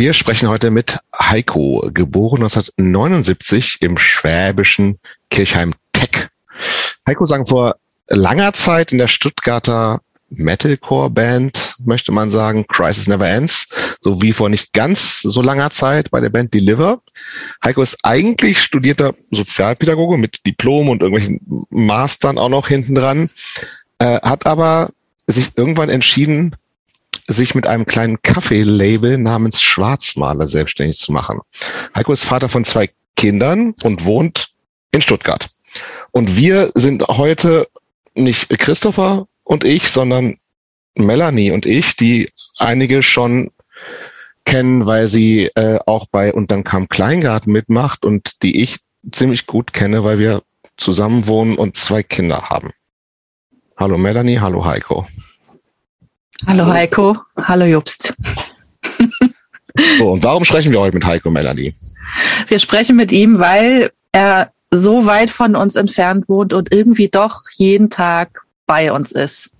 Wir sprechen heute mit Heiko, geboren 1979 im schwäbischen Kirchheim Tech. Heiko sang vor langer Zeit in der Stuttgarter Metalcore-Band, möchte man sagen, Crisis Never Ends, sowie vor nicht ganz so langer Zeit bei der Band Deliver. Heiko ist eigentlich studierter Sozialpädagoge mit Diplom und irgendwelchen Mastern auch noch hinten dran, äh, hat aber sich irgendwann entschieden, sich mit einem kleinen Kaffee-Label namens Schwarzmaler selbstständig zu machen. Heiko ist Vater von zwei Kindern und wohnt in Stuttgart. Und wir sind heute nicht Christopher und ich, sondern Melanie und ich, die einige schon kennen, weil sie äh, auch bei Und dann kam Kleingarten mitmacht und die ich ziemlich gut kenne, weil wir zusammen wohnen und zwei Kinder haben. Hallo Melanie, hallo Heiko. Hallo Heiko, hallo Jobst. so, und warum sprechen wir heute mit Heiko Melanie? Wir sprechen mit ihm, weil er so weit von uns entfernt wohnt und irgendwie doch jeden Tag bei uns ist.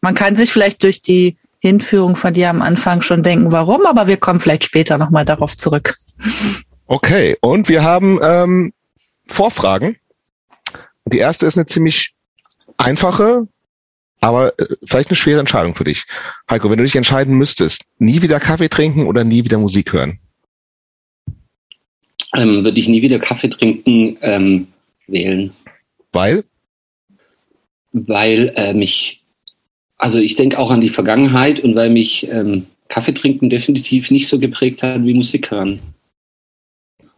Man kann sich vielleicht durch die Hinführung von dir am Anfang schon denken, warum, aber wir kommen vielleicht später nochmal darauf zurück. Okay, und wir haben ähm, Vorfragen. Die erste ist eine ziemlich einfache, aber äh, vielleicht eine schwere Entscheidung für dich. Heiko, wenn du dich entscheiden müsstest, nie wieder Kaffee trinken oder nie wieder Musik hören? Ähm, würde ich nie wieder Kaffee trinken ähm, wählen. Weil? Weil äh, mich also ich denke auch an die Vergangenheit und weil mich ähm, Kaffee trinken definitiv nicht so geprägt hat wie Musik hören.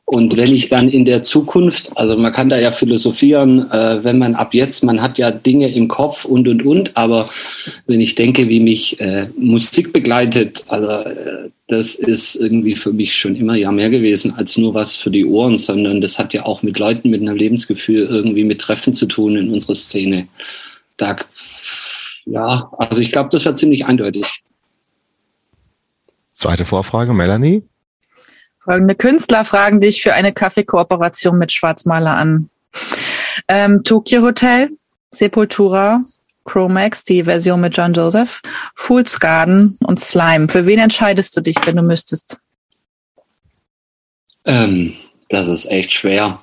Und wenn ich dann in der Zukunft, also man kann da ja philosophieren, äh, wenn man ab jetzt, man hat ja Dinge im Kopf und und und, aber wenn ich denke, wie mich äh, Musik begleitet, also äh, das ist irgendwie für mich schon immer ja mehr gewesen als nur was für die Ohren, sondern das hat ja auch mit Leuten mit einem Lebensgefühl irgendwie mit Treffen zu tun in unserer Szene. Da ja, also ich glaube, das war ziemlich eindeutig. Zweite Vorfrage, Melanie. Folgende Künstler fragen dich für eine Kaffeekooperation mit Schwarzmaler an. Ähm, Tokyo Hotel, Sepultura, Chromax, die Version mit John Joseph, Fool's Garden und Slime. Für wen entscheidest du dich, wenn du müsstest? Ähm, das ist echt schwer.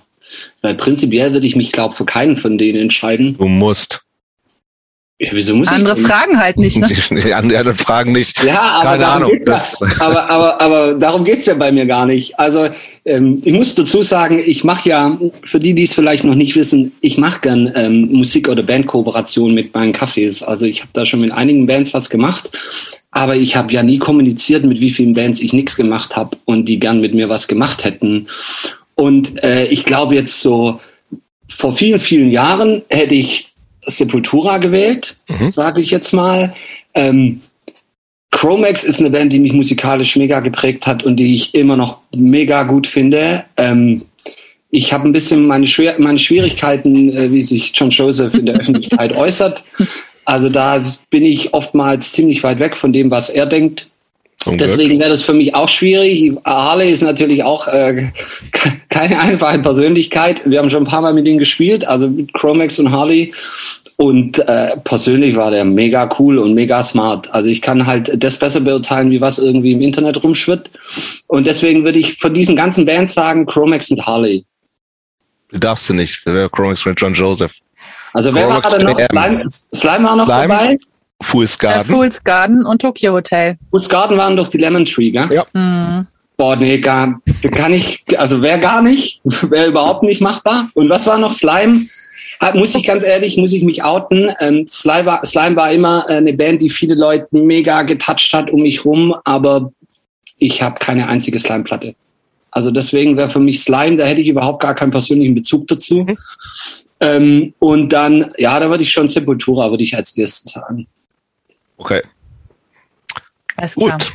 Weil prinzipiell würde ich mich, glaube für keinen von denen entscheiden. Du musst. Ja, wieso muss andere ich fragen halt nicht, ne? Die anderen fragen nicht. Ja, aber Keine Ahnung. Das aber, aber, aber darum geht's ja bei mir gar nicht. Also ähm, ich muss dazu sagen, ich mache ja, für die, die es vielleicht noch nicht wissen, ich mache gern ähm, Musik- oder Bandkooperation mit meinen Cafés. Also ich habe da schon mit einigen Bands was gemacht. Aber ich habe ja nie kommuniziert, mit wie vielen Bands ich nichts gemacht habe und die gern mit mir was gemacht hätten. Und äh, ich glaube jetzt so, vor vielen, vielen Jahren hätte ich Sepultura gewählt, mhm. sage ich jetzt mal. Ähm, Chromax ist eine Band, die mich musikalisch mega geprägt hat und die ich immer noch mega gut finde. Ähm, ich habe ein bisschen meine, Schwer meine Schwierigkeiten, äh, wie sich John Joseph in der Öffentlichkeit äußert. Also da bin ich oftmals ziemlich weit weg von dem, was er denkt. Deswegen wäre das für mich auch schwierig. Harley ist natürlich auch äh, keine einfache Persönlichkeit. Wir haben schon ein paar Mal mit ihm gespielt, also mit Chromax und Harley. Und äh, persönlich war der mega cool und mega smart. Also ich kann halt das besser beurteilen, wie was irgendwie im Internet rumschwirrt. Und deswegen würde ich von diesen ganzen Bands sagen, Chromax mit Harley. Darfst du nicht, Chromax mit John Joseph. Also wer Chromax war da noch? Slime, Slime war noch Slime? dabei? Fool's Garden. Äh, Fool's Garden und Tokyo Hotel. Fool's Garden waren doch die Lemon Tree, gell? Ja. Mhm. Boah, nee, gar, kann ich, also wäre gar nicht, wäre überhaupt nicht machbar. Und was war noch? Slime? Hat, muss ich ganz ehrlich, muss ich mich outen. Ähm, Slime, war, Slime war immer äh, eine Band, die viele Leute mega getoucht hat um mich rum, aber ich habe keine einzige Slime-Platte. Also deswegen wäre für mich Slime, da hätte ich überhaupt gar keinen persönlichen Bezug dazu. Mhm. Ähm, und dann, ja, da würde ich schon Sepultura, würde ich als erstes sagen. Okay. Alles klar. Gut.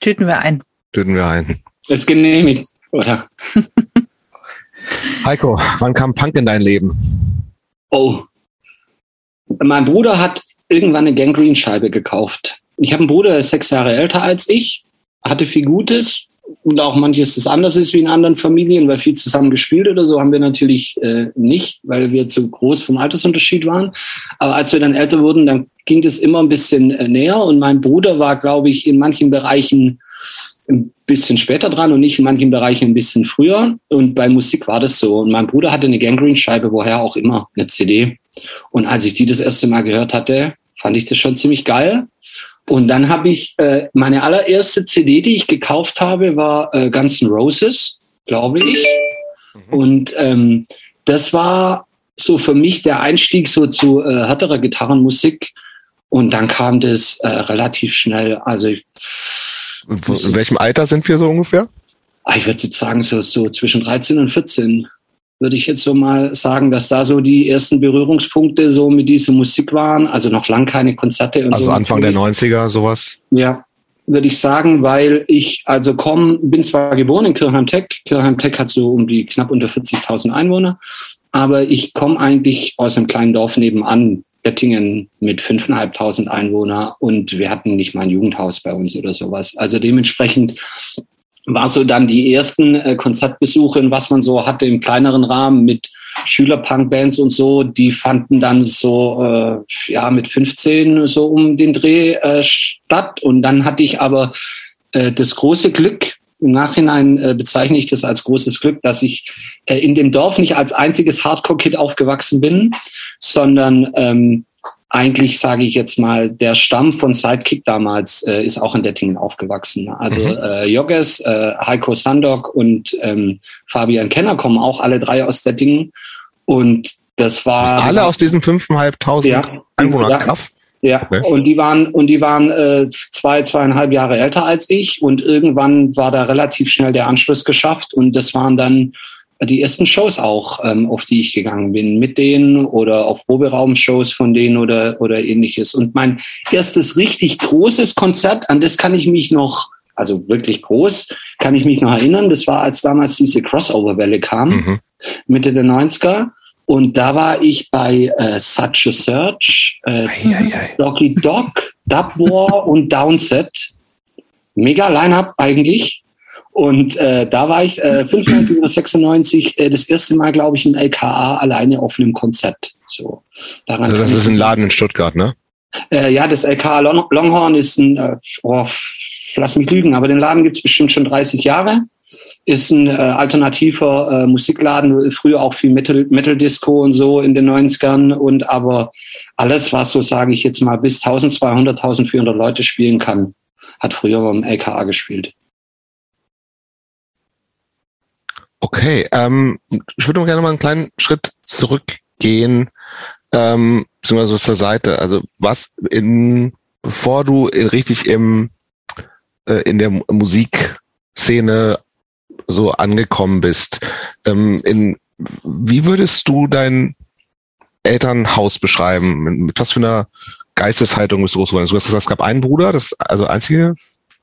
Tüten wir ein. Tüten wir ein. Ist genehmigt, oder? Heiko, wann kam Punk in dein Leben? Oh. Mein Bruder hat irgendwann eine Gangrene-Scheibe gekauft. Ich habe einen Bruder, der ist sechs Jahre älter als ich, hatte viel Gutes, und auch manches, das anders ist wie in anderen Familien, weil viel zusammen gespielt oder so haben wir natürlich äh, nicht, weil wir zu groß vom Altersunterschied waren. Aber als wir dann älter wurden, dann ging das immer ein bisschen äh, näher und mein Bruder war, glaube ich, in manchen Bereichen ein bisschen später dran und ich in manchen Bereichen ein bisschen früher. Und bei Musik war das so. Und mein Bruder hatte eine Gangrene-Scheibe, woher auch immer, eine CD. Und als ich die das erste Mal gehört hatte, fand ich das schon ziemlich geil. Und dann habe ich äh, meine allererste CD, die ich gekauft habe, war äh, Guns N' Roses, glaube ich. Mhm. Und ähm, das war so für mich der Einstieg so zu äh, härterer Gitarrenmusik. Und dann kam das äh, relativ schnell. Also ich, in welchem Alter sind wir so ungefähr? Ah, ich würde jetzt sagen, so, so zwischen 13 und 14 würde ich jetzt so mal sagen, dass da so die ersten Berührungspunkte so mit dieser Musik waren. Also noch lang keine Konzerte. Und also so. Anfang der 90er, sowas? Ja, würde ich sagen, weil ich also komm, bin zwar geboren in Kirchheim-Tech. Kirchheim-Tech hat so um die knapp unter 40.000 Einwohner. Aber ich komme eigentlich aus einem kleinen Dorf nebenan, Göttingen mit 5.500 Einwohner und wir hatten nicht mal ein Jugendhaus bei uns oder sowas. Also dementsprechend war so dann die ersten äh, Konzertbesuche, was man so hatte im kleineren Rahmen mit Schülerpunk-Bands und so, die fanden dann so äh, ja mit 15 so um den Dreh äh, statt. Und dann hatte ich aber äh, das große Glück, im Nachhinein äh, bezeichne ich das als großes Glück, dass ich äh, in dem Dorf nicht als einziges Hardcore-Kid aufgewachsen bin, sondern ähm, eigentlich, sage ich jetzt mal, der Stamm von Sidekick damals äh, ist auch in Dettingen aufgewachsen. Also mhm. äh, Jogges, äh, Heiko Sandok und ähm, Fabian Kenner kommen auch alle drei aus Dettingen. Und das war. Alle aus diesen 5.500 ja, Einwohner Kraft? Ja, okay. und die waren und die waren äh, zwei zweieinhalb Jahre älter als ich und irgendwann war da relativ schnell der Anschluss geschafft und das waren dann die ersten Shows auch, ähm, auf die ich gegangen bin, mit denen oder auf Proberaumshows von denen oder, oder ähnliches. Und mein erstes richtig großes Konzert, an das kann ich mich noch, also wirklich groß, kann ich mich noch erinnern. Das war, als damals diese Crossover-Welle kam, mhm. Mitte der 90er. Und da war ich bei äh, Such a Search, äh, Doggy Dog, Dub War und Downset. Mega Line-Up eigentlich. Und äh, da war ich äh, 95 oder 96 äh, das erste Mal, glaube ich, im LKA alleine auf einem Konzert. So, daran also das ist ein Laden in Stuttgart, ne? Äh, ja, das LKA Long Longhorn ist ein, äh, oh, lass mich lügen, aber den Laden gibt's bestimmt schon 30 Jahre. Ist ein äh, alternativer äh, Musikladen, früher auch viel Metal, Metal Disco und so in den 90ern und aber alles, was so sage ich jetzt mal bis 1200, 1400 Leute spielen kann, hat früher beim LKA gespielt. Okay, ähm, ich würde gerne mal einen kleinen Schritt zurückgehen, ähm, beziehungsweise zur Seite. Also was in, bevor du in, richtig im äh, in der Musikszene so angekommen bist, ähm, in wie würdest du dein Elternhaus beschreiben? Mit, was für einer Geisteshaltung bist du groß geworden? Du hast gesagt, es gab einen Bruder, das also einzige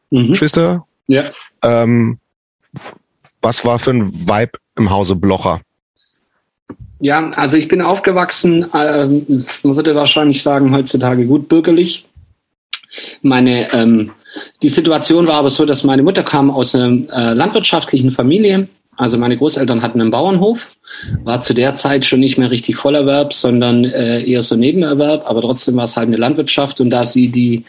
mhm. Geschwister. Ja. Ähm, was war für ein Vibe im Hause Blocher? Ja, also ich bin aufgewachsen, ähm, man würde wahrscheinlich sagen, heutzutage gut bürgerlich. Meine, ähm, die Situation war aber so, dass meine Mutter kam aus einer äh, landwirtschaftlichen Familie. Also meine Großeltern hatten einen Bauernhof, war zu der Zeit schon nicht mehr richtig Vollerwerb, sondern äh, eher so Nebenerwerb, aber trotzdem war es halt eine Landwirtschaft und da sie die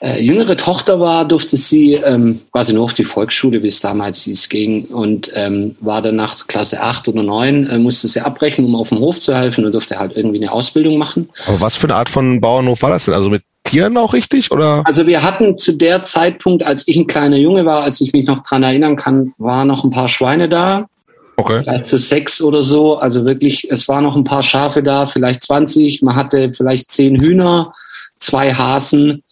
äh, jüngere Tochter war, durfte sie ähm, quasi nur auf die Volksschule, wie es damals hieß, ging und ähm, war dann nach Klasse 8 oder 9, äh, musste sie abbrechen, um auf dem Hof zu helfen und durfte halt irgendwie eine Ausbildung machen. Aber was für eine Art von Bauernhof war das denn? Also mit Tieren auch richtig oder? Also wir hatten zu der Zeitpunkt, als ich ein kleiner Junge war, als ich mich noch dran erinnern kann, waren noch ein paar Schweine da. Okay. Vielleicht zu sechs oder so. Also wirklich, es waren noch ein paar Schafe da, vielleicht 20. Man hatte vielleicht zehn Hühner, zwei Hasen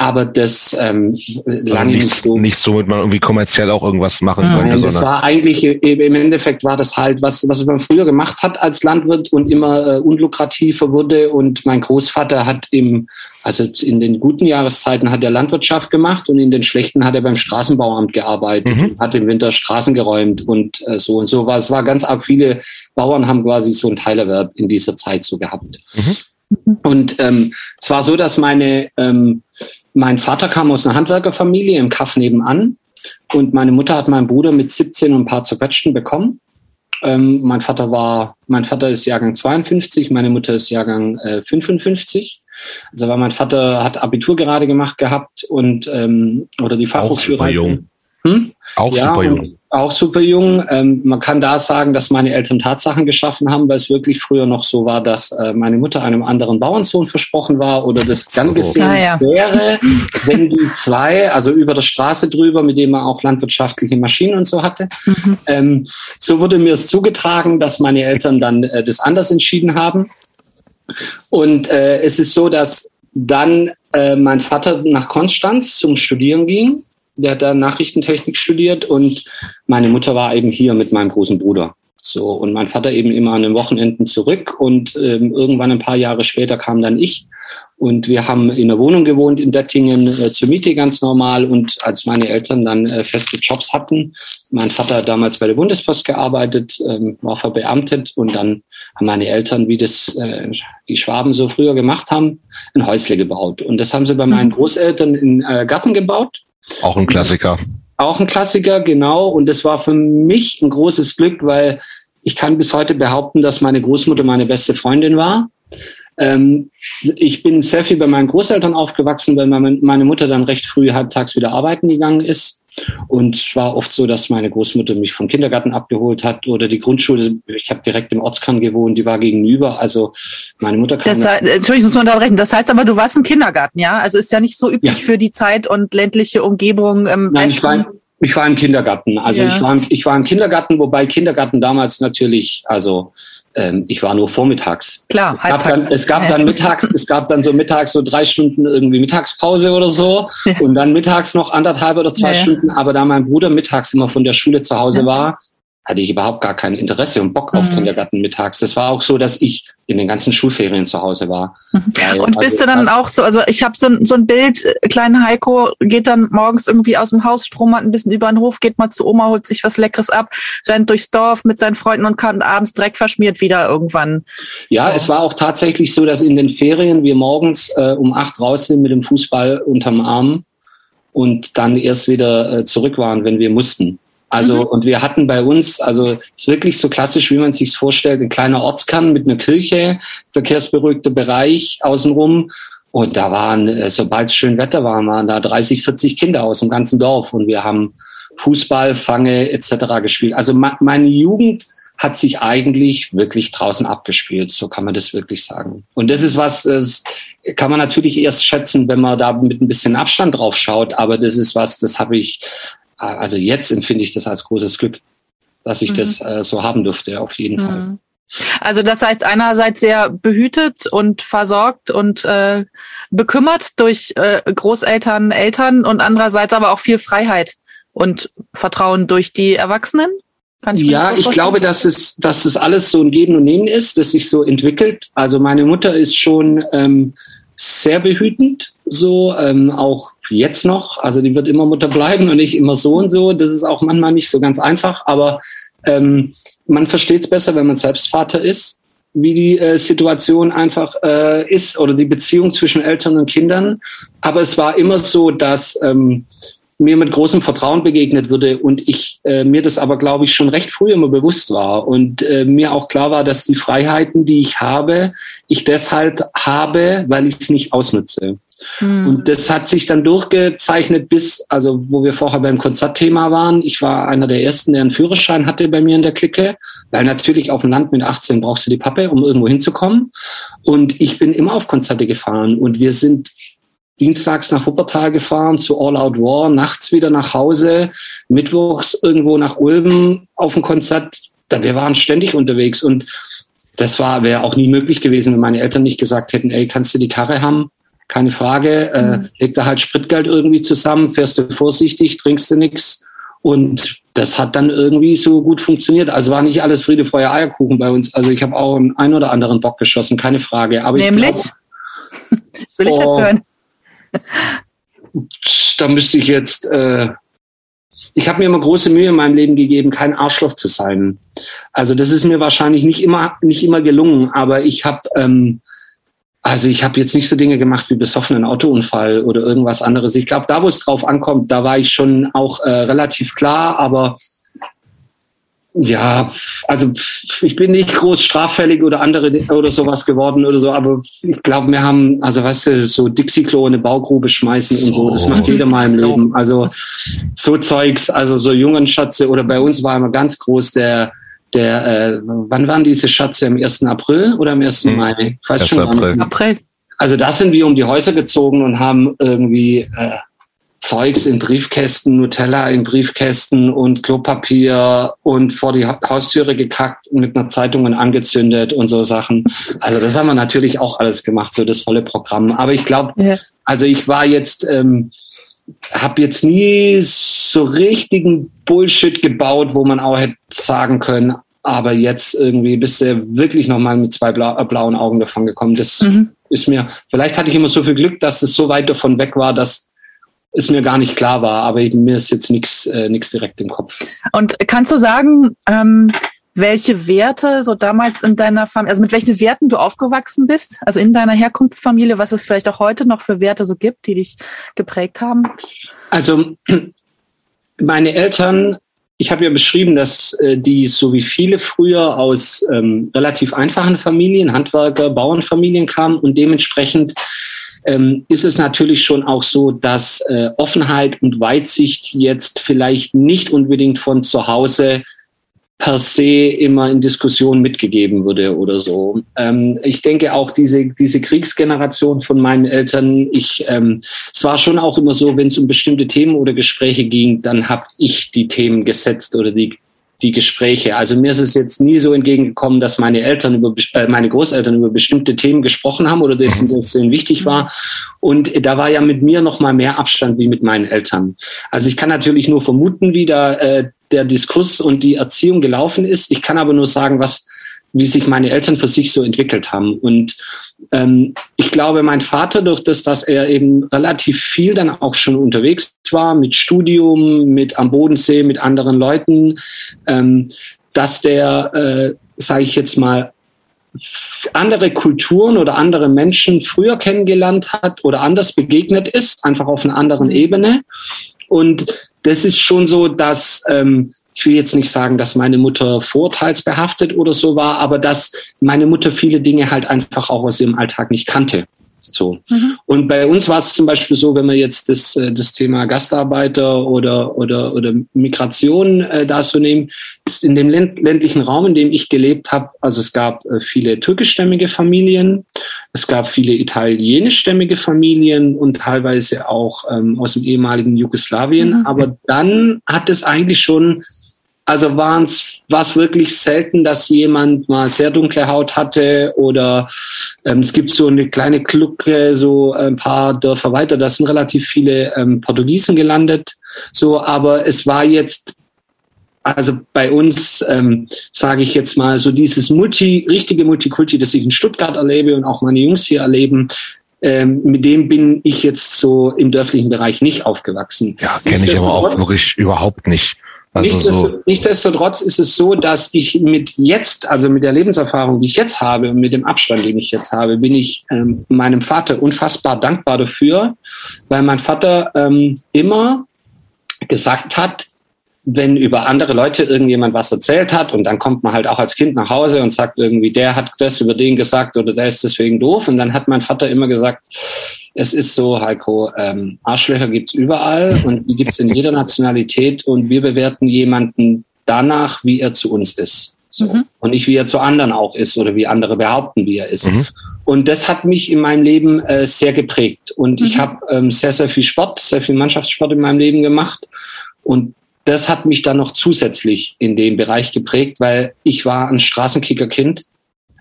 aber das ähm, lange nicht, nicht so. Nicht so, man irgendwie kommerziell auch irgendwas machen Nein, könnte. Das war eigentlich, im Endeffekt war das halt, was, was man früher gemacht hat als Landwirt und immer äh, unlukrativer wurde. Und mein Großvater hat im, also in den guten Jahreszeiten hat er Landwirtschaft gemacht und in den schlechten hat er beim Straßenbauamt gearbeitet, mhm. hat im Winter Straßen geräumt und äh, so und so war. Es war ganz arg viele Bauern haben quasi so ein Teilerwerb in dieser Zeit so gehabt. Mhm. Und ähm, es war so, dass meine ähm, mein Vater kam aus einer Handwerkerfamilie im Kaff nebenan und meine Mutter hat meinen Bruder mit 17 und ein paar zerquetschten bekommen. Ähm, mein Vater war, mein Vater ist Jahrgang 52, meine Mutter ist Jahrgang äh, 55. Also war mein Vater hat Abitur gerade gemacht gehabt und ähm, oder die Fachhochschule. Auch jung. Hm? Auch ja, super jung. Auch super jung. Ähm, man kann da sagen, dass meine Eltern Tatsachen geschaffen haben, weil es wirklich früher noch so war, dass äh, meine Mutter einem anderen Bauernsohn versprochen war oder das dann gesehen ah, ja. wäre, wenn die zwei, also über der Straße drüber, mit dem man auch landwirtschaftliche Maschinen und so hatte. Mhm. Ähm, so wurde mir es zugetragen, dass meine Eltern dann äh, das anders entschieden haben. Und äh, es ist so, dass dann äh, mein Vater nach Konstanz zum Studieren ging der hat da Nachrichtentechnik studiert und meine Mutter war eben hier mit meinem großen Bruder. So, und mein Vater eben immer an den Wochenenden zurück und ähm, irgendwann ein paar Jahre später kam dann ich und wir haben in einer Wohnung gewohnt in Dettingen äh, zur Miete ganz normal und als meine Eltern dann äh, feste Jobs hatten, mein Vater hat damals bei der Bundespost gearbeitet, ähm, war verbeamtet und dann haben meine Eltern, wie das äh, die Schwaben so früher gemacht haben, ein Häusle gebaut. Und das haben sie bei meinen mhm. Großeltern in äh, Garten gebaut auch ein Klassiker. Auch ein Klassiker, genau. Und das war für mich ein großes Glück, weil ich kann bis heute behaupten, dass meine Großmutter meine beste Freundin war. Ähm, ich bin sehr viel bei meinen Großeltern aufgewachsen, weil meine Mutter dann recht früh halbtags wieder arbeiten gegangen ist. Und es war oft so, dass meine Großmutter mich vom Kindergarten abgeholt hat oder die Grundschule. Ich habe direkt im Ortskern gewohnt, die war gegenüber. Also meine Mutter kam. Das, Entschuldigung, ich muss mal unterbrechen. Das heißt aber, du warst im Kindergarten, ja? Also ist ja nicht so üblich ja. für die Zeit und ländliche Umgebung im Nein, Ich war, ich war im Kindergarten. Also ja. ich, war im, ich war im Kindergarten, wobei Kindergarten damals natürlich, also ähm, ich war nur vormittags. Klar, es gab, dann, es gab dann mittags, es gab dann so mittags so drei Stunden irgendwie Mittagspause oder so ja. und dann mittags noch anderthalb oder zwei ja, Stunden. Aber da mein Bruder mittags immer von der Schule zu Hause war, hatte ich überhaupt gar kein Interesse und Bock auf mhm. Kindergarten mittags. Das war auch so, dass ich in den ganzen Schulferien zu Hause war. Mhm. Und bist also, du dann auch so, also ich habe so, so ein Bild, äh, kleine Heiko geht dann morgens irgendwie aus dem Haus, stromert ein bisschen über den Hof, geht mal zu Oma, holt sich was Leckeres ab, rennt durchs Dorf mit seinen Freunden und kann abends direkt verschmiert wieder irgendwann. Ja, so. es war auch tatsächlich so, dass in den Ferien wir morgens äh, um acht raus sind mit dem Fußball unterm Arm und dann erst wieder äh, zurück waren, wenn wir mussten. Also, mhm. und wir hatten bei uns, also ist wirklich so klassisch, wie man sich vorstellt, ein kleiner Ortskern mit einer Kirche, verkehrsberuhigter Bereich außenrum. Und da waren, äh, sobald es schön Wetter war, waren da 30, 40 Kinder aus dem ganzen Dorf. Und wir haben Fußball, Fange etc. gespielt. Also meine Jugend hat sich eigentlich wirklich draußen abgespielt, so kann man das wirklich sagen. Und das ist was, das kann man natürlich erst schätzen, wenn man da mit ein bisschen Abstand drauf schaut, aber das ist was, das habe ich also jetzt empfinde ich das als großes Glück, dass ich mhm. das äh, so haben durfte, auf jeden mhm. Fall. Also das heißt einerseits sehr behütet und versorgt und äh, bekümmert durch äh, Großeltern, Eltern und andererseits aber auch viel Freiheit und Vertrauen durch die Erwachsenen. Kann ich ja, ich glaube, dass es, dass das alles so ein Geben und Nehmen ist, das sich so entwickelt. Also meine Mutter ist schon ähm, sehr behütend, so ähm, auch jetzt noch. Also die wird immer Mutter bleiben und nicht immer so und so. Das ist auch manchmal nicht so ganz einfach, aber ähm, man versteht es besser, wenn man selbst Vater ist, wie die äh, Situation einfach äh, ist oder die Beziehung zwischen Eltern und Kindern. Aber es war immer so, dass ähm, mir mit großem Vertrauen begegnet würde und ich äh, mir das aber, glaube ich, schon recht früh immer bewusst war und äh, mir auch klar war, dass die Freiheiten, die ich habe, ich deshalb habe, weil ich es nicht ausnutze. Mhm. Und das hat sich dann durchgezeichnet bis, also wo wir vorher beim Konzertthema waren. Ich war einer der ersten, der einen Führerschein hatte bei mir in der Clique, weil natürlich auf dem Land mit 18 brauchst du die Pappe, um irgendwo hinzukommen. Und ich bin immer auf Konzerte gefahren und wir sind dienstags nach Wuppertal gefahren zu All Out War, nachts wieder nach Hause, mittwochs irgendwo nach Ulm auf ein Konzert. Wir waren ständig unterwegs und das wäre auch nie möglich gewesen, wenn meine Eltern nicht gesagt hätten, ey, kannst du die Karre haben? Keine Frage. Äh, mhm. leg da halt Spritgeld irgendwie zusammen, fährst du vorsichtig, trinkst du nichts. Und das hat dann irgendwie so gut funktioniert. Also war nicht alles Friede, Feuer, Eierkuchen bei uns. Also ich habe auch einen ein oder anderen Bock geschossen, keine Frage. Aber Nämlich? Ich glaub, das will ich oh, jetzt hören da müsste ich jetzt, äh, ich habe mir immer große Mühe in meinem Leben gegeben, kein Arschloch zu sein. Also das ist mir wahrscheinlich nicht immer nicht immer gelungen, aber ich habe ähm, also ich habe jetzt nicht so Dinge gemacht wie besoffenen Autounfall oder irgendwas anderes. Ich glaube, da wo es drauf ankommt, da war ich schon auch äh, relativ klar, aber Ja, also ich bin nicht groß straffällig oder andere oder sowas geworden oder so, aber ich glaube, wir haben, also weißt du, so Dixie-Klo in eine Baugrube schmeißen so. und so, das macht jeder mal im so. Leben. Also so Zeugs, also so jungen Schatze oder bei uns war immer ganz groß der, der, äh, wann waren diese Schatze? Am 1. April oder am 1. Hm. Mai? Ich weiß 1. schon. April. April. Also da sind wir um die Häuser gezogen und haben irgendwie äh, Zeugs in Briefkästen, Nutella in Briefkästen und Klopapier und vor die Haustüre gekackt mit einer Zeitung angezündet und so Sachen. Also das haben wir natürlich auch alles gemacht, so das volle Programm. Aber ich glaube, ja. also ich war jetzt, ähm, habe jetzt nie so richtigen Bullshit gebaut, wo man auch hätte sagen können, aber jetzt irgendwie bist du wirklich nochmal mit zwei blau, blauen Augen davon gekommen. Das mhm. ist mir, vielleicht hatte ich immer so viel Glück, dass es so weit davon weg war, dass es mir gar nicht klar war, aber mir ist jetzt nichts äh, nichts direkt im Kopf. Und kannst du sagen, ähm, welche Werte so damals in deiner Familie, also mit welchen Werten du aufgewachsen bist, also in deiner Herkunftsfamilie, was es vielleicht auch heute noch für Werte so gibt, die dich geprägt haben? Also meine Eltern, ich habe ja beschrieben, dass äh, die so wie viele früher aus ähm, relativ einfachen Familien, Handwerker, Bauernfamilien kamen und dementsprechend ähm, ist es natürlich schon auch so, dass äh, Offenheit und Weitsicht jetzt vielleicht nicht unbedingt von zu Hause per se immer in Diskussionen mitgegeben wurde oder so. Ähm, ich denke auch diese, diese Kriegsgeneration von meinen Eltern, ich, ähm, es war schon auch immer so, wenn es um bestimmte Themen oder Gespräche ging, dann habe ich die Themen gesetzt oder die die Gespräche. Also mir ist es jetzt nie so entgegengekommen, dass meine Eltern über äh, meine Großeltern über bestimmte Themen gesprochen haben oder das, das ihnen wichtig war. Und da war ja mit mir noch mal mehr Abstand wie mit meinen Eltern. Also ich kann natürlich nur vermuten, wie da äh, der Diskurs und die Erziehung gelaufen ist. Ich kann aber nur sagen, was wie sich meine Eltern für sich so entwickelt haben. Und ähm, ich glaube, mein Vater, durch das, dass er eben relativ viel dann auch schon unterwegs war, mit Studium, mit am Bodensee, mit anderen Leuten, ähm, dass der, äh, sage ich jetzt mal, andere Kulturen oder andere Menschen früher kennengelernt hat oder anders begegnet ist, einfach auf einer anderen Ebene. Und das ist schon so, dass ähm, ich will jetzt nicht sagen, dass meine Mutter vorteilsbehaftet oder so war, aber dass meine Mutter viele Dinge halt einfach auch aus ihrem Alltag nicht kannte. So. Mhm. Und bei uns war es zum Beispiel so, wenn wir jetzt das, äh, das Thema Gastarbeiter oder, oder, oder Migration äh, da so nehmen, ist in dem ländlichen Raum, in dem ich gelebt habe, also es gab äh, viele türkischstämmige Familien, es gab viele italienischstämmige Familien und teilweise auch ähm, aus dem ehemaligen Jugoslawien. Mhm. Aber dann hat es eigentlich schon also war es wirklich selten, dass jemand mal sehr dunkle Haut hatte oder ähm, es gibt so eine kleine Klucke, so ein paar Dörfer weiter, da sind relativ viele ähm, Portugiesen gelandet. So, aber es war jetzt also bei uns, ähm, sage ich jetzt mal, so dieses Multi, richtige Multikulti, das ich in Stuttgart erlebe und auch meine Jungs hier erleben, ähm, mit dem bin ich jetzt so im dörflichen Bereich nicht aufgewachsen. Ja, kenne ich aber auch wirklich überhaupt nicht. Also so. Nichtsdestotrotz ist es so, dass ich mit jetzt, also mit der Lebenserfahrung, die ich jetzt habe und mit dem Abstand, den ich jetzt habe, bin ich ähm, meinem Vater unfassbar dankbar dafür, weil mein Vater ähm, immer gesagt hat, wenn über andere Leute irgendjemand was erzählt hat und dann kommt man halt auch als Kind nach Hause und sagt irgendwie, der hat das über den gesagt oder der ist deswegen doof. Und dann hat mein Vater immer gesagt, es ist so, Heiko, ähm, Arschlöcher gibt's überall und die gibt's in jeder Nationalität und wir bewerten jemanden danach, wie er zu uns ist. So. Mhm. Und nicht, wie er zu anderen auch ist oder wie andere behaupten, wie er ist. Mhm. Und das hat mich in meinem Leben äh, sehr geprägt. Und mhm. ich habe ähm, sehr, sehr viel Sport, sehr viel Mannschaftssport in meinem Leben gemacht. Und das hat mich dann noch zusätzlich in dem Bereich geprägt, weil ich war ein Straßenkickerkind,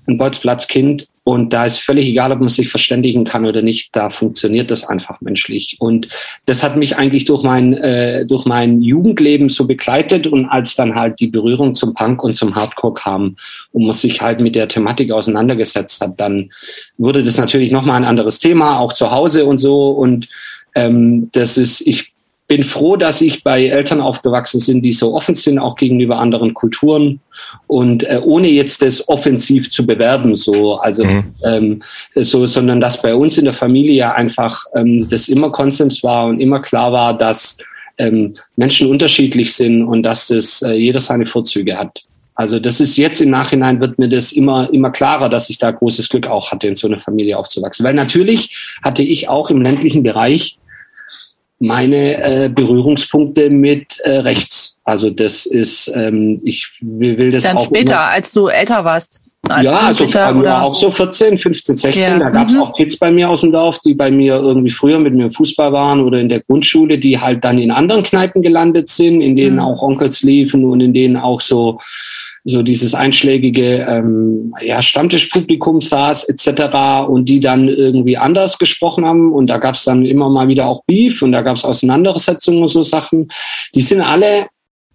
ein Bolzplatzkind und da ist völlig egal, ob man sich verständigen kann oder nicht. Da funktioniert das einfach menschlich. Und das hat mich eigentlich durch mein, äh, durch mein Jugendleben so begleitet. Und als dann halt die Berührung zum Punk und zum Hardcore kam und man sich halt mit der Thematik auseinandergesetzt hat, dann wurde das natürlich nochmal ein anderes Thema, auch zu Hause und so. Und ähm, das ist, ich bin froh, dass ich bei Eltern aufgewachsen bin, die so offen sind, auch gegenüber anderen Kulturen und äh, ohne jetzt das offensiv zu bewerben, so also mhm. ähm, so, sondern dass bei uns in der Familie einfach ähm, das immer Konsens war und immer klar war, dass ähm, Menschen unterschiedlich sind und dass das äh, jeder seine Vorzüge hat. Also das ist jetzt im Nachhinein wird mir das immer, immer klarer, dass ich da großes Glück auch hatte, in so einer Familie aufzuwachsen. Weil natürlich hatte ich auch im ländlichen Bereich meine äh, Berührungspunkte mit äh, rechts. Also das ist, ähm, ich will das Dann auch später, immer, als du älter warst. Als ja, also bei mir auch so 14, 15, 16. Ja, Da gab es mhm. auch Kids bei mir aus dem Dorf, die bei mir irgendwie früher mit mir im Fußball waren oder in der Grundschule, die halt dann in anderen Kneipen gelandet sind, in denen Mhm. auch Onkels liefen und in denen auch so so dieses einschlägige ähm, ja, Stammtischpublikum saß etc. und die dann irgendwie anders gesprochen haben und da gab es dann immer mal wieder auch Beef und da gab es Auseinandersetzungen und so Sachen. Die sind alle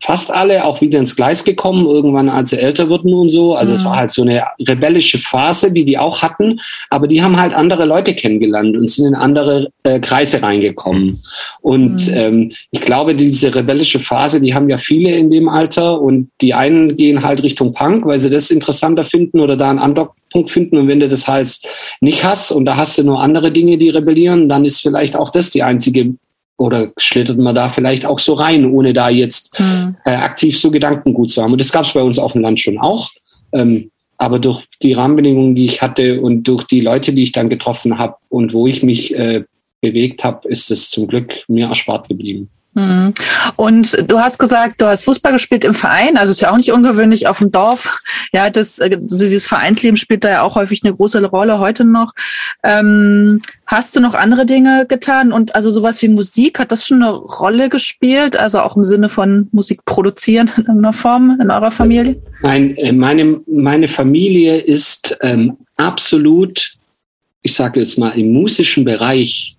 fast alle auch wieder ins Gleis gekommen, irgendwann als sie älter wurden und so. Also es Mhm. war halt so eine rebellische Phase, die die auch hatten, aber die haben halt andere Leute kennengelernt und sind in andere äh, Kreise reingekommen. Und Mhm. ähm, ich glaube, diese rebellische Phase, die haben ja viele in dem Alter und die einen gehen halt Richtung Punk, weil sie das interessanter finden oder da einen Andockpunkt finden. Und wenn du das halt nicht hast und da hast du nur andere Dinge, die rebellieren, dann ist vielleicht auch das die einzige oder schlittert man da vielleicht auch so rein, ohne da jetzt Hm. äh, aktiv so Gedankengut zu haben. Und das gab es bei uns auf dem Land schon auch. Ähm, aber durch die Rahmenbedingungen, die ich hatte und durch die Leute, die ich dann getroffen habe und wo ich mich äh, bewegt habe, ist es zum Glück mir erspart geblieben. Mhm. Und du hast gesagt, du hast Fußball gespielt im Verein, also ist ja auch nicht ungewöhnlich auf dem Dorf. Ja, das, äh, dieses Vereinsleben spielt da ja auch häufig eine große Rolle heute noch. Ähm, hast du noch andere Dinge getan? Und also sowas wie Musik, hat das schon eine Rolle gespielt? Also auch im Sinne von Musik produzieren in irgendeiner Form in eurer Familie? Nein, äh, meine, meine Familie ist ähm, absolut, ich sage jetzt mal, im musischen Bereich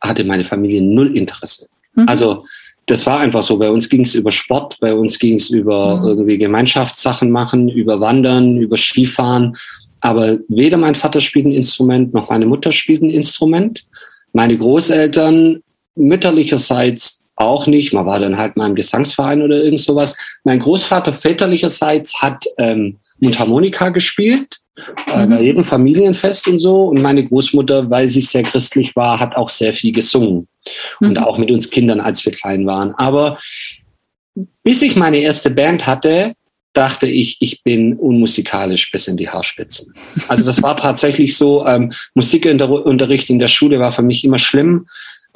hatte meine Familie null Interesse. Mhm. Also das war einfach so. Bei uns ging es über Sport, bei uns ging es über Mhm. irgendwie Gemeinschaftssachen machen, über Wandern, über Skifahren. Aber weder mein Vater spielt ein Instrument, noch meine Mutter spielt ein Instrument. Meine Großeltern mütterlicherseits auch nicht. Man war dann halt mal im Gesangsverein oder irgend sowas. Mein Großvater väterlicherseits hat ähm, Mundharmonika gespielt, äh, Mhm. bei jedem Familienfest und so. Und meine Großmutter, weil sie sehr christlich war, hat auch sehr viel gesungen und Mhm. auch mit uns Kindern, als wir klein waren. Aber bis ich meine erste Band hatte, dachte ich, ich bin unmusikalisch bis in die Haarspitzen. Also das war tatsächlich so. Ähm, Musikunterricht in der Schule war für mich immer schlimm.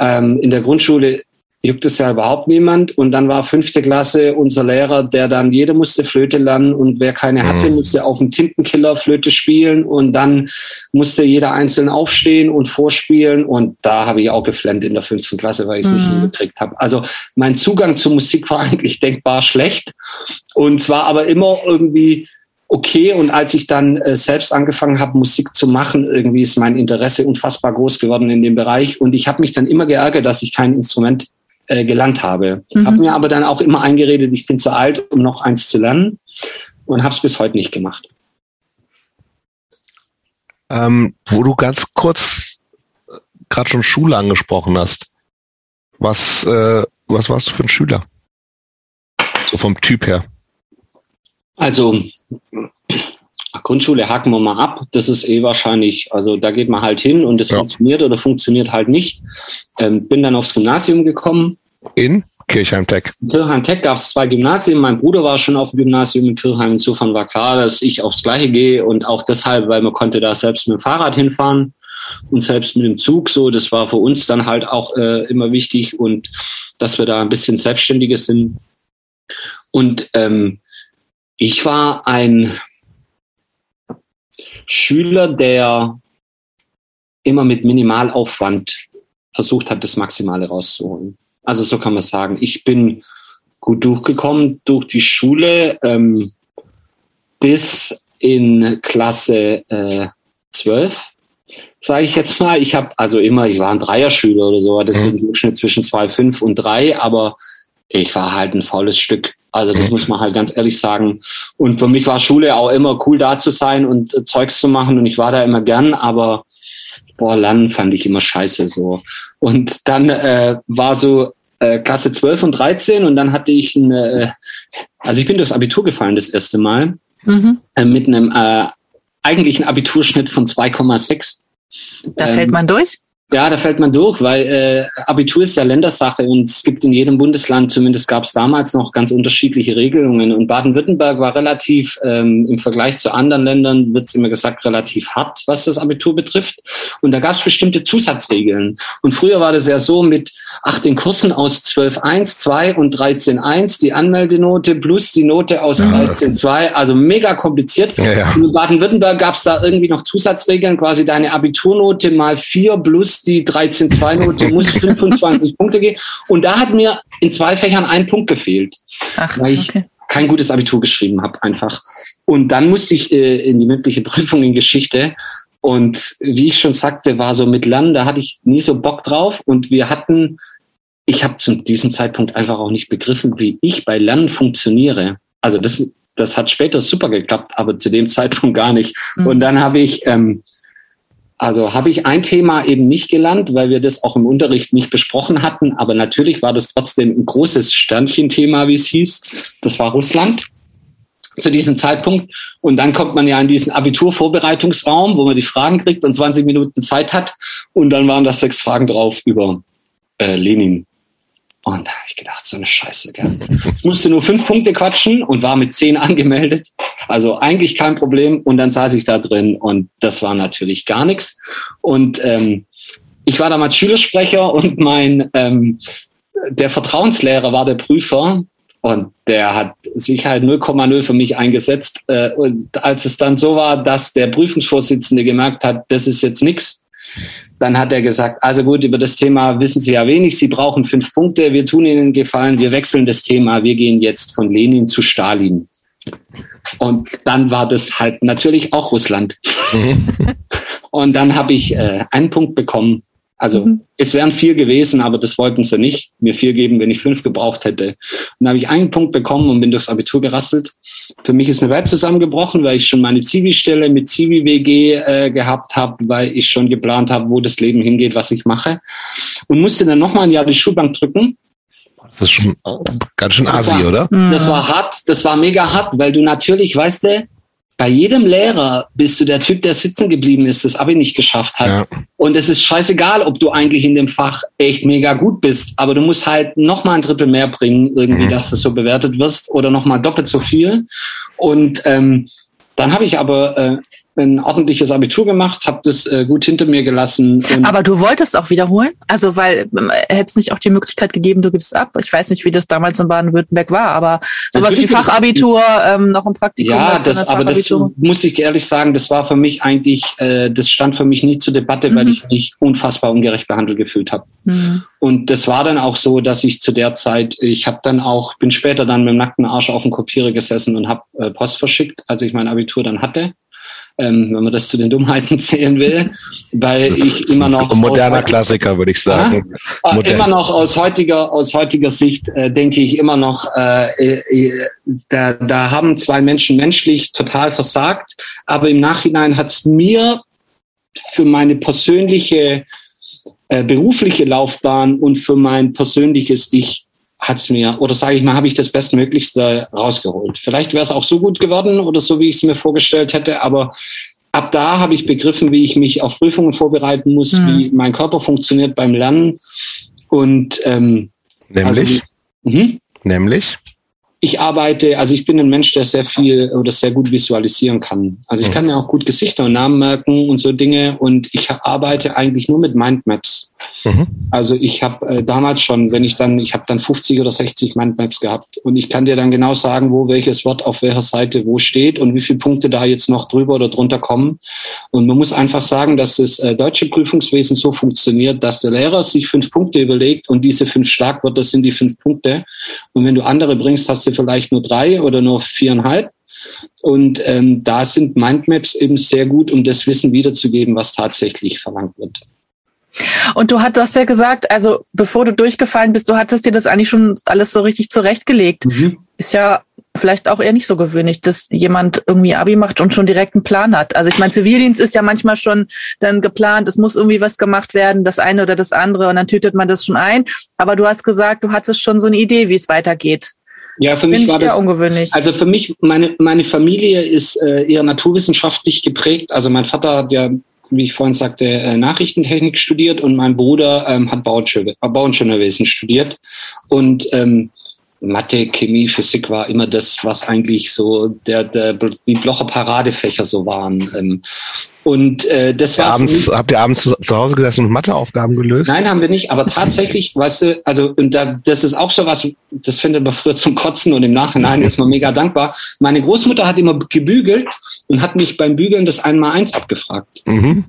Ähm, in der Grundschule juckt es ja überhaupt niemand. Und dann war fünfte Klasse unser Lehrer, der dann, jeder musste Flöte lernen und wer keine hatte, Mhm. musste auf dem Tintenkiller Flöte spielen und dann musste jeder einzeln aufstehen und vorspielen und da habe ich auch geflennt in der fünften Klasse, weil ich es nicht Mhm. hingekriegt habe. Also mein Zugang zur Musik war eigentlich denkbar schlecht und zwar aber immer irgendwie okay und als ich dann äh, selbst angefangen habe, Musik zu machen, irgendwie ist mein Interesse unfassbar groß geworden in dem Bereich und ich habe mich dann immer geärgert, dass ich kein Instrument äh, gelernt habe. Mhm. Habe mir aber dann auch immer eingeredet, ich bin zu alt, um noch eins zu lernen und habe es bis heute nicht gemacht. Ähm, wo du ganz kurz gerade schon Schule angesprochen hast. Was, äh, was warst du für ein Schüler? So vom Typ her. Also Grundschule haken wir mal ab. Das ist eh wahrscheinlich, also da geht man halt hin und es Ja. funktioniert oder funktioniert halt nicht. Ähm, bin dann aufs Gymnasium gekommen. In Kirchheim Tech. In Kirchheim Tech gab es zwei Gymnasien. Mein Bruder war schon auf dem Gymnasium in Kirchheim. Insofern war klar, dass ich aufs Gleiche gehe und auch deshalb, weil man konnte da selbst mit dem Fahrrad hinfahren und selbst mit dem Zug. So, das war für uns dann halt auch äh, immer wichtig und dass wir da ein bisschen selbstständiger sind. Und ähm, ich war ein Schüler, der immer mit Minimalaufwand versucht hat, das Maximale rauszuholen. Also so kann man sagen. Ich bin gut durchgekommen durch die Schule ähm, bis in Klasse äh, 12, sage ich jetzt mal. Ich habe also immer, ich war ein Dreierschüler oder so, das Mhm. ist im Durchschnitt zwischen 2,5 und 3, aber ich war halt ein faules Stück. Also das Mhm. muss man halt ganz ehrlich sagen. Und für mich war Schule auch immer cool da zu sein und äh, Zeugs zu machen und ich war da immer gern, aber boah, Lernen fand ich immer scheiße so. Und dann äh, war so äh, Klasse 12 und 13 und dann hatte ich ein, äh, also ich bin durchs Abitur gefallen das erste Mal Mhm. äh, mit einem äh, eigentlichen Abiturschnitt von 2,6. Da Ähm, fällt man durch. Ja, da fällt man durch, weil äh, Abitur ist ja Ländersache und es gibt in jedem Bundesland, zumindest gab es damals noch ganz unterschiedliche Regelungen. Und Baden-Württemberg war relativ, ähm, im Vergleich zu anderen Ländern, wird immer gesagt, relativ hart, was das Abitur betrifft. Und da gab es bestimmte Zusatzregeln. Und früher war das ja so mit, ach, den Kursen aus 12.1, 2 und 13.1, die Anmeldenote plus die Note aus 13.2, also mega kompliziert. Ja, ja. in Baden-Württemberg gab es da irgendwie noch Zusatzregeln, quasi deine Abiturnote mal vier plus die 13-2-Note, muss 25 Punkte gehen. Und da hat mir in zwei Fächern ein Punkt gefehlt, Ach, weil ich okay. kein gutes Abitur geschrieben habe einfach. Und dann musste ich äh, in die mündliche Prüfung in Geschichte. Und wie ich schon sagte, war so mit Lernen, da hatte ich nie so Bock drauf. Und wir hatten, ich habe zu diesem Zeitpunkt einfach auch nicht begriffen, wie ich bei Lernen funktioniere. Also das, das hat später super geklappt, aber zu dem Zeitpunkt gar nicht. Mhm. Und dann habe ich ähm, also habe ich ein Thema eben nicht gelernt, weil wir das auch im Unterricht nicht besprochen hatten. Aber natürlich war das trotzdem ein großes Sternchenthema, wie es hieß. Das war Russland zu diesem Zeitpunkt. Und dann kommt man ja in diesen Abiturvorbereitungsraum, wo man die Fragen kriegt und 20 Minuten Zeit hat. Und dann waren da sechs Fragen drauf über äh, Lenin. Und da habe ich gedacht, so eine Scheiße, gell. Ich musste nur fünf Punkte quatschen und war mit zehn angemeldet. Also eigentlich kein Problem. Und dann saß ich da drin und das war natürlich gar nichts. Und ähm, ich war damals Schülersprecher und mein ähm, der Vertrauenslehrer war der Prüfer und der hat sich halt 0,0 für mich eingesetzt. Äh, und als es dann so war, dass der Prüfungsvorsitzende gemerkt hat, das ist jetzt nichts, dann hat er gesagt, also gut, über das Thema wissen Sie ja wenig, Sie brauchen fünf Punkte, wir tun Ihnen einen Gefallen, wir wechseln das Thema, wir gehen jetzt von Lenin zu Stalin. Und dann war das halt natürlich auch Russland. Und dann habe ich äh, einen Punkt bekommen also mhm. es wären vier gewesen, aber das wollten sie nicht. Mir vier geben, wenn ich fünf gebraucht hätte. Und dann habe ich einen Punkt bekommen und bin durchs Abitur gerasselt. Für mich ist eine Welt zusammengebrochen, weil ich schon meine Zivi-Stelle mit Zivi-WG äh, gehabt habe, weil ich schon geplant habe, wo das Leben hingeht, was ich mache. Und musste dann nochmal ein Jahr die Schulbank drücken. Das ist schon ganz schön assi, oder? Das war hart, das war mega hart, weil du natürlich, weißt du, bei jedem Lehrer bist du der Typ, der sitzen geblieben ist, das Abi nicht geschafft hat. Ja. Und es ist scheißegal, ob du eigentlich in dem Fach echt mega gut bist, aber du musst halt noch mal ein Drittel mehr bringen, irgendwie, mhm. dass du so bewertet wirst oder noch mal doppelt so viel. Und ähm, dann habe ich aber äh, ein ordentliches Abitur gemacht, habe das äh, gut hinter mir gelassen. Aber du wolltest auch wiederholen? Also, weil äh, hätte es nicht auch die Möglichkeit gegeben, du gibst ab? Ich weiß nicht, wie das damals in Baden-Württemberg war, aber sowas Natürlich wie Fachabitur, ähm, noch ein Praktikum. Ja, das, aber das muss ich ehrlich sagen, das war für mich eigentlich, äh, das stand für mich nie zur Debatte, mhm. weil ich mich unfassbar ungerecht behandelt gefühlt habe. Mhm. Und das war dann auch so, dass ich zu der Zeit, ich habe dann auch, bin später dann mit dem nackten Arsch auf dem Kopierer gesessen und habe äh, Post verschickt, als ich mein Abitur dann hatte ähm, wenn man das zu den Dummheiten zählen will, weil ich immer noch ein moderner Klassiker würde ich sagen. Ja, äh, immer noch aus heutiger aus heutiger Sicht äh, denke ich immer noch, äh, äh, da, da haben zwei Menschen menschlich total versagt, aber im Nachhinein hat es mir für meine persönliche äh, berufliche Laufbahn und für mein persönliches Ich hat's mir, oder sage ich mal, habe ich das Bestmöglichste rausgeholt. Vielleicht wäre es auch so gut geworden oder so, wie ich es mir vorgestellt hätte, aber ab da habe ich begriffen, wie ich mich auf Prüfungen vorbereiten muss, mhm. wie mein Körper funktioniert beim Lernen. Und ähm, nämlich? Also, mhm. nämlich? ich arbeite, also ich bin ein Mensch, der sehr viel oder sehr gut visualisieren kann. Also ich mhm. kann mir auch gut Gesichter und Namen merken und so Dinge und ich arbeite eigentlich nur mit Mindmaps. Mhm. Also ich habe äh, damals schon, wenn ich dann, ich habe dann 50 oder 60 Mindmaps gehabt und ich kann dir dann genau sagen, wo welches Wort auf welcher Seite wo steht und wie viele Punkte da jetzt noch drüber oder drunter kommen. Und man muss einfach sagen, dass das äh, deutsche Prüfungswesen so funktioniert, dass der Lehrer sich fünf Punkte überlegt und diese fünf Schlagwörter sind die fünf Punkte. Und wenn du andere bringst, hast du vielleicht nur drei oder nur viereinhalb. Und ähm, da sind Mindmaps eben sehr gut, um das Wissen wiederzugeben, was tatsächlich verlangt wird. Und du hattest ja gesagt, also bevor du durchgefallen bist, du hattest dir das eigentlich schon alles so richtig zurechtgelegt. Mhm. Ist ja vielleicht auch eher nicht so gewöhnlich, dass jemand irgendwie Abi macht und schon direkt einen Plan hat. Also ich meine, Zivildienst ist ja manchmal schon dann geplant, es muss irgendwie was gemacht werden, das eine oder das andere und dann tütet man das schon ein. Aber du hast gesagt, du hattest schon so eine Idee, wie es weitergeht. Ja, für mich war das ungewöhnlich. Also für mich, meine, meine Familie ist äh, eher naturwissenschaftlich geprägt. Also mein Vater hat ja wie ich vorhin sagte, äh, Nachrichtentechnik studiert und mein Bruder ähm, hat Bauingenieurwesen studiert. Und ähm, Mathe, Chemie, Physik war immer das, was eigentlich so der, der die Blocher Paradefächer so waren. Ähm, und äh, das war abends, habt ihr abends zu, zu, Hause gesessen und Matheaufgaben gelöst? Nein, haben wir nicht. Aber tatsächlich, weißt du, also und da, das ist auch so was, das findet man früher zum Kotzen und im Nachhinein ist man mega dankbar. Meine Großmutter hat immer gebügelt und hat mich beim Bügeln das einmal eins abgefragt. Mhm.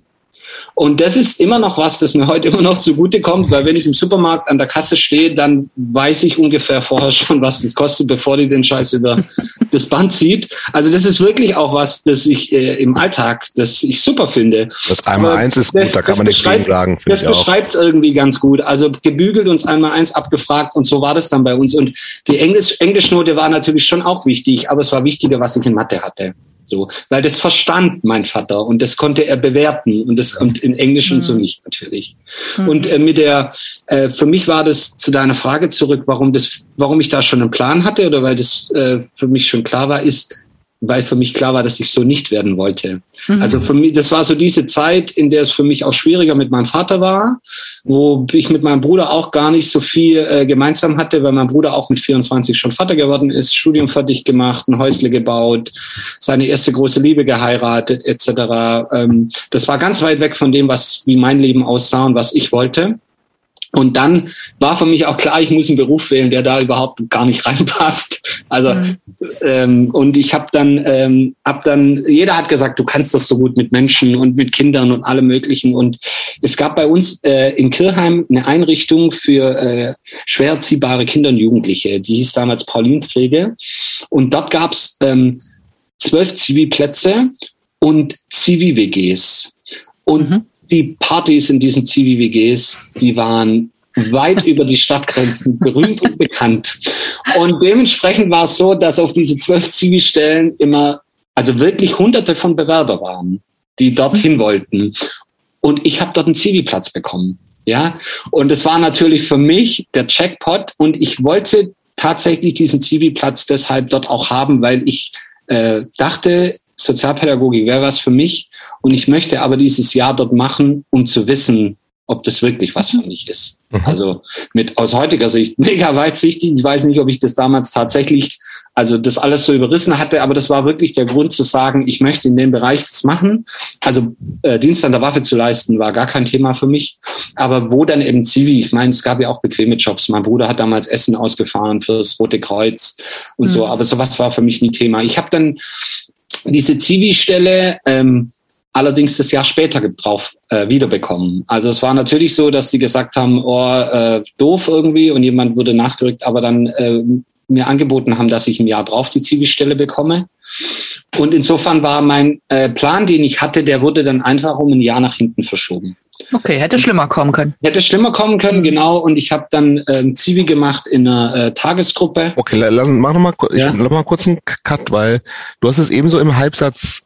Und das ist immer noch was, das mir heute immer noch zugute kommt, weil wenn ich im Supermarkt an der Kasse stehe, dann weiß ich ungefähr vorher schon, was das kostet, bevor die den Scheiß über das Band zieht. Also das ist wirklich auch was, das ich äh, im Alltag, das ich super finde. Das einmal eins ist gut, das, da kann man nichts gegen sagen. Das beschreibt es irgendwie ganz gut. Also gebügelt uns einmal eins abgefragt und so war das dann bei uns. Und die Englisch, Englischnote war natürlich schon auch wichtig, aber es war wichtiger, was ich in Mathe hatte. So, weil das verstand mein Vater und das konnte er bewerten und das kommt in Englisch mhm. und so nicht natürlich. Mhm. Und äh, mit der, äh, für mich war das zu deiner Frage zurück, warum das, warum ich da schon einen Plan hatte oder weil das äh, für mich schon klar war, ist, weil für mich klar war, dass ich so nicht werden wollte. Mhm. Also für mich, das war so diese Zeit, in der es für mich auch schwieriger mit meinem Vater war, wo ich mit meinem Bruder auch gar nicht so viel äh, gemeinsam hatte, weil mein Bruder auch mit 24 schon Vater geworden ist, Studium fertig gemacht, ein Häusle gebaut, seine erste große Liebe geheiratet, etc. Ähm, das war ganz weit weg von dem, was wie mein Leben aussah und was ich wollte. Und dann war für mich auch klar, ich muss einen Beruf wählen, der da überhaupt gar nicht reinpasst. Also mhm. ähm, und ich habe dann, ähm, hab dann, jeder hat gesagt, du kannst doch so gut mit Menschen und mit Kindern und allem Möglichen. Und es gab bei uns äh, in Kirchheim eine Einrichtung für äh, schwer erziehbare Kinder und Jugendliche. Die hieß damals Paulinpflege. Und dort gab's ähm, zwölf Zivi-Plätze und Zivi-WGs. Und mhm die Partys in diesen Zivi-WGs, die waren weit über die Stadtgrenzen berühmt und bekannt. Und dementsprechend war es so, dass auf diese zwölf Zivi-Stellen immer, also wirklich hunderte von Bewerber waren, die dorthin wollten. Und ich habe dort einen Zivi-Platz bekommen. Ja, und es war natürlich für mich der Jackpot und ich wollte tatsächlich diesen Zivi-Platz deshalb dort auch haben, weil ich äh, dachte, Sozialpädagogik wäre was für mich und ich möchte aber dieses Jahr dort machen, um zu wissen, ob das wirklich was für mich ist. Mhm. Also mit aus heutiger Sicht mega weitsichtig. Ich weiß nicht, ob ich das damals tatsächlich, also das alles so überrissen hatte, aber das war wirklich der Grund zu sagen, ich möchte in dem Bereich das machen. Also äh, Dienst an der Waffe zu leisten war gar kein Thema für mich. Aber wo dann eben Zivi? Ich meine, es gab ja auch bequeme Jobs. Mein Bruder hat damals Essen ausgefahren fürs Rote Kreuz und mhm. so. Aber sowas war für mich nie Thema. Ich habe dann diese Zivi-Stelle ähm, allerdings das Jahr später drauf äh, wiederbekommen. Also es war natürlich so, dass sie gesagt haben, oh, äh, doof irgendwie und jemand wurde nachgerückt, aber dann äh, mir angeboten haben, dass ich im Jahr drauf die Zivi-Stelle bekomme. Und insofern war mein äh, Plan, den ich hatte, der wurde dann einfach um ein Jahr nach hinten verschoben. Okay, hätte schlimmer kommen können. Hätte schlimmer kommen können, genau. Und ich habe dann ähm, Zivi gemacht in einer äh, Tagesgruppe. Okay, lass, mach noch mal, ja? ich, noch mal kurz einen Cut, weil du hast es ebenso im Halbsatz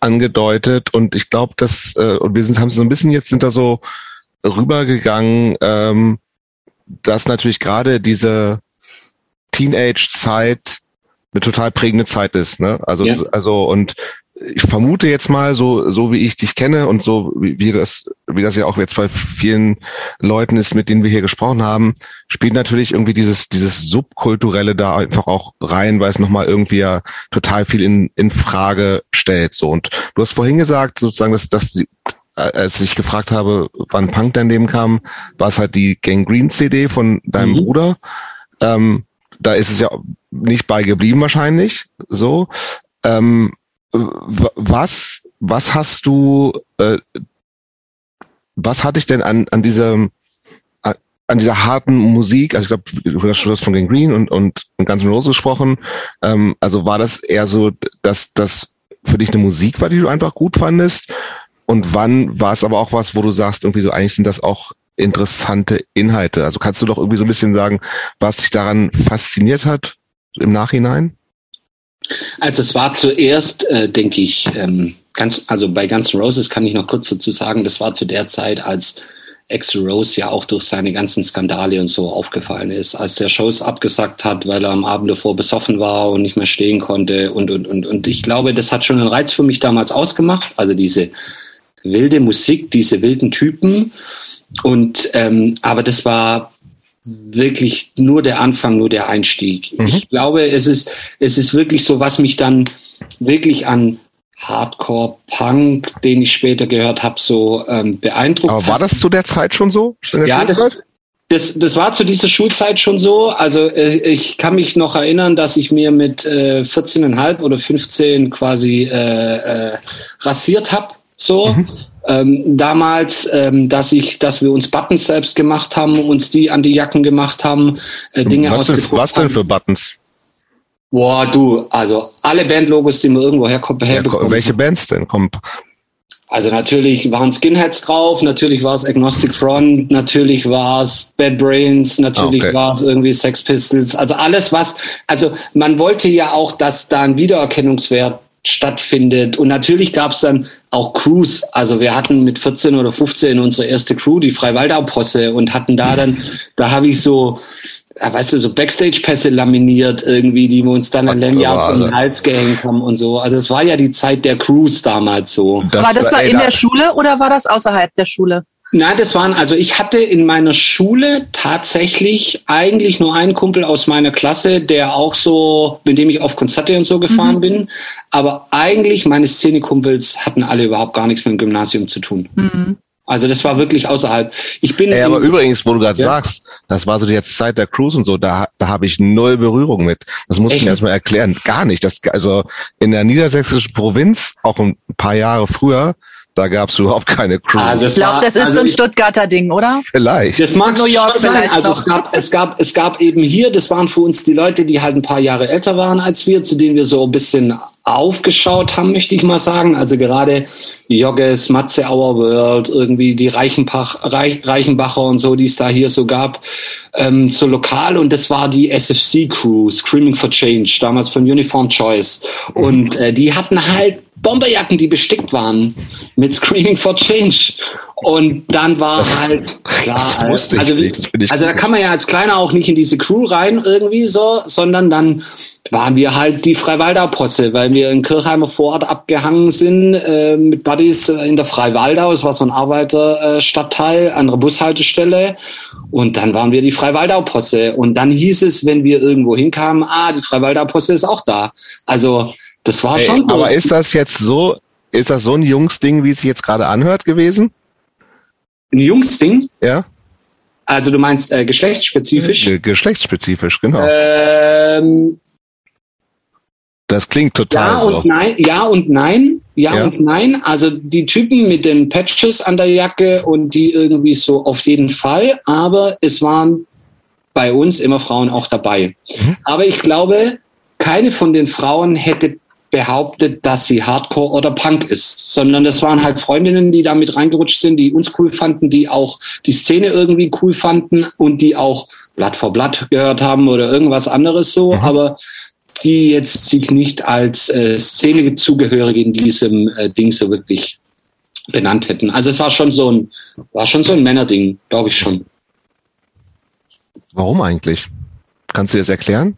angedeutet und ich glaube, dass äh, und wir sind haben so ein bisschen jetzt sind da so rübergegangen, ähm, dass natürlich gerade diese Teenage-Zeit eine total prägende Zeit ist, ne? Also ja. also und ich vermute jetzt mal, so, so wie ich dich kenne und so wie, wie das, wie das ja auch jetzt bei vielen Leuten ist, mit denen wir hier gesprochen haben, spielt natürlich irgendwie dieses, dieses Subkulturelle da einfach auch rein, weil es nochmal irgendwie ja total viel in, in Frage stellt, so. Und du hast vorhin gesagt, sozusagen, dass, dass die, als ich gefragt habe, wann Punk dein Leben kam, war es halt die Gang Green CD von deinem mhm. Bruder. Ähm, da ist es ja nicht bei geblieben wahrscheinlich, so. Ähm, was, was hast du, äh, was hatte ich denn an, an diesem, an dieser harten Musik, also ich glaube, du hast von den Green und, und, und Guns N' Roses gesprochen, ähm, also war das eher so, dass das für dich eine Musik war, die du einfach gut fandest? Und wann war es aber auch was, wo du sagst, irgendwie so, eigentlich sind das auch interessante Inhalte? Also kannst du doch irgendwie so ein bisschen sagen, was dich daran fasziniert hat im Nachhinein? Also es war zuerst, äh, denke ich, ähm, ganz, also bei Guns N' Roses kann ich noch kurz dazu sagen, das war zu der Zeit, als Axel Rose ja auch durch seine ganzen Skandale und so aufgefallen ist, als der Shows abgesagt hat, weil er am Abend davor besoffen war und nicht mehr stehen konnte und und und und ich glaube, das hat schon einen Reiz für mich damals ausgemacht, also diese wilde Musik, diese wilden Typen. Und ähm, aber das war wirklich nur der Anfang, nur der Einstieg. Mhm. Ich glaube, es ist, es ist wirklich so, was mich dann wirklich an Hardcore Punk, den ich später gehört habe, so ähm, beeindruckt. Aber war das zu der Zeit schon so? ja, das, das, das war zu dieser Schulzeit schon so. Also äh, ich kann mich noch erinnern, dass ich mir mit äh, 14,5 oder 15 quasi äh, äh, rasiert habe. So. Mhm. Ähm, damals, ähm, dass ich, dass wir uns Buttons selbst gemacht haben, uns die an die Jacken gemacht haben, äh, Dinge was, denn, was denn für Buttons? Boah, du, also alle Bandlogos, die wir irgendwo herkommen. Ja, welche Bands denn? Komm. Also natürlich waren Skinheads drauf, natürlich war es Agnostic Front, natürlich war es Bad Brains, natürlich okay. war es irgendwie Sex Pistols, also alles was, also man wollte ja auch, dass da ein Wiedererkennungswert stattfindet. Und natürlich gab es dann auch Crews. Also wir hatten mit 14 oder 15 unsere erste Crew, die Freiwaldau-Posse, und hatten da dann, da habe ich so, ja, weißt du, so Backstage-Pässe laminiert irgendwie, die wir uns dann an Lanyard von den Hals gehängt haben und so. Also es war ja die Zeit der Crews damals so. Das war das war in der Schule oder war das außerhalb der Schule? Nein, das waren, also ich hatte in meiner Schule tatsächlich eigentlich nur einen Kumpel aus meiner Klasse, der auch so, mit dem ich auf Konzerte und so gefahren mhm. bin. Aber eigentlich meine Szenekumpels hatten alle überhaupt gar nichts mit dem Gymnasium zu tun. Mhm. Also das war wirklich außerhalb. Ich bin. Ey, aber übrigens, wo du gerade ja. sagst, das war so die Zeit der Cruise und so, da, da habe ich null Berührung mit. Das muss ich mir erstmal erklären. Gar nicht. Das, also in der niedersächsischen Provinz, auch ein paar Jahre früher, da gab es überhaupt keine Crew. Also ich glaube, das ist also so ein Stuttgarter Ding, oder? Vielleicht. Das mag New York sein. Also es gab, es gab, es gab eben hier, das waren für uns die Leute, die halt ein paar Jahre älter waren als wir, zu denen wir so ein bisschen aufgeschaut haben, möchte ich mal sagen. Also gerade Jogges, Matze Our World, irgendwie die Reichenbach, Reich, Reichenbacher und so, die es da hier so gab, ähm, so lokal. Und das war die SFC Crew, Screaming for Change, damals von Uniform Choice. Und äh, die hatten halt Bomberjacken, die bestickt waren mit Screaming for Change. Und dann war das, halt klar, also, also, also da kann man ja als Kleiner auch nicht in diese Crew rein irgendwie so, sondern dann waren wir halt die Freiwaldau Posse, weil wir in Kirchheimer Vorort abgehangen sind äh, mit Buddies in der Freiwaldau. Es war so ein Arbeiterstadtteil, andere Bushaltestelle. Und dann waren wir die Freiwaldau Posse. Und dann hieß es, wenn wir irgendwo hinkamen, ah, die Freiwaldau Posse ist auch da. Also das war Ey, schon so. Aber ist das jetzt so, ist das so ein Jungsding, wie es sich jetzt gerade anhört gewesen? Ein Jungsding? Ja. Also du meinst äh, geschlechtsspezifisch? Ge geschlechtsspezifisch, genau. Ähm, das klingt total ja so. Und nein, ja und nein. Ja, ja, und nein. Also die Typen mit den Patches an der Jacke und die irgendwie so auf jeden Fall. Aber es waren bei uns immer Frauen auch dabei. Mhm. Aber ich glaube, keine von den Frauen hätte behauptet, dass sie Hardcore oder Punk ist, sondern das waren halt Freundinnen, die da mit reingerutscht sind, die uns cool fanden, die auch die Szene irgendwie cool fanden und die auch Blatt vor Blatt gehört haben oder irgendwas anderes so, mhm. aber die jetzt sich nicht als äh, Szene-Zugehörige in diesem äh, Ding so wirklich benannt hätten. Also es war schon so ein, war schon so ein Männerding, glaube ich schon. Warum eigentlich? Kannst du das erklären?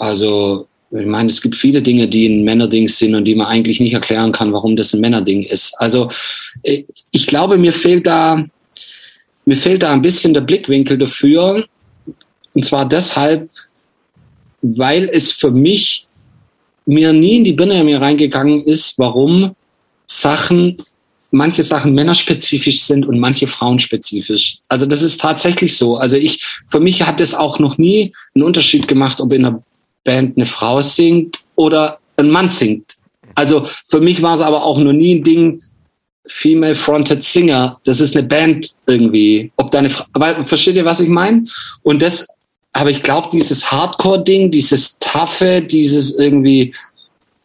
Also, ich meine, es gibt viele Dinge, die ein Männerding sind und die man eigentlich nicht erklären kann, warum das ein Männerding ist. Also, äh, ich glaube, mir fehlt da, mir fehlt da ein bisschen der Blickwinkel dafür. Und zwar deshalb, weil es für mich mir nie in die Birne mir reingegangen ist, warum Sachen, manche Sachen männerspezifisch sind und manche frauenspezifisch. Also das ist tatsächlich so. Also ich, für mich hat es auch noch nie einen Unterschied gemacht, ob in einer Band eine Frau singt oder ein Mann singt. Also für mich war es aber auch noch nie ein Ding, Female Fronted Singer, das ist eine Band irgendwie. Ob deine Frau, aber versteht ihr, was ich meine? Und das, aber ich glaube, dieses Hardcore-Ding, dieses Taffe, dieses irgendwie,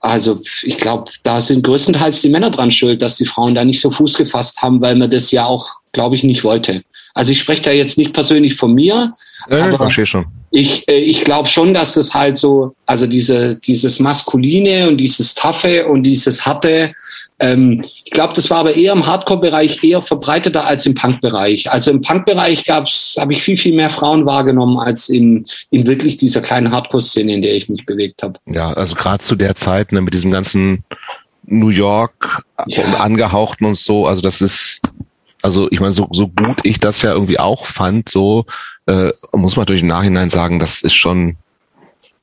also ich glaube, da sind größtenteils die Männer dran schuld, dass die Frauen da nicht so Fuß gefasst haben, weil man das ja auch, glaube ich, nicht wollte. Also ich spreche da jetzt nicht persönlich von mir, ja, aber ich verstehe schon ich, äh, ich glaube schon, dass das halt so, also diese, dieses Maskuline und dieses Taffe und dieses Harte, ähm, ich glaube, das war aber eher im Hardcore-Bereich eher verbreiteter als im Punk-Bereich. Also im Punk-Bereich gab's, habe ich viel, viel mehr Frauen wahrgenommen als in, in wirklich dieser kleinen Hardcore-Szene, in der ich mich bewegt habe. Ja, also gerade zu der Zeit, ne, mit diesem ganzen New York ja. und angehauchten und so. Also das ist, also ich meine, so, so gut ich das ja irgendwie auch fand, so äh, muss man natürlich im Nachhinein sagen, das ist schon,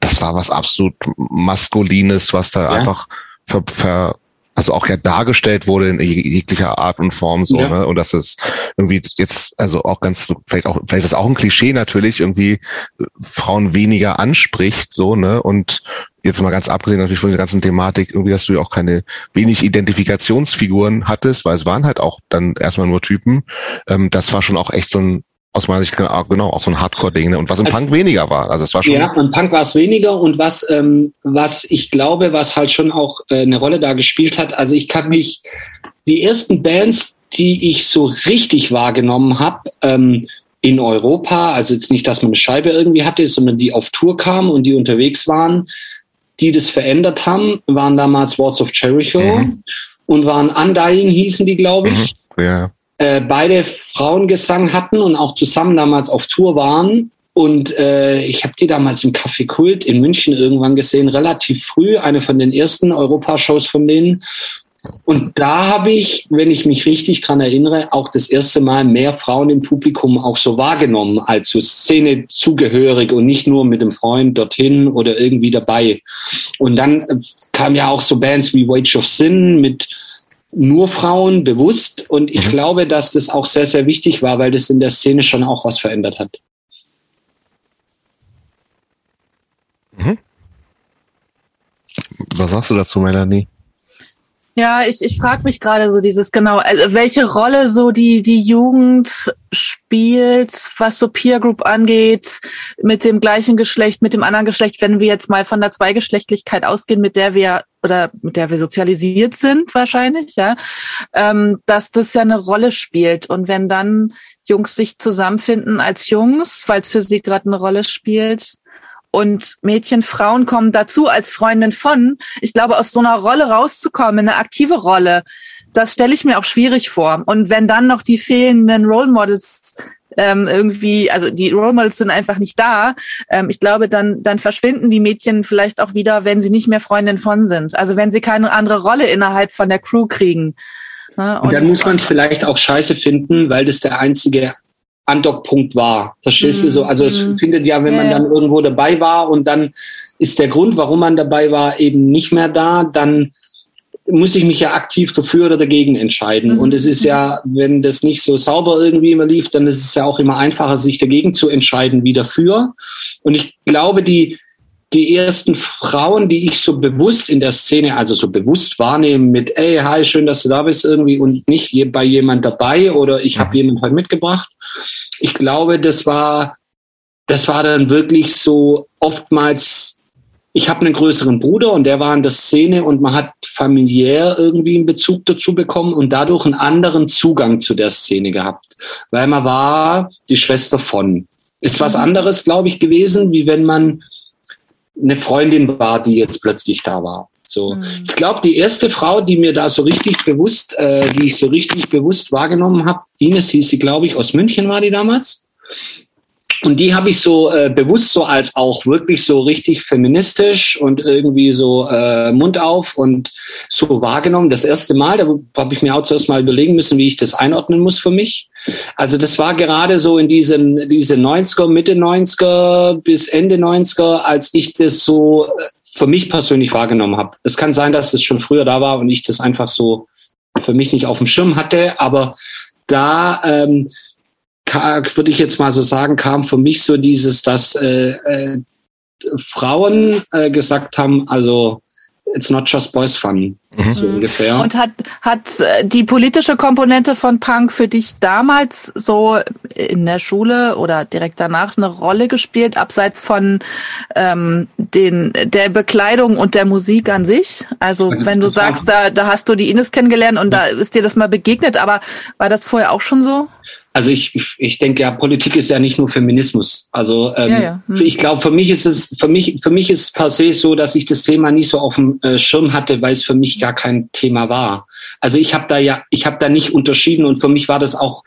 das war was absolut Maskulines, was da ja. einfach ver, ver, also auch ja dargestellt wurde in jeglicher Art und Form so, ja. ne? Und das ist irgendwie jetzt, also auch ganz, vielleicht auch, vielleicht ist das auch ein Klischee natürlich, irgendwie Frauen weniger anspricht, so, ne? Und jetzt mal ganz abgesehen natürlich von der ganzen Thematik, irgendwie, dass du ja auch keine wenig Identifikationsfiguren hattest, weil es waren halt auch dann erstmal nur Typen. Ähm, das war schon auch echt so ein aus meiner Sicht genau auch so ein Hardcore-Ding, ne? Und was im also, Punk weniger war. Also es war schon. Ja, im Punk war es weniger und was, ähm, was ich glaube, was halt schon auch äh, eine Rolle da gespielt hat. Also ich kann mich die ersten Bands, die ich so richtig wahrgenommen habe, ähm, in Europa, also jetzt nicht, dass man eine Scheibe irgendwie hatte, sondern die auf Tour kamen und die unterwegs waren, die das verändert haben, waren damals Words of Jericho mhm. und waren Undying hießen die, glaube ich. Mhm. Ja. Äh, beide Frauengesang hatten und auch zusammen damals auf Tour waren. Und äh, ich habe die damals im Café Kult in München irgendwann gesehen, relativ früh, eine von den ersten Europashows von denen. Und da habe ich, wenn ich mich richtig dran erinnere, auch das erste Mal mehr Frauen im Publikum auch so wahrgenommen, als so Szene zugehörig und nicht nur mit dem Freund dorthin oder irgendwie dabei. Und dann äh, kamen ja auch so Bands wie Wage of Sin mit nur Frauen bewusst. Und ich mhm. glaube, dass das auch sehr, sehr wichtig war, weil das in der Szene schon auch was verändert hat. Mhm. Was sagst du dazu, Melanie? Ja, ich, ich frage mich gerade so dieses genau, also welche Rolle so die, die Jugend spielt, was so Peer Group angeht, mit dem gleichen Geschlecht, mit dem anderen Geschlecht, wenn wir jetzt mal von der Zweigeschlechtlichkeit ausgehen, mit der wir oder mit der wir sozialisiert sind wahrscheinlich, ja, ähm, dass das ja eine Rolle spielt. Und wenn dann Jungs sich zusammenfinden als Jungs, weil es für sie gerade eine Rolle spielt, und Mädchen, Frauen kommen dazu als Freundin von. Ich glaube, aus so einer Rolle rauszukommen, in eine aktive Rolle, das stelle ich mir auch schwierig vor. Und wenn dann noch die fehlenden Role Models ähm, irgendwie, also die Role Models sind einfach nicht da. Ähm, ich glaube, dann, dann verschwinden die Mädchen vielleicht auch wieder, wenn sie nicht mehr Freundin von sind. Also wenn sie keine andere Rolle innerhalb von der Crew kriegen. Ne? Und, und dann muss man es vielleicht auch scheiße finden, weil das der einzige Andockpunkt war. Verstehst mm, du so? Also es mm. findet ja, wenn yeah. man dann irgendwo dabei war und dann ist der Grund, warum man dabei war, eben nicht mehr da, dann muss ich mich ja aktiv dafür oder dagegen entscheiden. Mm. Und es ist ja, wenn das nicht so sauber irgendwie immer lief, dann ist es ja auch immer einfacher, sich dagegen zu entscheiden wie dafür. Und ich glaube, die, die ersten Frauen, die ich so bewusst in der Szene, also so bewusst wahrnehme mit, ey, hi, schön, dass du da bist irgendwie und nicht bei jemand dabei oder ich habe mhm. jemand heute mitgebracht, ich glaube, das war, das war dann wirklich so oftmals, ich habe einen größeren Bruder und der war in der Szene und man hat familiär irgendwie einen Bezug dazu bekommen und dadurch einen anderen Zugang zu der Szene gehabt, weil man war die Schwester von. Ist was mhm. anderes, glaube ich, gewesen, wie wenn man eine Freundin war, die jetzt plötzlich da war. So, mhm. ich glaube, die erste Frau, die mir da so richtig bewusst, äh, die ich so richtig bewusst wahrgenommen habe, Ines hieß sie, glaube ich, aus München war die damals. Und die habe ich so äh, bewusst so als auch wirklich so richtig feministisch und irgendwie so äh, Mund auf und so wahrgenommen. Das erste Mal, da habe ich mir auch zuerst mal überlegen müssen, wie ich das einordnen muss für mich. Also das war gerade so in diesen diese 90er, Mitte 90er bis Ende 90er, als ich das so äh, für mich persönlich wahrgenommen habe. Es kann sein, dass es schon früher da war und ich das einfach so für mich nicht auf dem Schirm hatte, aber da ähm, würde ich jetzt mal so sagen, kam für mich so dieses, dass äh, äh, Frauen äh, gesagt haben, also it's not just boys fun. Mhm. So ungefähr. Und hat, hat äh, die politische Komponente von Punk für dich damals so in der Schule oder direkt danach eine Rolle gespielt, abseits von ähm, den, der Bekleidung und der Musik an sich? Also wenn du sagst, da, da hast du die Ines kennengelernt und da ist dir das mal begegnet, aber war das vorher auch schon so? Also ich, ich, ich denke ja, Politik ist ja nicht nur Feminismus. Also ähm, ja, ja. Hm. ich glaube, für mich ist es, für mich, für mich ist es per se so, dass ich das Thema nie so auf dem äh, Schirm hatte, weil es für mich gar kein Thema war. Also ich habe da ja, ich habe da nicht unterschieden und für mich war das auch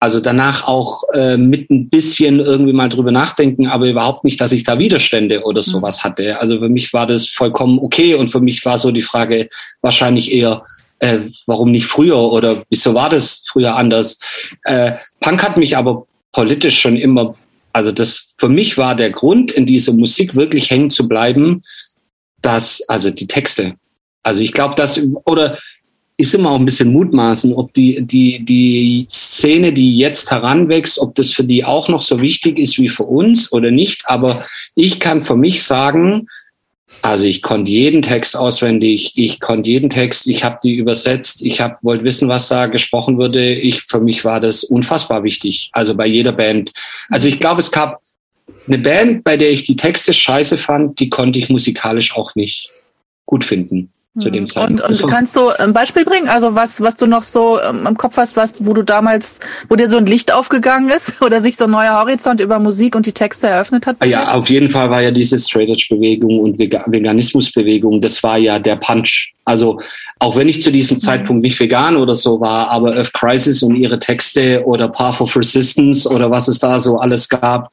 Also danach auch äh, mit ein bisschen irgendwie mal drüber nachdenken, aber überhaupt nicht, dass ich da Widerstände oder mhm. sowas hatte. Also für mich war das vollkommen okay und für mich war so die Frage wahrscheinlich eher, äh, warum nicht früher oder wieso war das früher anders? Äh, Punk hat mich aber politisch schon immer, also das für mich war der Grund, in dieser Musik wirklich hängen zu bleiben, dass, also die Texte. Also ich glaube, dass, oder ist immer auch ein bisschen mutmaßen, ob die, die, die Szene, die jetzt heranwächst, ob das für die auch noch so wichtig ist wie für uns oder nicht. Aber ich kann für mich sagen, also ich konnte jeden Text auswendig, ich konnte jeden Text, ich habe die übersetzt, ich hab, wollte wissen, was da gesprochen wurde. Ich, für mich war das unfassbar wichtig. Also bei jeder Band. Also ich glaube, es gab eine Band, bei der ich die Texte scheiße fand, die konnte ich musikalisch auch nicht gut finden zu dem mhm. Zeitpunkt. Und, und kannst du ein Beispiel bringen? Also was, was du noch so ähm, im Kopf hast, was, wo du damals, wo dir so ein Licht aufgegangen ist oder sich so ein neuer Horizont über Musik und die Texte eröffnet hat? Ja, auf jeden Fall war ja diese Straight Edge Bewegung und Veganismus Bewegung, das war ja der Punch. Also auch wenn ich zu diesem mhm. Zeitpunkt nicht vegan oder so war, aber Earth Crisis und ihre Texte oder Path of Resistance oder was es da so alles gab,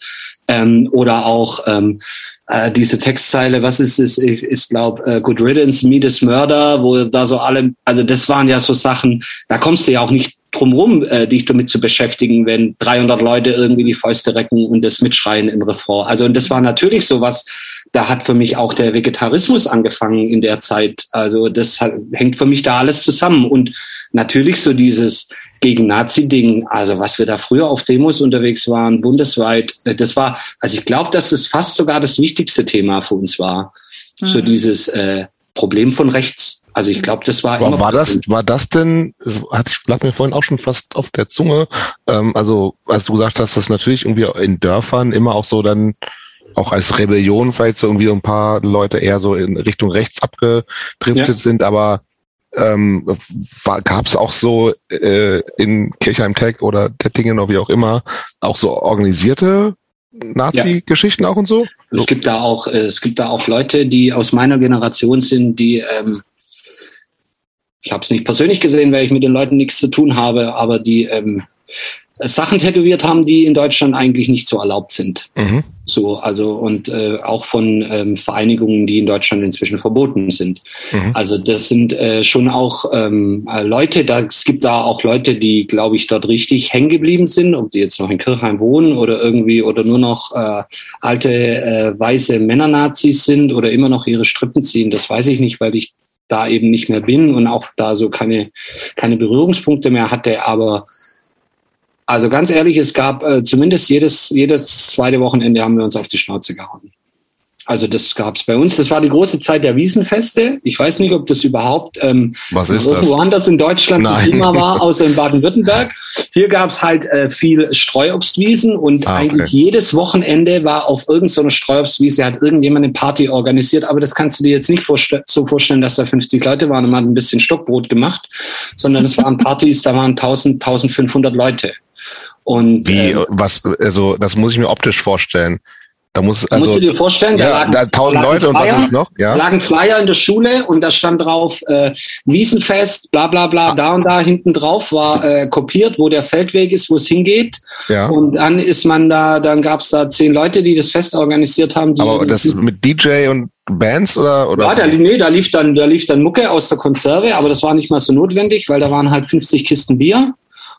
ähm, oder auch ähm, äh, diese Textzeile, was ist es? Ich, ich glaube, äh, Good Riddance, Meet is Murder, wo da so alle, also das waren ja so Sachen, da kommst du ja auch nicht drum rum, äh, dich damit zu beschäftigen, wenn 300 Leute irgendwie die Fäuste recken und das mitschreien im Refrain. Also und das war natürlich so was, da hat für mich auch der Vegetarismus angefangen in der Zeit. Also das hat, hängt für mich da alles zusammen und natürlich so dieses gegen Nazi-Ding, also was wir da früher auf Demos unterwegs waren, bundesweit, äh, das war, also ich glaube, dass es fast sogar das wichtigste Thema für uns war. Mhm. So dieses äh, Problem von rechts. Also ich glaube, das war. Aber war das, war das denn, hatte ich, lag mir vorhin auch schon fast auf der Zunge, ähm, also als du gesagt hast, dass natürlich irgendwie in Dörfern immer auch so dann auch als Rebellion vielleicht so irgendwie ein paar Leute eher so in Richtung rechts abgedriftet ja. sind, aber ähm, gab es auch so äh, in Kirchheim Tech oder Tettingen oder wie auch immer auch so organisierte Nazi-Geschichten ja. auch und so? Es gibt da auch, äh, es gibt da auch Leute, die aus meiner Generation sind, die ähm, ich habe es nicht persönlich gesehen, weil ich mit den Leuten nichts zu tun habe, aber die ähm, Sachen tätowiert haben, die in Deutschland eigentlich nicht so erlaubt sind. Mhm. So, also und äh, auch von ähm, Vereinigungen, die in Deutschland inzwischen verboten sind. Mhm. Also das sind äh, schon auch ähm, äh, Leute, da, es gibt da auch Leute, die, glaube ich, dort richtig hängen geblieben sind, ob die jetzt noch in Kirchheim wohnen oder irgendwie oder nur noch äh, alte äh, weiße Männernazis sind oder immer noch ihre Strippen ziehen, das weiß ich nicht, weil ich da eben nicht mehr bin und auch da so keine, keine Berührungspunkte mehr hatte, aber also ganz ehrlich, es gab äh, zumindest jedes, jedes zweite Wochenende haben wir uns auf die Schnauze gehauen. Also das gab's bei uns. Das war die große Zeit der Wiesenfeste. Ich weiß nicht, ob das überhaupt ähm, Was ist irgendwo das? anders in Deutschland Nein. Thema war, außer in Baden-Württemberg. Hier gab's halt äh, viel Streuobstwiesen und ah, eigentlich okay. jedes Wochenende war auf irgendeiner so Streuobstwiese hat irgendjemand eine Party organisiert. Aber das kannst du dir jetzt nicht vorste so vorstellen, dass da 50 Leute waren und man hat ein bisschen Stockbrot gemacht, sondern es waren Partys, da waren 1000, 1500 Leute. Und, Wie, ähm, was, also das muss ich mir optisch vorstellen. Da muss, also, musst du dir vorstellen, ja, da lagen, da tausend Leute Flyer, und was ist noch? Ja. Da lagen Flyer in der Schule und da stand drauf äh, Wiesenfest, bla bla bla, ah. da und da hinten drauf war äh, kopiert, wo der Feldweg ist, wo es hingeht. Ja. Und dann ist man da, dann gab's da zehn Leute, die das Fest organisiert haben. Aber das mit DJ und Bands oder? oder ja, da, nee, da lief dann, da lief dann Mucke aus der Konserve, aber das war nicht mal so notwendig, weil da waren halt 50 Kisten Bier.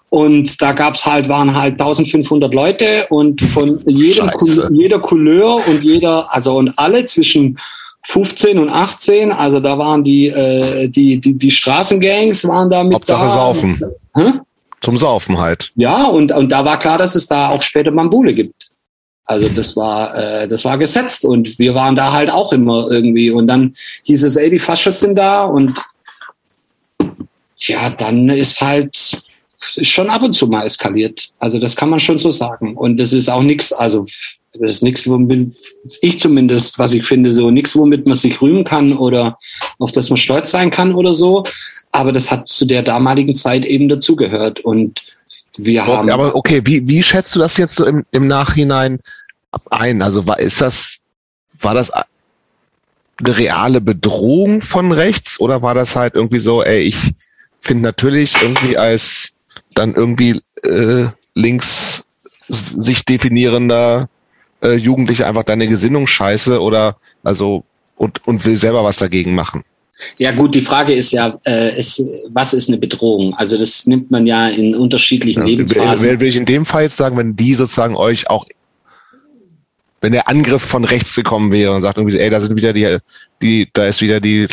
Und da gab's halt, waren halt 1500 Leute und von jedem, jeder Couleur und jeder, also und alle zwischen 15 und 18, also da waren die, äh, die, die, die Straßengangs waren da mit Hauptsache da. saufen. Hä? Zum Saufen halt. Ja, und, und da war klar, dass es da auch später Bambule gibt. Also das war, äh, das war gesetzt und wir waren da halt auch immer irgendwie. Und dann hieß es, ey, die Faschos sind da und ja, dann ist halt ist schon ab und zu mal eskaliert. Also das kann man schon so sagen. Und das ist auch nichts, also das ist nichts, womit ich zumindest, was ich finde, so nichts, womit man sich rühmen kann oder auf das man stolz sein kann oder so. Aber das hat zu der damaligen Zeit eben dazugehört. Und wir okay, haben. Aber okay, wie, wie schätzt du das jetzt so im, im Nachhinein ein? Also war, ist das, war das eine reale Bedrohung von rechts oder war das halt irgendwie so, ey, ich finde natürlich irgendwie als dann irgendwie äh, links sich definierender äh, Jugendliche einfach deine Gesinnung scheiße oder also und, und will selber was dagegen machen. Ja gut, die Frage ist ja, äh, ist, was ist eine Bedrohung? Also das nimmt man ja in unterschiedlichen ja, Lebensphasen. Will, will ich in dem Fall jetzt sagen, wenn die sozusagen euch auch, wenn der Angriff von rechts gekommen wäre und sagt irgendwie, ey, da sind wieder die, die, da ist wieder die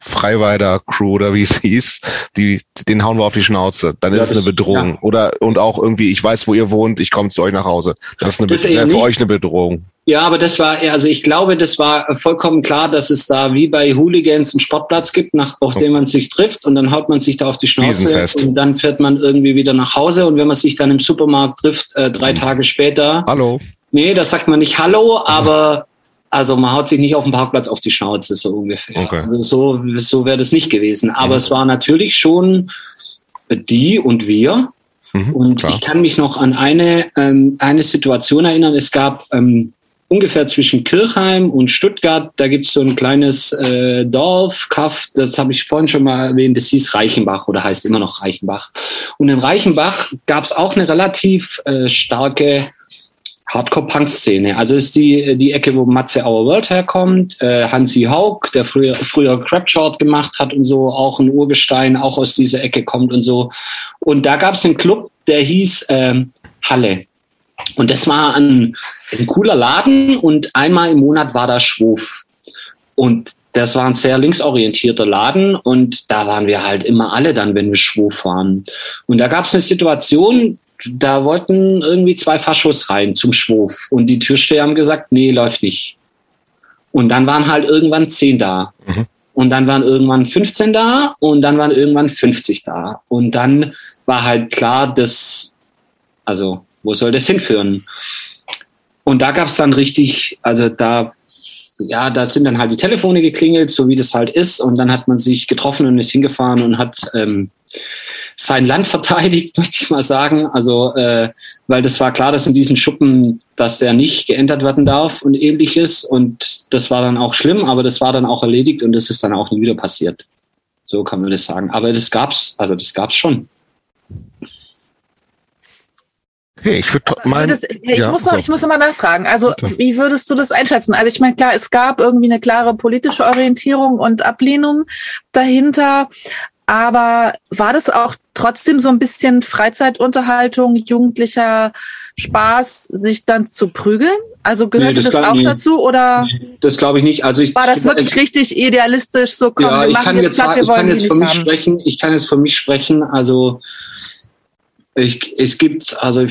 Freiweider Crew oder wie es hieß, die, den hauen wir auf die Schnauze. Dann ist ja, es eine Bedrohung. Ja. Oder und auch irgendwie, ich weiß, wo ihr wohnt, ich komme zu euch nach Hause. Das ist eine das Bedrohung, für euch eine Bedrohung. Ja, aber das war, also ich glaube, das war vollkommen klar, dass es da wie bei Hooligans einen Sportplatz gibt, nach, auf dem man sich trifft und dann haut man sich da auf die Schnauze und dann fährt man irgendwie wieder nach Hause und wenn man sich dann im Supermarkt trifft, äh, drei hm. Tage später. Hallo. Nee, das sagt man nicht Hallo, aber also man haut sich nicht auf dem Parkplatz auf die Schnauze, so ungefähr. Okay. Also so, so wäre das nicht gewesen. Aber mhm. es war natürlich schon die und wir. Mhm, und klar. ich kann mich noch an eine, ähm, eine Situation erinnern. Es gab ähm, ungefähr zwischen Kirchheim und Stuttgart, da gibt es so ein kleines äh, Dorf, Kaff, das habe ich vorhin schon mal erwähnt, das hieß Reichenbach oder heißt immer noch Reichenbach. Und in Reichenbach gab es auch eine relativ äh, starke Hardcore-Punk-Szene. Also ist die, die Ecke, wo Matze Our World herkommt, äh, Hansi Haug, der früher, früher Crapshort gemacht hat und so, auch ein Urgestein, auch aus dieser Ecke kommt und so. Und da gab es einen Club, der hieß ähm, Halle. Und das war ein, ein cooler Laden und einmal im Monat war da Schwuf. Und das war ein sehr linksorientierter Laden und da waren wir halt immer alle dann, wenn wir Schwuf waren. Und da gab es eine Situation, da wollten irgendwie zwei Faschos rein zum Schwurf. Und die Türsteher haben gesagt, nee, läuft nicht. Und dann waren halt irgendwann zehn da. Mhm. Und dann waren irgendwann 15 da und dann waren irgendwann 50 da. Und dann war halt klar, dass, also, wo soll das hinführen? Und da gab es dann richtig, also da, ja, da sind dann halt die Telefone geklingelt, so wie das halt ist. Und dann hat man sich getroffen und ist hingefahren und hat ähm, sein Land verteidigt, möchte ich mal sagen. Also, äh, weil das war klar, dass in diesen Schuppen, dass der nicht geändert werden darf und ähnliches. Und das war dann auch schlimm, aber das war dann auch erledigt und das ist dann auch nie wieder passiert. So kann man das sagen. Aber das gab's, also das gab's schon. Hey, ich würde mein, würdest, ich, ja, muss noch, ich muss noch mal nachfragen. Also, Bitte. wie würdest du das einschätzen? Also, ich meine, klar, es gab irgendwie eine klare politische Orientierung und Ablehnung dahinter. Aber war das auch trotzdem so ein bisschen Freizeitunterhaltung, jugendlicher Spaß, sich dann zu prügeln? Also gehörte nee, das, das auch nee. dazu oder? Das glaube ich nicht. Also ich, war das wirklich ich, richtig idealistisch so komm, ja, wir machen jetzt, jetzt platt, wir wollen ich kann jetzt für mich haben. sprechen. Ich kann jetzt für mich sprechen. Also ich, es gibt also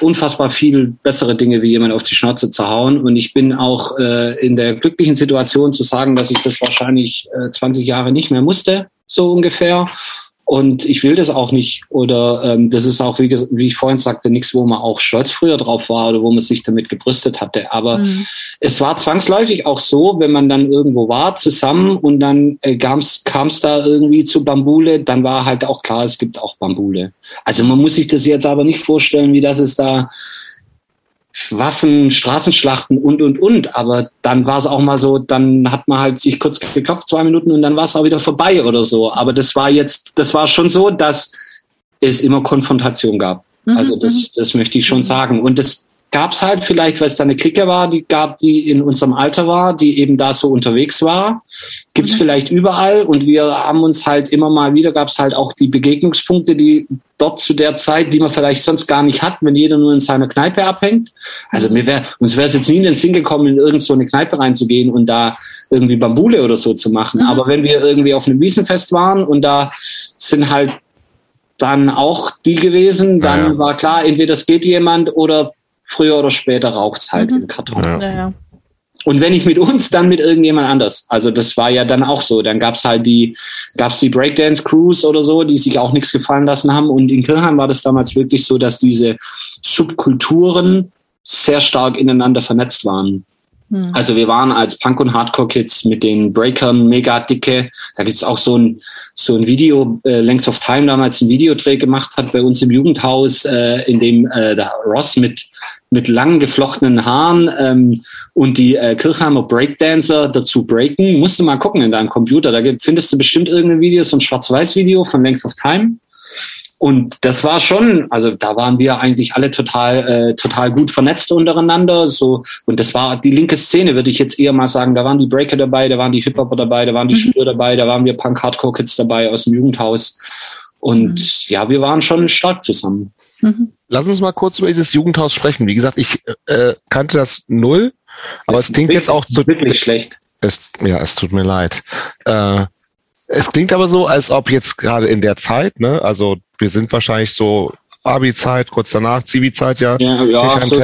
unfassbar viel bessere Dinge, wie jemand auf die Schnauze zu hauen. Und ich bin auch äh, in der glücklichen Situation zu sagen, dass ich das wahrscheinlich äh, 20 Jahre nicht mehr musste so ungefähr. Und ich will das auch nicht. Oder ähm, das ist auch, wie, wie ich vorhin sagte, nichts, wo man auch stolz früher drauf war oder wo man sich damit gebrüstet hatte. Aber mhm. es war zwangsläufig auch so, wenn man dann irgendwo war zusammen und dann äh, kam es da irgendwie zu Bambule, dann war halt auch klar, es gibt auch Bambule. Also man muss sich das jetzt aber nicht vorstellen, wie das es da Waffen, Straßenschlachten und, und, und. Aber dann war es auch mal so, dann hat man halt sich kurz geklopft, zwei Minuten und dann war es auch wieder vorbei oder so. Aber das war jetzt, das war schon so, dass es immer Konfrontation gab. Mhm, also das, mhm. das möchte ich schon sagen. Und das gab es halt vielleicht, weil es da eine Clique war, die gab, die in unserem Alter war, die eben da so unterwegs war. Gibt es mhm. vielleicht überall und wir haben uns halt immer mal wieder, gab es halt auch die Begegnungspunkte, die dort zu der Zeit, die man vielleicht sonst gar nicht hat, wenn jeder nur in seiner Kneipe abhängt. Also mir wär, uns wäre es jetzt nie in den Sinn gekommen, in irgend so eine Kneipe reinzugehen und da irgendwie Bambule oder so zu machen. Mhm. Aber wenn wir irgendwie auf einem Wiesenfest waren und da sind halt dann auch die gewesen, dann ja, ja. war klar, entweder es geht jemand oder früher oder später raucht es halt mhm. im Karton. Ja. Ja, Und wenn nicht mit uns, dann mit irgendjemand anders. Also das war ja dann auch so. Dann gab es halt die, gab's die Breakdance-Crews oder so, die sich auch nichts gefallen lassen haben. Und in Kirchheim war das damals wirklich so, dass diese Subkulturen sehr stark ineinander vernetzt waren. Hm. Also wir waren als Punk- und Hardcore-Kids mit den Breakern mega dicke. Da gibt's auch so ein, so ein Video, äh, Length of Time damals ein Videodreh gemacht hat bei uns im Jugendhaus, äh, in dem äh, der Ross mit mit lang geflochtenen Haaren ähm, und die äh, Kirchheimer Breakdancer dazu breaken. Musst du mal gucken in deinem Computer. Da gibt, findest du bestimmt irgendein Video, so ein Schwarz-Weiß-Video von Length of Time. Und das war schon, also da waren wir eigentlich alle total, äh, total gut vernetzt untereinander. So und das war die linke Szene, würde ich jetzt eher mal sagen. Da waren die Breaker dabei, da waren die Hip Hopper dabei, da waren die mhm. Schüler dabei, da waren wir Punk Hardcore Kids dabei aus dem Jugendhaus. Und mhm. ja, wir waren schon stark zusammen. Mhm. Lass uns mal kurz über dieses Jugendhaus sprechen. Wie gesagt, ich äh, kannte das null, aber das es klingt jetzt auch zu wirklich schlecht. Es, ja, es tut mir leid. Äh, es klingt aber so, als ob jetzt gerade in der Zeit, ne, also wir sind wahrscheinlich so Abi-Zeit, kurz danach, Zivi-Zeit, ja. Ja, ja so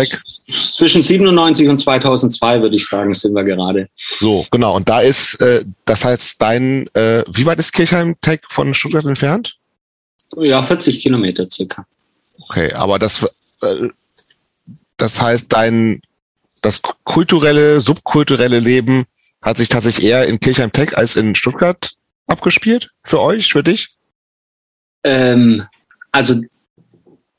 zwischen 97 und 2002 würde ich sagen, sind wir gerade. So, genau. Und da ist, äh, das heißt, dein, äh, wie weit ist Kirchheim Tech von Stuttgart entfernt? Ja, 40 Kilometer circa. Okay, aber das, äh, das heißt, dein, das kulturelle, subkulturelle Leben hat sich tatsächlich eher in Kirchheim Tech als in Stuttgart abgespielt? Für euch, für dich? Ähm, also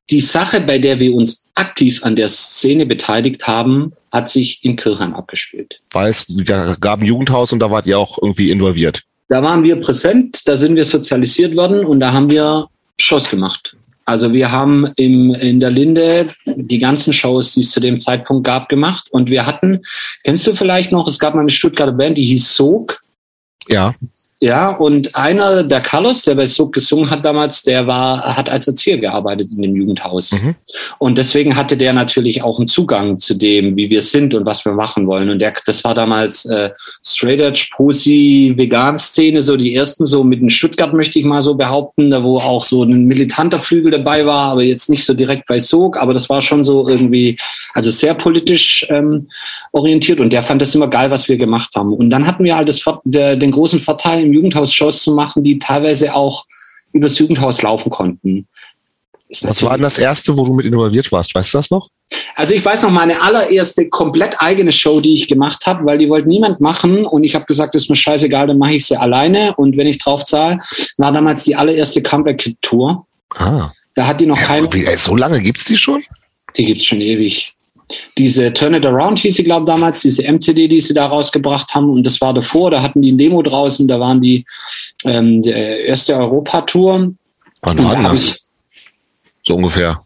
die Sache, bei der wir uns aktiv an der Szene beteiligt haben, hat sich in Kirchheim abgespielt. Weil es da gab ein Jugendhaus und da wart ihr auch irgendwie involviert. Da waren wir präsent, da sind wir sozialisiert worden und da haben wir Shows gemacht. Also wir haben im, in der Linde die ganzen Shows, die es zu dem Zeitpunkt gab, gemacht. Und wir hatten, kennst du vielleicht noch, es gab mal eine Stuttgarter Band, die hieß Sog. Ja. Ja, und einer, der Carlos, der bei Sog gesungen hat damals, der war, hat als Erzieher gearbeitet in dem Jugendhaus. Mhm. Und deswegen hatte der natürlich auch einen Zugang zu dem, wie wir sind und was wir machen wollen. Und der, das war damals äh, Straight Edge, Pussy, Vegan-Szene, so die ersten, so mit in Stuttgart möchte ich mal so behaupten, da wo auch so ein militanter Flügel dabei war, aber jetzt nicht so direkt bei Sog, aber das war schon so irgendwie, also sehr politisch ähm, orientiert und der fand das immer geil, was wir gemacht haben. Und dann hatten wir halt das, der, den großen Vorteil, Jugendhaus Shows zu machen, die teilweise auch übers Jugendhaus laufen konnten. Was war denn das erste, wo du mit involviert warst? Weißt du das noch? Also ich weiß noch meine allererste komplett eigene Show, die ich gemacht habe, weil die wollte niemand machen und ich habe gesagt, das ist mir scheißegal, dann mache ich sie alleine und wenn ich drauf zahle, war damals die allererste Comeback-Tour. Ah. Da hat die noch ja, kein. Wie, so lange gibt's die schon? Die gibt's schon ewig diese Turn It Around hieß sie, glaube damals, diese MCD, die sie da rausgebracht haben. Und das war davor, da hatten die ein Demo draußen, da waren die ähm, die erste Europatour. Wann war das? So ungefähr.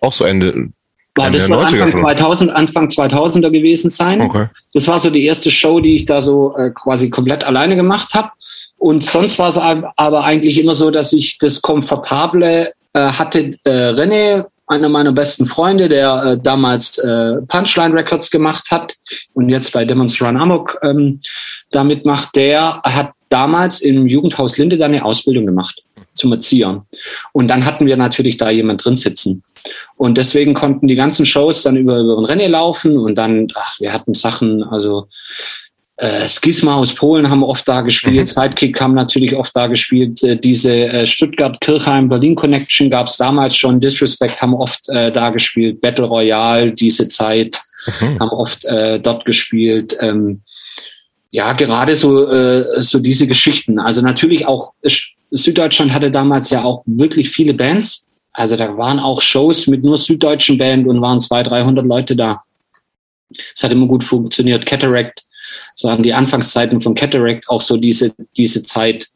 Auch so Ende. War Ende das war Anfang 2000, Anfang 2000er gewesen sein. Okay. Das war so die erste Show, die ich da so äh, quasi komplett alleine gemacht habe. Und sonst war es aber eigentlich immer so, dass ich das Komfortable äh, hatte. Äh, René einer meiner besten Freunde, der äh, damals äh, Punchline Records gemacht hat und jetzt bei Demons Run Amok ähm, damit macht, der hat damals im Jugendhaus Linde dann eine Ausbildung gemacht zum Erzieher. Und dann hatten wir natürlich da jemand drin sitzen. Und deswegen konnten die ganzen Shows dann über, über ein Rennen laufen und dann, ach, wir hatten Sachen, also äh, Skisma aus Polen haben oft da gespielt, mhm. Sidekick haben natürlich oft da gespielt. Äh, diese äh, Stuttgart-Kirchheim-Berlin-Connection gab es damals schon. Disrespect haben oft äh, da gespielt. Battle Royale, diese Zeit, mhm. haben oft äh, dort gespielt. Ähm, ja, gerade so, äh, so diese Geschichten. Also natürlich auch, Süddeutschland hatte damals ja auch wirklich viele Bands. Also da waren auch Shows mit nur süddeutschen Band und waren zwei, dreihundert Leute da. Es hat immer gut funktioniert. Cataract so an die Anfangszeiten von Cataract auch so diese, diese Zeit.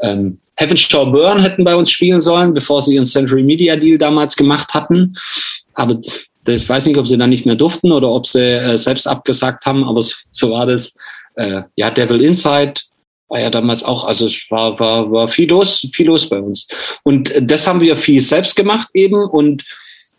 Ähm, Heaven Shall Burn hätten bei uns spielen sollen, bevor sie ihren Century Media Deal damals gemacht hatten. Aber das weiß nicht, ob sie dann nicht mehr durften oder ob sie äh, selbst abgesagt haben, aber so war das. Äh, ja, Devil Inside war ja damals auch, also es war, war, war viel los, viel los bei uns. Und das haben wir viel selbst gemacht eben und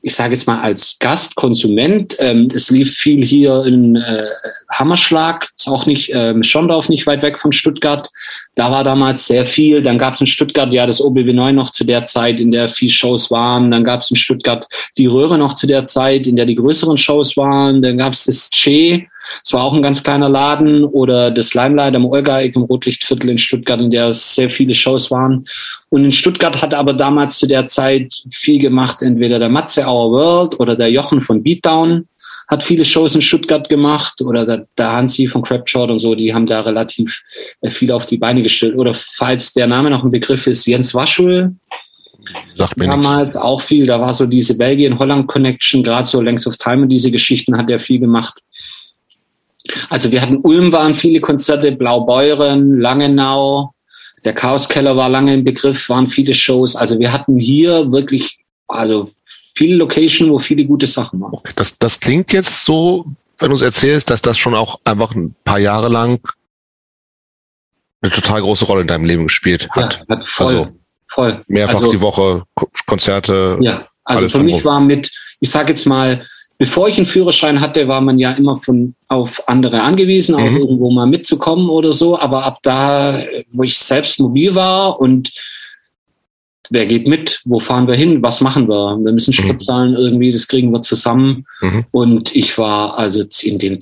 ich sage jetzt mal als Gastkonsument, ähm, es lief viel hier in äh, Hammerschlag, ist auch nicht, ähm, Schondorf nicht weit weg von Stuttgart. Da war damals sehr viel. Dann gab es in Stuttgart ja das OBW 9 noch zu der Zeit, in der viel Shows waren. Dann gab es in Stuttgart die Röhre noch zu der Zeit, in der die größeren Shows waren. Dann gab es das Che, es war auch ein ganz kleiner Laden oder das Limelight am Olgaig im Rotlichtviertel in Stuttgart, in der sehr viele Shows waren. Und in Stuttgart hat aber damals zu der Zeit viel gemacht, entweder der Matze Our World oder der Jochen von Beatdown hat viele Shows in Stuttgart gemacht oder der, der Hansi von Crapshot und so, die haben da relativ äh, viel auf die Beine gestellt. Oder falls der Name noch ein Begriff ist, Jens Waschul, Sagt mir damals nichts. auch viel, da war so diese Belgien-Holland-Connection, gerade so Length of Time und diese Geschichten hat er viel gemacht. Also wir hatten Ulm waren viele Konzerte, Blaubeuren, Langenau, Der Chaoskeller war lange im Begriff, waren viele Shows. Also wir hatten hier wirklich, also viele Locations, wo viele gute Sachen waren. Okay, das, das klingt jetzt so, wenn du es erzählst, dass das schon auch einfach ein paar Jahre lang eine total große Rolle in deinem Leben gespielt hat. Ja, hat voll, also voll. Mehrfach also, die Woche Konzerte. Ja, also für mich war mit, ich sage jetzt mal, bevor ich einen Führerschein hatte, war man ja immer von auf andere angewiesen, auch mhm. irgendwo mal mitzukommen oder so. Aber ab da, wo ich selbst mobil war und wer geht mit, wo fahren wir hin, was machen wir? Wir müssen mhm. Sprit zahlen irgendwie, das kriegen wir zusammen. Mhm. Und ich war also in den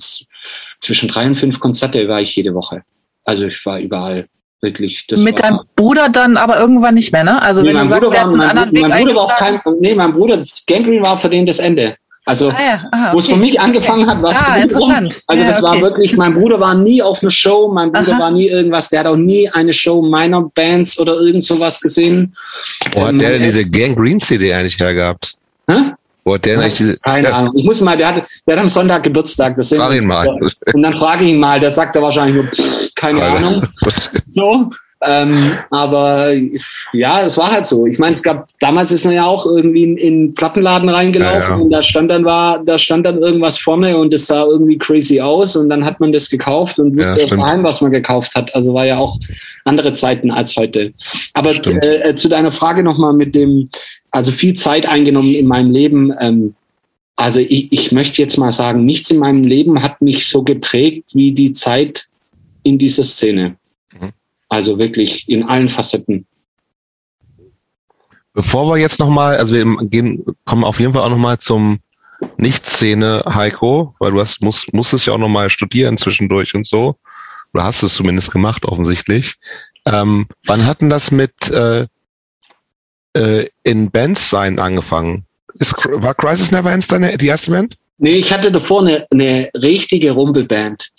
zwischen drei und fünf Konzerte war ich jede Woche. Also ich war überall wirklich. Mit deinem Bruder dann aber irgendwann nicht mehr, ne? Also nee, wenn du sagst, war, mein, mein Bruder war auf keinen, nee, mein Bruder, Gangrene war für den das Ende. Also, ah, ja. ah, okay. wo es für mich angefangen hat, war es ah, interessant. Also, ja, das okay. war wirklich, mein Bruder war nie auf einer Show, mein Bruder Aha. war nie irgendwas, der hat auch nie eine Show meiner Bands oder irgend sowas gesehen. Wo hat ähm, der denn diese Gang CD eigentlich hergehabt? Hä? Wo hat der ja, eigentlich diese, keine ja. Ahnung. Ich muss mal, der hat, der hat am Sonntag Geburtstag. Das frag ihn mal. Und dann frage ich ihn mal, der sagt er wahrscheinlich nur, pff, keine Alter. Ahnung. so. Ähm, aber ja, es war halt so. Ich meine, es gab damals ist man ja auch irgendwie in, in Plattenladen reingelaufen ja, ja. und da stand dann war, da stand dann irgendwas vorne und es sah irgendwie crazy aus und dann hat man das gekauft und wusste ja, daheim, was man gekauft hat. Also war ja auch andere Zeiten als heute. Aber äh, zu deiner Frage nochmal mit dem, also viel Zeit eingenommen in meinem Leben. Ähm, also ich, ich möchte jetzt mal sagen, nichts in meinem Leben hat mich so geprägt wie die Zeit in dieser Szene. Also wirklich in allen Facetten. Bevor wir jetzt nochmal, also wir gehen, kommen auf jeden Fall auch nochmal zum Nicht-Szene, Heiko, weil du hast, musst, musstest ja auch nochmal studieren zwischendurch und so. Oder hast es zumindest gemacht, offensichtlich. Ähm, wann hatten das mit äh, äh, in Bands sein angefangen? Ist, war Crisis Never Ends deine, die erste Band? Nee, ich hatte davor eine, eine richtige Rumpelband.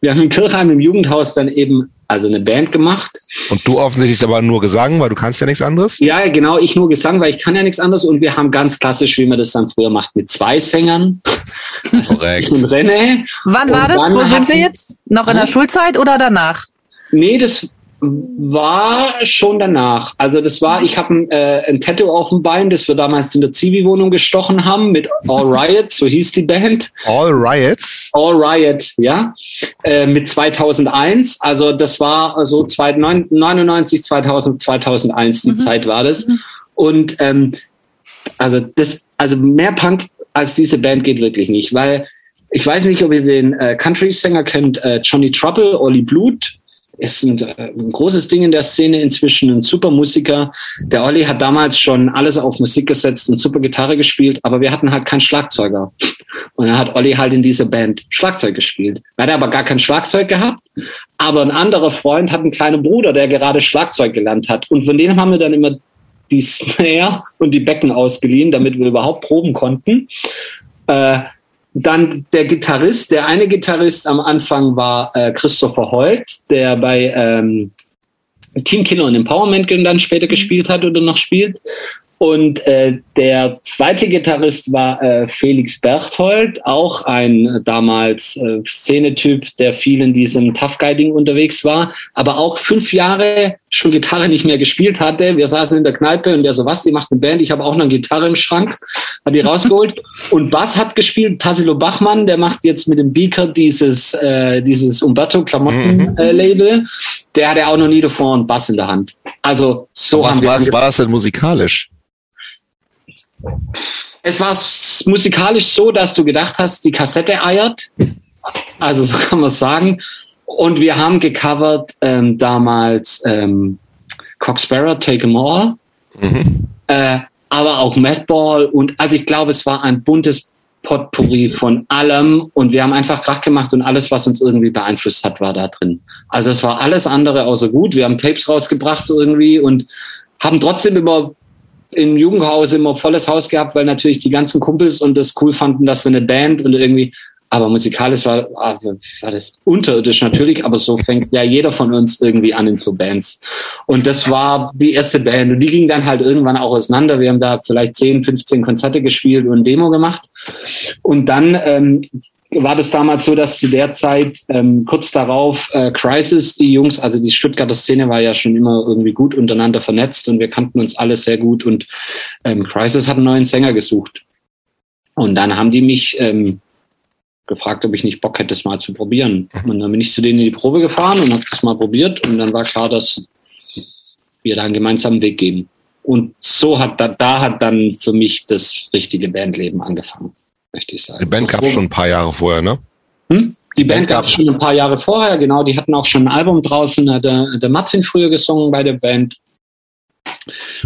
Wir haben in Kirchheim im Jugendhaus dann eben also eine Band gemacht. Und du offensichtlich aber nur Gesang, weil du kannst ja nichts anderes? Ja, genau, ich nur Gesang, weil ich kann ja nichts anderes. Und wir haben ganz klassisch, wie man das dann früher macht, mit zwei Sängern. Korrekt. und René. Wann war das? Wo sind wir jetzt? Noch in der Schulzeit oder danach? Nee, das war schon danach. Also das war, ich habe ein, äh, ein Tattoo auf dem Bein, das wir damals in der Zivi-Wohnung gestochen haben mit All Riot, so hieß die Band. All Riots? All Riot, ja. Äh, mit 2001, also das war so 99, 2000, 2001, die mhm. Zeit war das. Mhm. Und ähm, also das, also mehr Punk als diese Band geht wirklich nicht, weil ich weiß nicht, ob ihr den äh, Country-Sänger kennt, äh, Johnny Trouble, Ollie Blut ist ein, äh, ein, großes Ding in der Szene inzwischen, ein super Musiker. Der Olli hat damals schon alles auf Musik gesetzt und super Gitarre gespielt, aber wir hatten halt keinen Schlagzeuger. Und dann hat Olli halt in dieser Band Schlagzeug gespielt. Er hat aber gar kein Schlagzeug gehabt, aber ein anderer Freund hat einen kleinen Bruder, der gerade Schlagzeug gelernt hat. Und von denen haben wir dann immer die Snare und die Becken ausgeliehen, damit wir überhaupt proben konnten. Äh, dann der Gitarrist, der eine Gitarrist am Anfang war äh, Christopher Holt, der bei ähm, Team Killer und Empowerment dann später mhm. gespielt hat oder noch spielt. Und äh, der zweite Gitarrist war äh, Felix Berthold, auch ein damals äh, Szenetyp, der viel in diesem Tough Guiding unterwegs war, aber auch fünf Jahre schon Gitarre nicht mehr gespielt hatte. Wir saßen in der Kneipe und der so, was, die macht eine Band, ich habe auch noch eine Gitarre im Schrank, hat die rausgeholt. und Bass hat gespielt, Tassilo Bachmann, der macht jetzt mit dem Beaker dieses, äh, dieses Umberto Klamotten äh, Label. Der hatte auch noch nie davor einen Bass in der Hand. Also so was, haben wir. Was war das denn musikalisch? Es war musikalisch so, dass du gedacht hast, die Kassette eiert. Also so kann man sagen. Und wir haben gecovert ähm, damals ähm, Coxsparrow, Take 'em All. Mhm. Äh, aber auch Madball und also ich glaube, es war ein buntes Potpourri von allem und wir haben einfach Krach gemacht und alles, was uns irgendwie beeinflusst hat, war da drin. Also es war alles andere außer gut. Wir haben Tapes rausgebracht irgendwie und haben trotzdem immer im Jugendhaus immer volles Haus gehabt, weil natürlich die ganzen Kumpels und das cool fanden, dass wir eine Band und irgendwie, aber musikalisch war, ah, war das unterirdisch natürlich, aber so fängt ja jeder von uns irgendwie an in so Bands. Und das war die erste Band und die ging dann halt irgendwann auch auseinander. Wir haben da vielleicht 10, 15 Konzerte gespielt und Demo gemacht. Und dann ähm, war das damals so, dass zu der Zeit ähm, kurz darauf äh, Crisis, die Jungs, also die Stuttgarter Szene war ja schon immer irgendwie gut untereinander vernetzt und wir kannten uns alle sehr gut und ähm, Crisis hat einen neuen Sänger gesucht. Und dann haben die mich ähm, gefragt, ob ich nicht Bock hätte, das mal zu probieren. Und dann bin ich zu denen in die Probe gefahren und habe das mal probiert und dann war klar, dass wir da einen gemeinsamen Weg gehen. Und so hat da, da hat dann für mich das richtige Bandleben angefangen, möchte ich sagen. Die Band gab es schon ein paar Jahre vorher, ne? Hm? Die Band gab es schon ein paar Jahre vorher, genau. Die hatten auch schon ein Album draußen, hat der, der Martin früher gesungen bei der Band.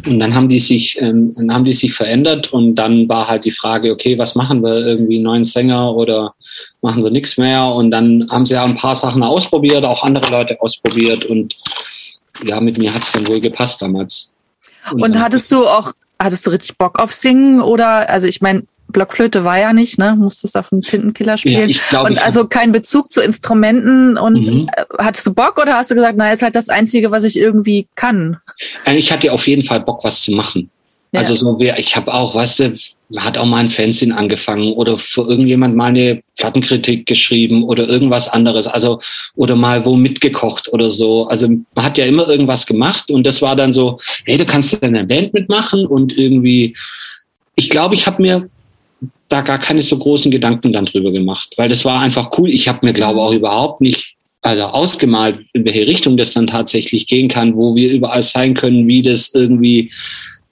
Und dann haben die sich, ähm, dann haben die sich verändert und dann war halt die Frage, okay, was machen wir? Irgendwie neuen Sänger oder machen wir nichts mehr? Und dann haben sie ja ein paar Sachen ausprobiert, auch andere Leute ausprobiert und ja, mit mir hat es dann wohl gepasst damals. Und, und hattest du auch, hattest du richtig Bock auf Singen oder, also ich meine, Blockflöte war ja nicht, ne? Musstest auf dem Tintenkiller spielen. Ja, glaub, und also kein Bezug zu Instrumenten. Und mhm. Äh, hattest du Bock oder hast du gesagt, na, ist halt das Einzige, was ich irgendwie kann? Ich hatte auf jeden Fall Bock, was zu machen. Ja. Also so, ich habe auch, weißt du, hat auch mal ein Fanzine angefangen oder für irgendjemand mal eine Plattenkritik geschrieben oder irgendwas anderes. Also, oder mal wo mitgekocht oder so. Also man hat ja immer irgendwas gemacht und das war dann so, hey, du kannst in einer Band mitmachen und irgendwie, ich glaube, ich habe mir da gar keine so großen Gedanken dann drüber gemacht, weil das war einfach cool. Ich habe mir, glaube auch überhaupt nicht also ausgemalt, in welche Richtung das dann tatsächlich gehen kann, wo wir überall sein können, wie das irgendwie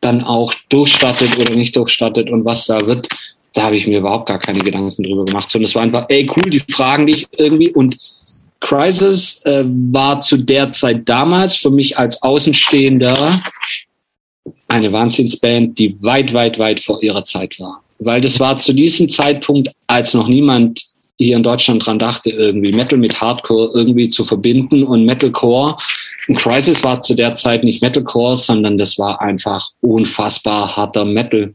dann auch durchstattet oder nicht durchstattet und was da wird. Da habe ich mir überhaupt gar keine Gedanken drüber gemacht, sondern es war einfach, ey, cool, die fragen dich irgendwie und Crisis äh, war zu der Zeit damals für mich als Außenstehender eine Wahnsinnsband, die weit, weit, weit vor ihrer Zeit war weil das war zu diesem Zeitpunkt, als noch niemand hier in Deutschland dran dachte, irgendwie Metal mit Hardcore irgendwie zu verbinden und Metalcore. Und Crisis war zu der Zeit nicht Metalcore, sondern das war einfach unfassbar harter Metal.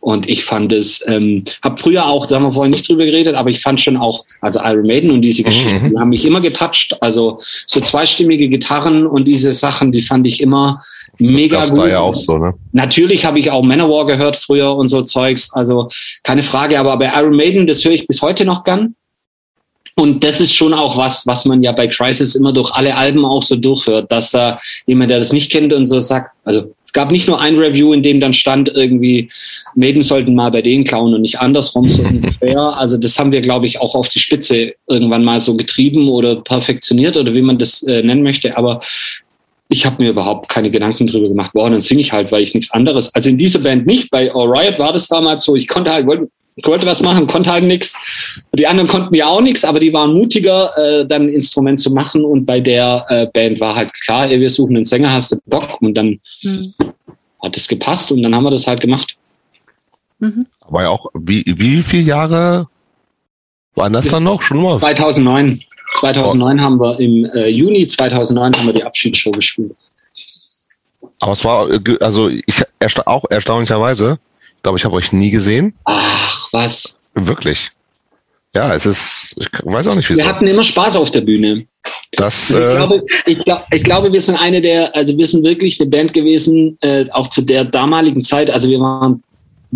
Und ich fand es, ähm, habe früher auch, da haben wir vorhin nicht drüber geredet, aber ich fand schon auch, also Iron Maiden und diese mhm. Geschichten, die haben mich immer getoucht. Also so zweistimmige Gitarren und diese Sachen, die fand ich immer mega das gut. Da ja auch so, ne? Natürlich habe ich auch Manowar gehört früher und so Zeugs, also keine Frage, aber bei Iron Maiden, das höre ich bis heute noch gern. Und das ist schon auch was, was man ja bei Crisis immer durch alle Alben auch so durchhört, dass da jemand, der das nicht kennt und so sagt, also es gab nicht nur ein Review, in dem dann stand irgendwie, Maiden sollten mal bei denen klauen und nicht andersrum so ungefähr. Also das haben wir, glaube ich, auch auf die Spitze irgendwann mal so getrieben oder perfektioniert oder wie man das äh, nennen möchte. Aber ich habe mir überhaupt keine Gedanken drüber gemacht. Boah, dann singe ich halt, weil ich nichts anderes. Also in dieser Band nicht. Bei All Riot war das damals so. Ich konnte halt, wollte, wollte was machen, konnte halt nichts. Die anderen konnten ja auch nichts, aber die waren mutiger, äh, dann ein Instrument zu machen. Und bei der äh, Band war halt klar, ey, wir suchen einen Sänger, hast du Bock? Und dann mhm. hat es gepasst und dann haben wir das halt gemacht. Mhm. Aber ja auch, wie, wie viele Jahre waren das dann noch? Schon mal? 2009. 2009 haben wir im äh, Juni 2009 haben wir die Abschiedsshow gespielt. Aber es war äh, also ich ersta auch erstaunlicherweise, ich glaube, ich habe euch nie gesehen. Ach, was? Wirklich. Ja, es ist, ich weiß auch nicht, wieso. Wir hatten immer Spaß auf der Bühne. Das, also ich, äh, glaube, ich, glaub, ich glaube, wir sind eine der, also wir sind wirklich eine Band gewesen, äh, auch zu der damaligen Zeit. Also wir waren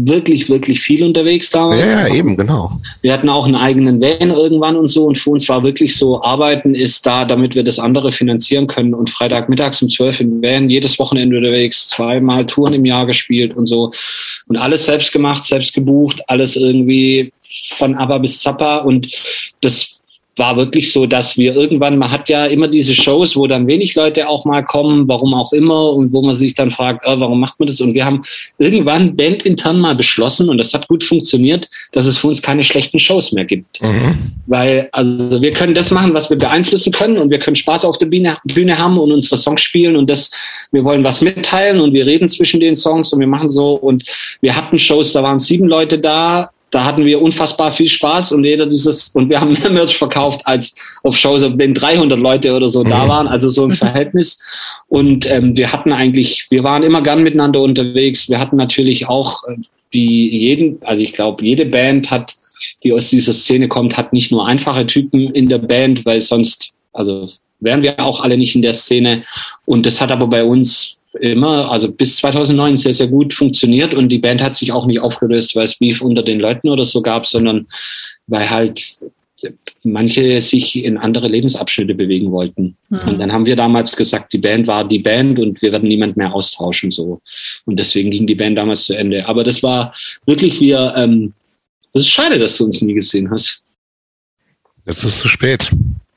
wirklich, wirklich viel unterwegs damals. Ja, ja, eben, genau. Wir hatten auch einen eigenen Van irgendwann und so und für uns war wirklich so, Arbeiten ist da, damit wir das andere finanzieren können und Freitagmittags um zwölf im Van, jedes Wochenende unterwegs, zweimal Touren im Jahr gespielt und so und alles selbst gemacht, selbst gebucht, alles irgendwie von ABBA bis Zappa und das war wirklich so, dass wir irgendwann, man hat ja immer diese Shows, wo dann wenig Leute auch mal kommen, warum auch immer, und wo man sich dann fragt, oh, warum macht man das? Und wir haben irgendwann bandintern mal beschlossen, und das hat gut funktioniert, dass es für uns keine schlechten Shows mehr gibt. Mhm. Weil, also wir können das machen, was wir beeinflussen können, und wir können Spaß auf der Bühne, Bühne haben und unsere Songs spielen, und das, wir wollen was mitteilen, und wir reden zwischen den Songs, und wir machen so, und wir hatten Shows, da waren sieben Leute da, da hatten wir unfassbar viel Spaß und jeder dieses, und wir haben mehr Merch verkauft als auf Shows, wenn 300 Leute oder so da mhm. waren, also so im Verhältnis. Und ähm, wir hatten eigentlich, wir waren immer gern miteinander unterwegs. Wir hatten natürlich auch äh, die jeden, also ich glaube, jede Band hat, die aus dieser Szene kommt, hat nicht nur einfache Typen in der Band, weil sonst, also wären wir auch alle nicht in der Szene. Und das hat aber bei uns immer, also bis 2009 sehr, sehr gut funktioniert und die Band hat sich auch nicht aufgelöst, weil es Beef unter den Leuten oder so gab, sondern weil halt manche sich in andere Lebensabschnitte bewegen wollten. Mhm. Und dann haben wir damals gesagt, die Band war die Band und wir werden niemand mehr austauschen so. Und deswegen ging die Band damals zu Ende. Aber das war wirklich wir. Ähm, das ist schade, dass du uns nie gesehen hast. Es ist zu spät.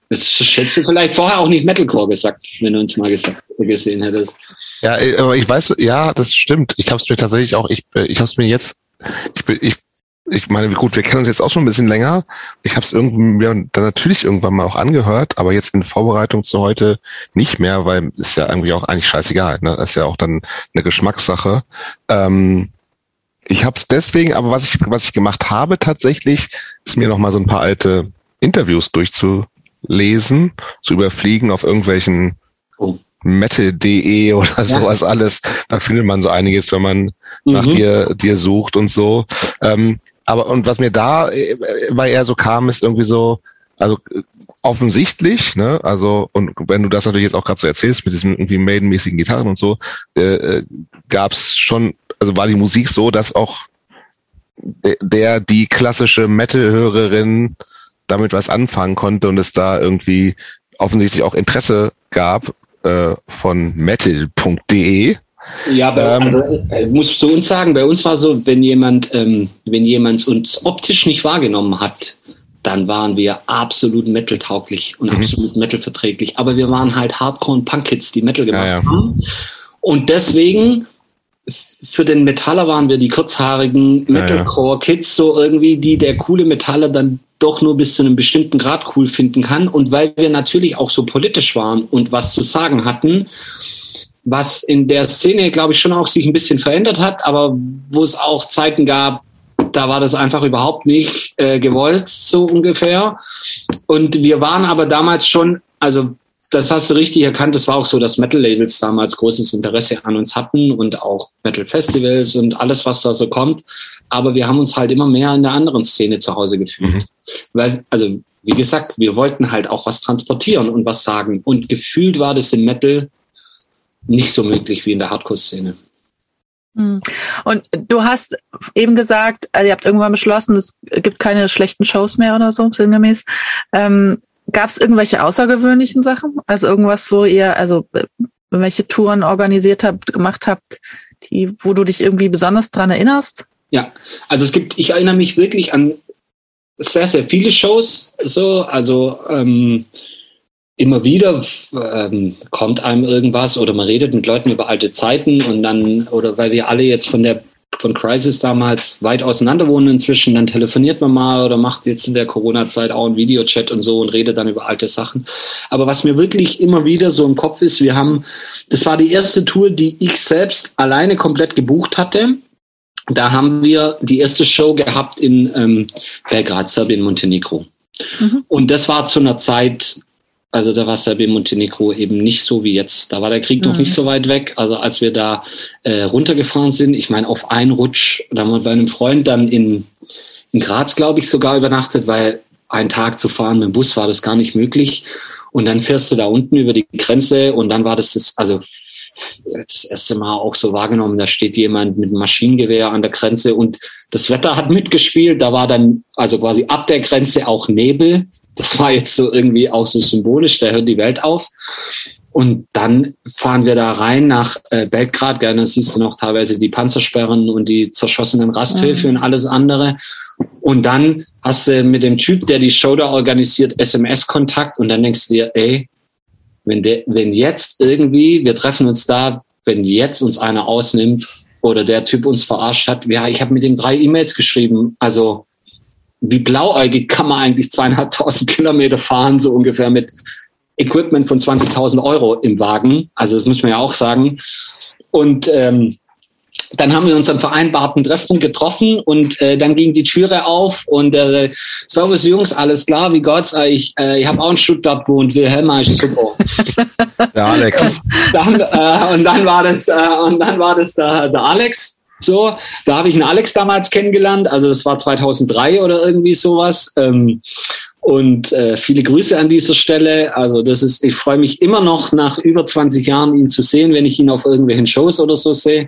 Das hättest du vielleicht vorher auch nicht Metalcore gesagt, wenn du uns mal gesagt, gesehen hättest. Ja, aber ich weiß, ja, das stimmt. Ich habe es mir tatsächlich auch, ich, ich habe es mir jetzt, ich, ich ich meine, gut, wir kennen uns jetzt auch schon ein bisschen länger. Ich habe es irgendwie mir dann natürlich irgendwann mal auch angehört, aber jetzt in Vorbereitung zu heute nicht mehr, weil ist ja irgendwie auch eigentlich scheißegal. Ne? Das ist ja auch dann eine Geschmackssache. Ähm, ich habe es deswegen, aber was ich was ich gemacht habe tatsächlich, ist mir noch mal so ein paar alte Interviews durchzulesen, zu überfliegen auf irgendwelchen oh. metal.de oder ja. sowas alles. Da findet man so einiges, wenn man mhm. nach dir dir sucht und so. Ähm, aber und was mir da äh, bei eher so kam, ist irgendwie so, also offensichtlich, ne, also und wenn du das natürlich jetzt auch gerade so erzählst mit diesen irgendwie Maiden-mäßigen Gitarren und so, äh, äh gab es schon, also war die Musik so, dass auch der die klassische Metal-Hörerin damit was anfangen konnte und es da irgendwie offensichtlich auch Interesse gab äh, von metal.de ja, bei, ähm, also, ich muss zu uns sagen, bei uns war so, wenn jemand, ähm, wenn jemand uns optisch nicht wahrgenommen hat, dann waren wir absolut Metal-tauglich und mhm. absolut Metal-verträglich. Aber wir waren halt Hardcore- und Punk-Kids, die Metal gemacht ja, ja. haben. Und deswegen, für den Metaller waren wir die kurzhaarigen Metalcore-Kids, so irgendwie, die der coole Metaller dann doch nur bis zu einem bestimmten Grad cool finden kann. Und weil wir natürlich auch so politisch waren und was zu sagen hatten, was in der Szene, glaube ich, schon auch sich ein bisschen verändert hat, aber wo es auch Zeiten gab, da war das einfach überhaupt nicht äh, gewollt, so ungefähr. Und wir waren aber damals schon, also das hast du richtig erkannt, es war auch so, dass Metal-Labels damals großes Interesse an uns hatten und auch Metal-Festivals und alles, was da so kommt. Aber wir haben uns halt immer mehr in der anderen Szene zu Hause gefühlt. Mhm. Weil, also, wie gesagt, wir wollten halt auch was transportieren und was sagen. Und gefühlt war das im Metal nicht so möglich wie in der Hardcore-Szene. Hm. Und du hast eben gesagt, also ihr habt irgendwann beschlossen, es gibt keine schlechten Shows mehr oder so, sinngemäß. Ähm, Gab es irgendwelche außergewöhnlichen Sachen? Also irgendwas, wo ihr, also welche Touren organisiert habt, gemacht habt, die, wo du dich irgendwie besonders dran erinnerst? Ja, also es gibt, ich erinnere mich wirklich an sehr, sehr viele Shows, so, also ähm, immer wieder ähm, kommt einem irgendwas oder man redet mit Leuten über alte Zeiten und dann, oder weil wir alle jetzt von der von Crisis damals weit auseinander wohnen inzwischen, dann telefoniert man mal oder macht jetzt in der Corona-Zeit auch einen Videochat und so und redet dann über alte Sachen. Aber was mir wirklich immer wieder so im Kopf ist, wir haben, das war die erste Tour, die ich selbst alleine komplett gebucht hatte. Da haben wir die erste Show gehabt in ähm, Belgrad, Serbien, Montenegro. Mhm. Und das war zu einer Zeit, also da war Serbien Montenegro eben nicht so wie jetzt. Da war der Krieg mhm. noch nicht so weit weg. Also als wir da äh, runtergefahren sind, ich meine auf einen Rutsch, da haben wir bei einem Freund dann in, in Graz, glaube ich, sogar übernachtet, weil einen Tag zu fahren mit dem Bus war das gar nicht möglich. Und dann fährst du da unten über die Grenze und dann war das das, also das erste Mal auch so wahrgenommen, da steht jemand mit Maschinengewehr an der Grenze und das Wetter hat mitgespielt. Da war dann also quasi ab der Grenze auch Nebel das war jetzt so irgendwie auch so symbolisch, da hört die Welt auf. Und dann fahren wir da rein nach äh, Belgrad. Gerne siehst du noch teilweise die Panzersperren und die zerschossenen Rasthöfe mhm. und alles andere. Und dann hast du mit dem Typ, der die Show da organisiert, SMS-Kontakt und dann denkst du dir, ey, wenn, der, wenn jetzt irgendwie, wir treffen uns da, wenn jetzt uns einer ausnimmt oder der Typ uns verarscht hat, ja, ich habe mit ihm drei E-Mails geschrieben. Also wie blauäugig kann man eigentlich zweieinhalbtausend Kilometer fahren, so ungefähr mit Equipment von 20.000 Euro im Wagen. Also das muss man ja auch sagen. Und ähm, dann haben wir uns am vereinbarten Treffpunkt getroffen und äh, dann ging die Türe auf und äh, Servus Jungs, alles klar, wie Gott, ich, äh, ich habe auch in Stuttgart gewohnt, Wilhelma ist super. Der Alex. Dann, äh, und dann war das, äh, und dann war das der, der Alex so, da habe ich einen Alex damals kennengelernt, also das war 2003 oder irgendwie sowas. Ähm, und äh, viele Grüße an dieser Stelle. Also das ist, ich freue mich immer noch nach über 20 Jahren ihn zu sehen, wenn ich ihn auf irgendwelchen Shows oder so sehe.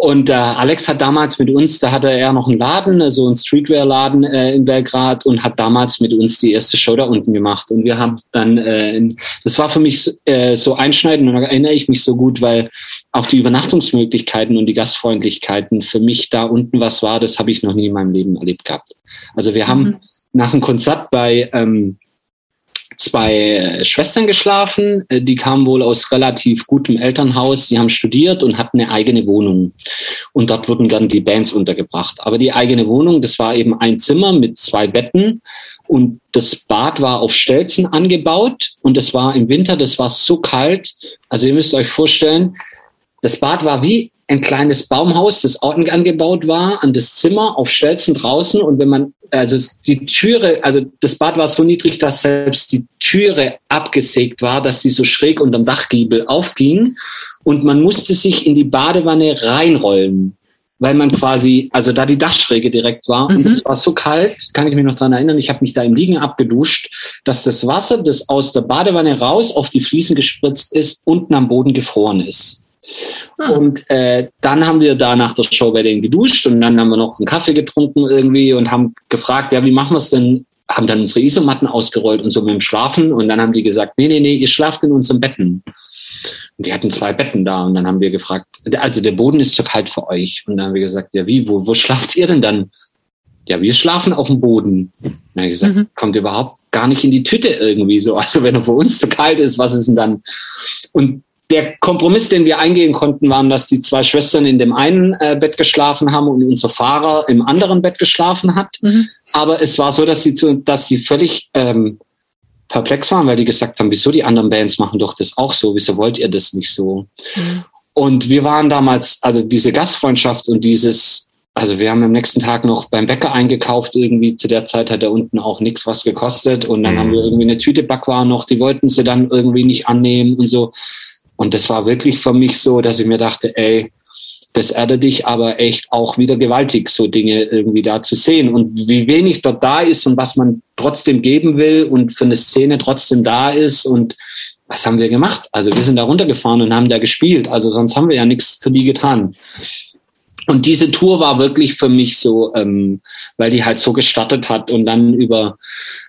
Und äh, Alex hat damals mit uns, da hatte er noch einen Laden, so also einen Streetwear-Laden äh, in Belgrad und hat damals mit uns die erste Show da unten gemacht. Und wir haben dann, äh, das war für mich äh, so einschneidend und da erinnere ich mich so gut, weil auch die Übernachtungsmöglichkeiten und die Gastfreundlichkeiten für mich da unten was war, das habe ich noch nie in meinem Leben erlebt gehabt. Also wir haben mhm. nach einem Konzert bei ähm, zwei Schwestern geschlafen. Äh, die kamen wohl aus relativ gutem Elternhaus. Die haben studiert und hatten eine eigene Wohnung. Und dort wurden dann die Bands untergebracht. Aber die eigene Wohnung, das war eben ein Zimmer mit zwei Betten. Und das Bad war auf Stelzen angebaut. Und das war im Winter, das war so kalt. Also ihr müsst euch vorstellen, das Bad war wie ein kleines Baumhaus, das angebaut war, an das Zimmer auf Stelzen draußen. Und wenn man, also die Türe, also das Bad war so niedrig, dass selbst die Türe abgesägt war, dass sie so schräg unterm Dachgiebel aufging. Und man musste sich in die Badewanne reinrollen, weil man quasi, also da die Dachschräge direkt war. Mhm. Und es war so kalt, kann ich mich noch dran erinnern, ich habe mich da im Liegen abgeduscht, dass das Wasser, das aus der Badewanne raus auf die Fliesen gespritzt ist, unten am Boden gefroren ist. Hm. Und äh, dann haben wir da nach der Show bei denen geduscht und dann haben wir noch einen Kaffee getrunken irgendwie und haben gefragt, ja, wie machen wir es denn? Haben dann unsere Isomatten ausgerollt und so mit dem Schlafen und dann haben die gesagt, nee, nee, nee, ihr schlaft in unseren Betten. Und die hatten zwei Betten da und dann haben wir gefragt, also der Boden ist zu kalt für euch. Und dann haben wir gesagt, ja, wie, wo, wo schlaft ihr denn dann? Ja, wir schlafen auf dem Boden. Und dann haben wir gesagt, mhm. kommt überhaupt gar nicht in die Tüte irgendwie so. Also wenn er für uns zu kalt ist, was ist denn dann? Und der Kompromiss, den wir eingehen konnten, war, dass die zwei Schwestern in dem einen äh, Bett geschlafen haben und unser Fahrer im anderen Bett geschlafen hat. Mhm. Aber es war so, dass sie, zu, dass sie völlig ähm, perplex waren, weil die gesagt haben, wieso die anderen Bands machen doch das auch so, wieso wollt ihr das nicht so? Mhm. Und wir waren damals, also diese Gastfreundschaft und dieses also wir haben am nächsten Tag noch beim Bäcker eingekauft. Irgendwie zu der Zeit hat er unten auch nichts was gekostet. Und dann mhm. haben wir irgendwie eine Tüte Backwaren noch. Die wollten sie dann irgendwie nicht annehmen und so. Und das war wirklich für mich so, dass ich mir dachte, ey, das erdet dich aber echt auch wieder gewaltig, so Dinge irgendwie da zu sehen. Und wie wenig dort da ist und was man trotzdem geben will und für eine Szene trotzdem da ist. Und was haben wir gemacht? Also wir sind da runtergefahren und haben da gespielt. Also sonst haben wir ja nichts für die getan. Und diese Tour war wirklich für mich so, ähm, weil die halt so gestartet hat und dann über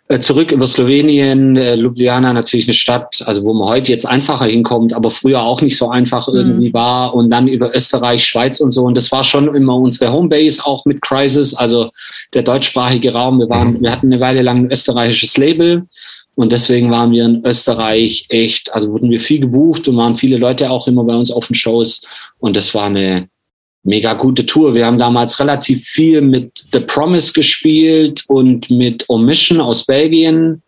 äh, zurück über Slowenien, äh, Ljubljana natürlich eine Stadt, also wo man heute jetzt einfacher hinkommt, aber früher auch nicht so einfach mhm. irgendwie war. Und dann über Österreich, Schweiz und so. Und das war schon immer unsere Homebase auch mit Crisis, also der deutschsprachige Raum. Wir waren, wir hatten eine Weile lang ein österreichisches Label. Und deswegen waren wir in Österreich echt, also wurden wir viel gebucht und waren viele Leute auch immer bei uns auf den Shows. Und das war eine mega gute Tour. Wir haben damals relativ viel mit The Promise gespielt und mit Omission aus Belgien.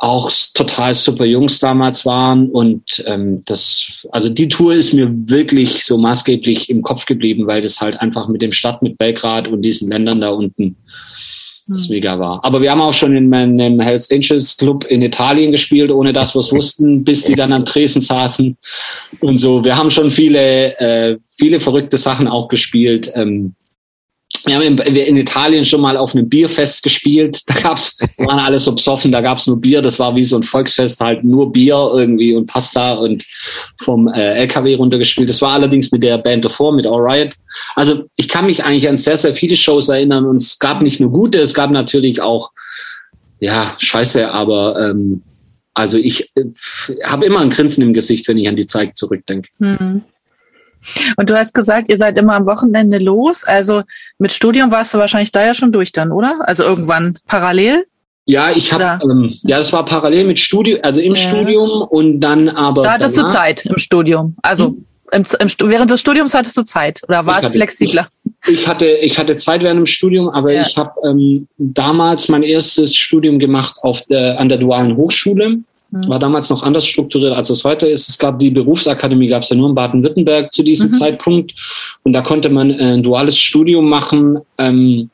Auch total super Jungs damals waren und ähm, das, also die Tour ist mir wirklich so maßgeblich im Kopf geblieben, weil das halt einfach mit dem Stadt mit Belgrad und diesen Ländern da unten das hm. mega war. Aber wir haben auch schon in meinem Hells Angels Club in Italien gespielt, ohne dass wir es wussten, bis die dann am Tresen saßen und so. Wir haben schon viele, äh, viele verrückte Sachen auch gespielt. Ähm, wir haben in, in, Italien schon mal auf einem Bierfest gespielt. Da gab's, waren alle so besoffen, da gab's nur Bier. Das war wie so ein Volksfest, halt nur Bier irgendwie und Pasta und vom äh, LKW runtergespielt. Das war allerdings mit der Band davor, mit All Riot. Also ich kann mich eigentlich an sehr, sehr viele Shows erinnern und es gab nicht nur gute, es gab natürlich auch, ja, scheiße, aber ähm, also ich äh, habe immer ein Grinsen im Gesicht, wenn ich an die Zeit zurückdenke. Mhm. Und du hast gesagt, ihr seid immer am Wochenende los. Also mit Studium warst du wahrscheinlich da ja schon durch dann, oder? Also irgendwann parallel? Ja, ich habe ähm, ja, das war parallel mit Studium, also im ja. Studium und dann aber. Da hattest danach, du Zeit im Studium. Also hm? im, im, während des Studiums hattest du Zeit oder war es flexibler? Ich hatte, ich hatte Zeit während dem Studium, aber ja. ich habe ähm, damals mein erstes Studium gemacht auf der, an der dualen Hochschule. War damals noch anders strukturiert, als es heute ist. Es gab die Berufsakademie, gab es ja nur in Baden-Württemberg zu diesem mhm. Zeitpunkt. Und da konnte man äh, ein duales Studium machen ähm,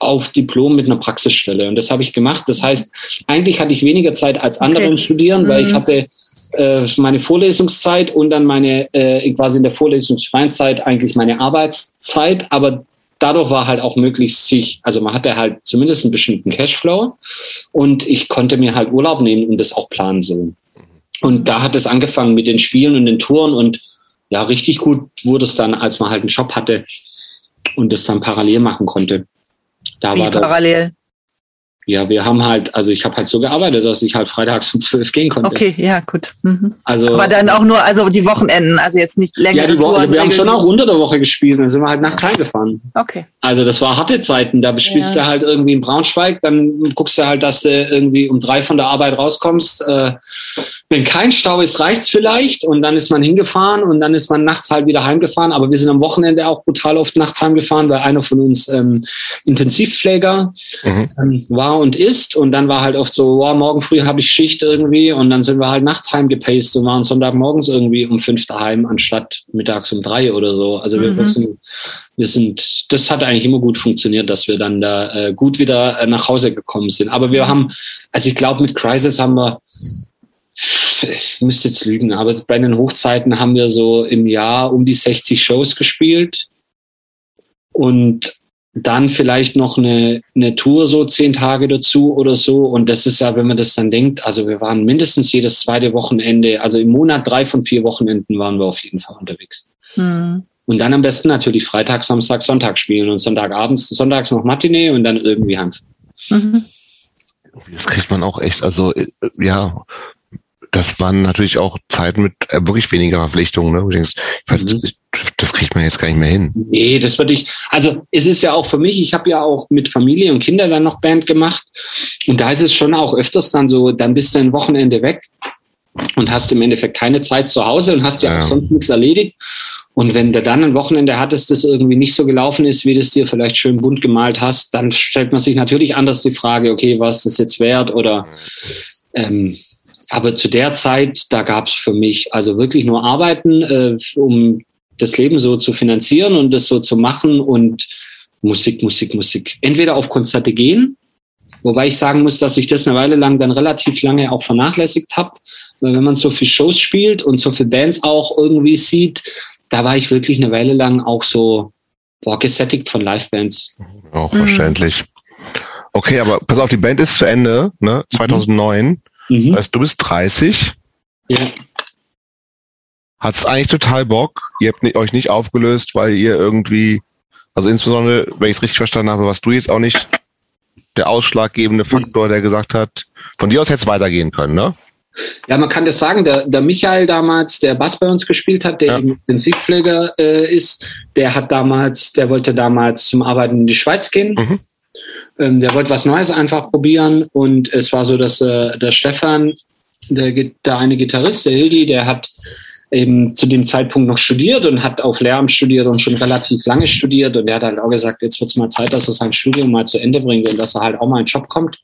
auf Diplom mit einer Praxisstelle. Und das habe ich gemacht. Das heißt, eigentlich hatte ich weniger Zeit als andere okay. im Studieren, mhm. weil ich mhm. hatte äh, meine Vorlesungszeit und dann meine äh, quasi in der vorlesungsfreien Zeit eigentlich meine Arbeitszeit. Aber dadurch war halt auch möglich, sich, also man hatte halt zumindest einen bestimmten Cashflow und ich konnte mir halt Urlaub nehmen und das auch planen so. Und da hat es angefangen mit den Spielen und den Touren und ja, richtig gut wurde es dann, als man halt einen Job hatte und das dann parallel machen konnte. Da Wie war das, parallel? Ja, wir haben halt, also ich habe halt so gearbeitet, dass ich halt freitags um zwölf gehen konnte. Okay, ja, gut. Mhm. Also, Aber dann auch nur, also die Wochenenden, also jetzt nicht länger. Ja, die Woche, wir haben schon auch unter der Woche gespielt, dann sind wir halt nachts heimgefahren. Okay. Also das war harte Zeiten, da spielst ja. du halt irgendwie in Braunschweig, dann guckst du halt, dass du irgendwie um drei von der Arbeit rauskommst. Äh, wenn kein Stau ist, reicht's vielleicht und dann ist man hingefahren und dann ist man nachts halt wieder heimgefahren. Aber wir sind am Wochenende auch brutal oft nachts heimgefahren, weil einer von uns ähm, Intensivpfleger mhm. ähm, war und ist. Und dann war halt oft so, wow, morgen früh habe ich Schicht irgendwie und dann sind wir halt nachts heimgepaced und waren Sonntagmorgens irgendwie um fünf daheim anstatt mittags um drei oder so. Also wir, mhm. sind, wir sind, das hat eigentlich immer gut funktioniert, dass wir dann da äh, gut wieder äh, nach Hause gekommen sind. Aber wir haben, also ich glaube, mit Crisis haben wir ich müsste jetzt lügen, aber bei den Hochzeiten haben wir so im Jahr um die 60 Shows gespielt und dann vielleicht noch eine, eine Tour so zehn Tage dazu oder so. Und das ist ja, wenn man das dann denkt, also wir waren mindestens jedes zweite Wochenende, also im Monat drei von vier Wochenenden waren wir auf jeden Fall unterwegs. Mhm. Und dann am besten natürlich Freitag, Samstag, Sonntag spielen und Sonntagabends, sonntags noch Matinee und dann irgendwie heim. Mhm. Das kriegt man auch echt, also äh, ja, das waren natürlich auch Zeiten mit äh, wirklich weniger Verpflichtungen. Ne? Denkst, ich weiß, mhm. Das kriegt man jetzt gar nicht mehr hin. Nee, das würde ich, also es ist ja auch für mich, ich habe ja auch mit Familie und Kindern dann noch Band gemacht und da ist es schon auch öfters dann so, dann bist du ein Wochenende weg und hast im Endeffekt keine Zeit zu Hause und hast ja, ja. auch sonst nichts erledigt. Und wenn du dann ein Wochenende hattest, das irgendwie nicht so gelaufen ist, wie du es dir vielleicht schön bunt gemalt hast, dann stellt man sich natürlich anders die Frage, okay, was ist das jetzt wert? Oder ähm, aber zu der Zeit, da gab es für mich also wirklich nur Arbeiten, äh, um das Leben so zu finanzieren und das so zu machen und Musik, Musik, Musik. Entweder auf Konzerte gehen, wobei ich sagen muss, dass ich das eine Weile lang dann relativ lange auch vernachlässigt habe. Weil wenn man so viel Shows spielt und so viele Bands auch irgendwie sieht, da war ich wirklich eine Weile lang auch so boah, gesättigt von Livebands. Auch mhm. verständlich. Okay, aber pass auf, die Band ist zu Ende, ne? 2009. Mhm. Mhm. Das heißt, du bist 30. Ja. Hat's eigentlich total Bock. Ihr habt euch nicht aufgelöst, weil ihr irgendwie, also insbesondere, wenn ich es richtig verstanden habe, was du jetzt auch nicht der ausschlaggebende Faktor, der gesagt hat, von dir aus hätte es weitergehen können, ne? Ja, man kann das sagen, der, der Michael damals, der Bass bei uns gespielt hat, der ja. Intensivpfleger äh, ist, der hat damals, der wollte damals zum Arbeiten in die Schweiz gehen. Mhm. Ähm, der wollte was Neues einfach probieren und es war so, dass äh, der Stefan, der, der eine Gitarrist, der Hildi, der hat eben zu dem Zeitpunkt noch studiert und hat auf Lehramt studiert und schon relativ lange studiert und der hat halt auch gesagt, jetzt wird es mal Zeit, dass er sein Studium mal zu Ende bringt und dass er halt auch mal in den Job kommt.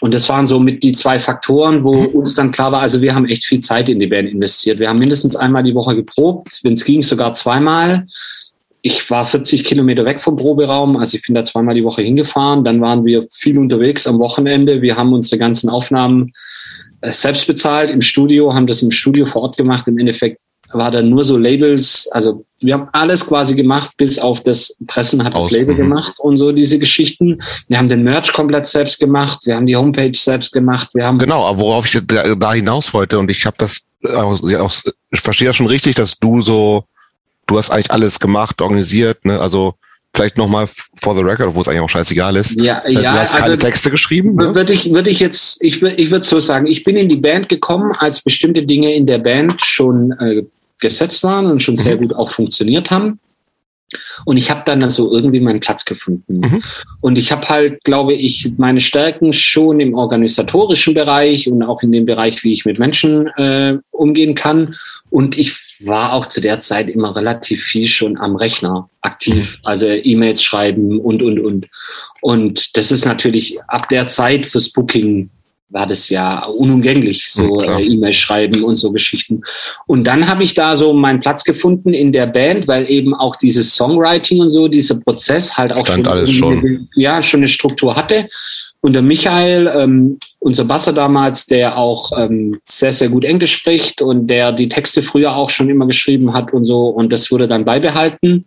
Und das waren so mit die zwei Faktoren, wo uns dann klar war, also wir haben echt viel Zeit in die Band investiert. Wir haben mindestens einmal die Woche geprobt, wenn es ging, sogar zweimal ich war 40 Kilometer weg vom Proberaum, also ich bin da zweimal die Woche hingefahren. Dann waren wir viel unterwegs am Wochenende. Wir haben unsere ganzen Aufnahmen selbst bezahlt im Studio, haben das im Studio vor Ort gemacht. Im Endeffekt war da nur so Labels, also wir haben alles quasi gemacht, bis auf das Pressen hat das Aus, Label mhm. gemacht und so diese Geschichten. Wir haben den Merch komplett selbst gemacht, wir haben die Homepage selbst gemacht, wir haben genau, aber worauf ich da hinaus wollte und ich habe das auch, ich verstehe das schon richtig, dass du so du hast eigentlich alles gemacht, organisiert, ne? Also vielleicht nochmal for the record, wo es eigentlich auch scheißegal ist. Ja, äh, ja, du hast keine also, Texte geschrieben. Ne? Würde ich, würde ich jetzt, ich würde, ich würde so sagen, ich bin in die Band gekommen, als bestimmte Dinge in der Band schon äh, gesetzt waren und schon sehr mhm. gut auch funktioniert haben. Und ich habe dann also irgendwie meinen Platz gefunden. Mhm. Und ich habe halt, glaube ich, meine Stärken schon im organisatorischen Bereich und auch in dem Bereich, wie ich mit Menschen äh, umgehen kann. Und ich war auch zu der Zeit immer relativ viel schon am Rechner aktiv, mhm. also E-Mails schreiben und, und, und. Und das ist natürlich ab der Zeit fürs Booking war das ja unumgänglich, so ja, äh, E-Mails schreiben und so Geschichten. Und dann habe ich da so meinen Platz gefunden in der Band, weil eben auch dieses Songwriting und so, dieser Prozess halt auch schon, schon. ja, schon eine Struktur hatte. Und der Michael, ähm, unser Basser damals, der auch ähm, sehr, sehr gut Englisch spricht und der die Texte früher auch schon immer geschrieben hat und so. Und das wurde dann beibehalten.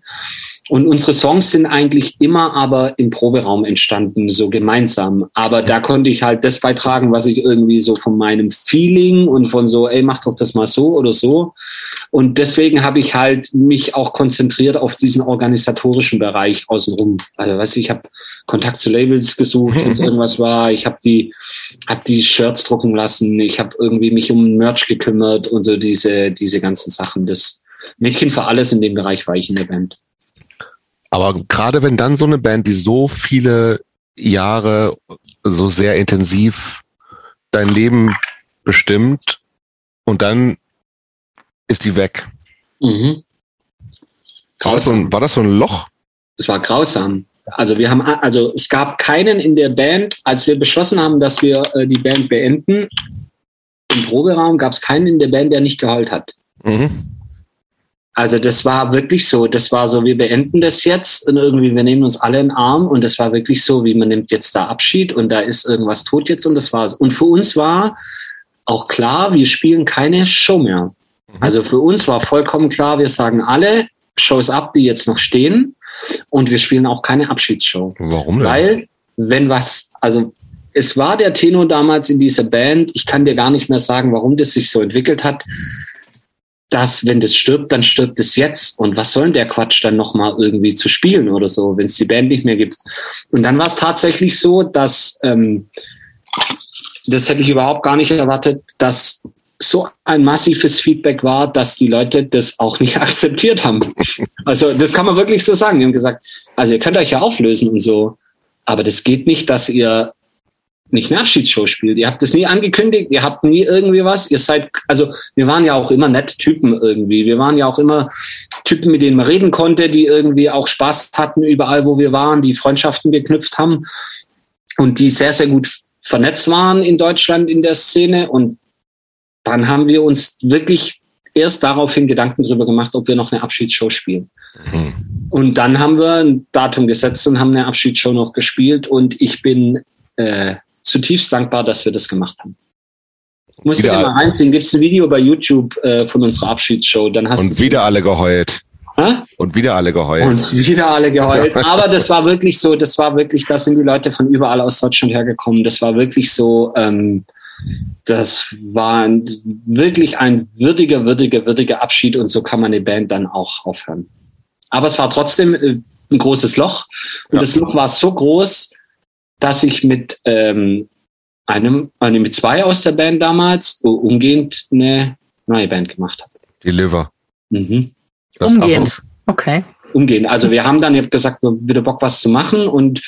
Und unsere Songs sind eigentlich immer aber im Proberaum entstanden, so gemeinsam. Aber da konnte ich halt das beitragen, was ich irgendwie so von meinem Feeling und von so, ey, mach doch das mal so oder so. Und deswegen habe ich halt mich auch konzentriert auf diesen organisatorischen Bereich außenrum. Also, du, ich habe Kontakt zu Labels gesucht, wenn es irgendwas war. Ich habe die, hab die Shirts drucken lassen. Ich habe irgendwie mich um Merch gekümmert und so diese, diese ganzen Sachen. Das Mädchen für alles in dem Bereich war ich in der Band. Aber gerade wenn dann so eine Band, die so viele Jahre so sehr intensiv dein Leben bestimmt und dann ist die weg. Mhm. War das, so ein, war das so ein Loch? Es war grausam. Also wir haben, also es gab keinen in der Band, als wir beschlossen haben, dass wir äh, die Band beenden. Im Proberaum gab es keinen in der Band, der nicht geheult hat. Mhm. Also das war wirklich so, das war so, wir beenden das jetzt und irgendwie, wir nehmen uns alle in den Arm und das war wirklich so, wie man nimmt jetzt da Abschied und da ist irgendwas tot jetzt und das war's. Und für uns war auch klar, wir spielen keine Show mehr. Mhm. Also für uns war vollkommen klar, wir sagen alle Shows ab, die jetzt noch stehen und wir spielen auch keine Abschiedsshow. Warum denn? Weil, wenn was, also es war der Tenor damals in dieser Band, ich kann dir gar nicht mehr sagen, warum das sich so entwickelt hat dass, wenn das stirbt, dann stirbt es jetzt. Und was soll denn der Quatsch dann nochmal irgendwie zu spielen oder so, wenn es die Band nicht mehr gibt? Und dann war es tatsächlich so, dass, ähm, das hätte ich überhaupt gar nicht erwartet, dass so ein massives Feedback war, dass die Leute das auch nicht akzeptiert haben. Also das kann man wirklich so sagen. Die haben gesagt, also ihr könnt euch ja auflösen und so, aber das geht nicht, dass ihr nicht eine Abschiedsshow spielt. Ihr habt das nie angekündigt, ihr habt nie irgendwie was. Ihr seid, also wir waren ja auch immer nette Typen irgendwie. Wir waren ja auch immer Typen, mit denen man reden konnte, die irgendwie auch Spaß hatten überall, wo wir waren, die Freundschaften geknüpft haben und die sehr, sehr gut vernetzt waren in Deutschland in der Szene. Und dann haben wir uns wirklich erst daraufhin Gedanken darüber gemacht, ob wir noch eine Abschiedsshow spielen. Mhm. Und dann haben wir ein Datum gesetzt und haben eine Abschiedsshow noch gespielt. Und ich bin äh, zutiefst dankbar, dass wir das gemacht haben. Muss ich dir mal reinziehen. Gibt es ein Video bei YouTube äh, von unserer Abschiedsshow? Dann hast Und wieder alle geheult. Hä? Und wieder alle geheult. Und wieder alle geheult. Aber das war wirklich so, das war wirklich, da sind die Leute von überall aus Deutschland hergekommen. Das war wirklich so, ähm, das war ein, wirklich ein würdiger, würdiger, würdiger Abschied und so kann man eine Band dann auch aufhören. Aber es war trotzdem äh, ein großes Loch. Und ja. das Loch war so groß, dass ich mit ähm, einem, also mit zwei aus der Band damals umgehend eine neue Band gemacht habe. Deliver. Mhm. Umgehend. Okay. Umgehend. Also wir haben dann, ich habe gesagt, wieder Bock was zu machen und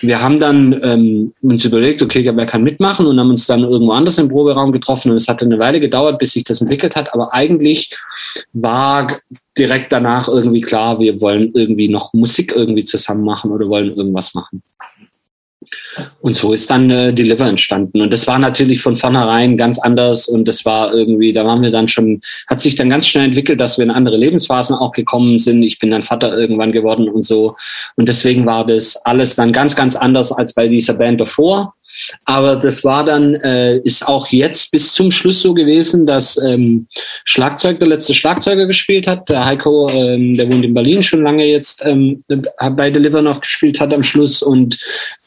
wir haben dann ähm, uns überlegt, okay, wer kann mitmachen und haben uns dann irgendwo anders im Proberaum getroffen und es hat eine Weile gedauert, bis sich das entwickelt hat, aber eigentlich war direkt danach irgendwie klar, wir wollen irgendwie noch Musik irgendwie zusammen machen oder wollen irgendwas machen. Und so ist dann äh, Deliver entstanden. Und das war natürlich von vornherein ganz anders. Und das war irgendwie, da waren wir dann schon, hat sich dann ganz schnell entwickelt, dass wir in andere Lebensphasen auch gekommen sind. Ich bin dann Vater irgendwann geworden und so. Und deswegen war das alles dann ganz, ganz anders als bei dieser Band davor. Aber das war dann, äh, ist auch jetzt bis zum Schluss so gewesen, dass ähm, Schlagzeug der letzte Schlagzeuger gespielt hat. Der Heiko, ähm, der wohnt in Berlin schon lange jetzt, ähm, bei Deliver noch gespielt hat am Schluss. Und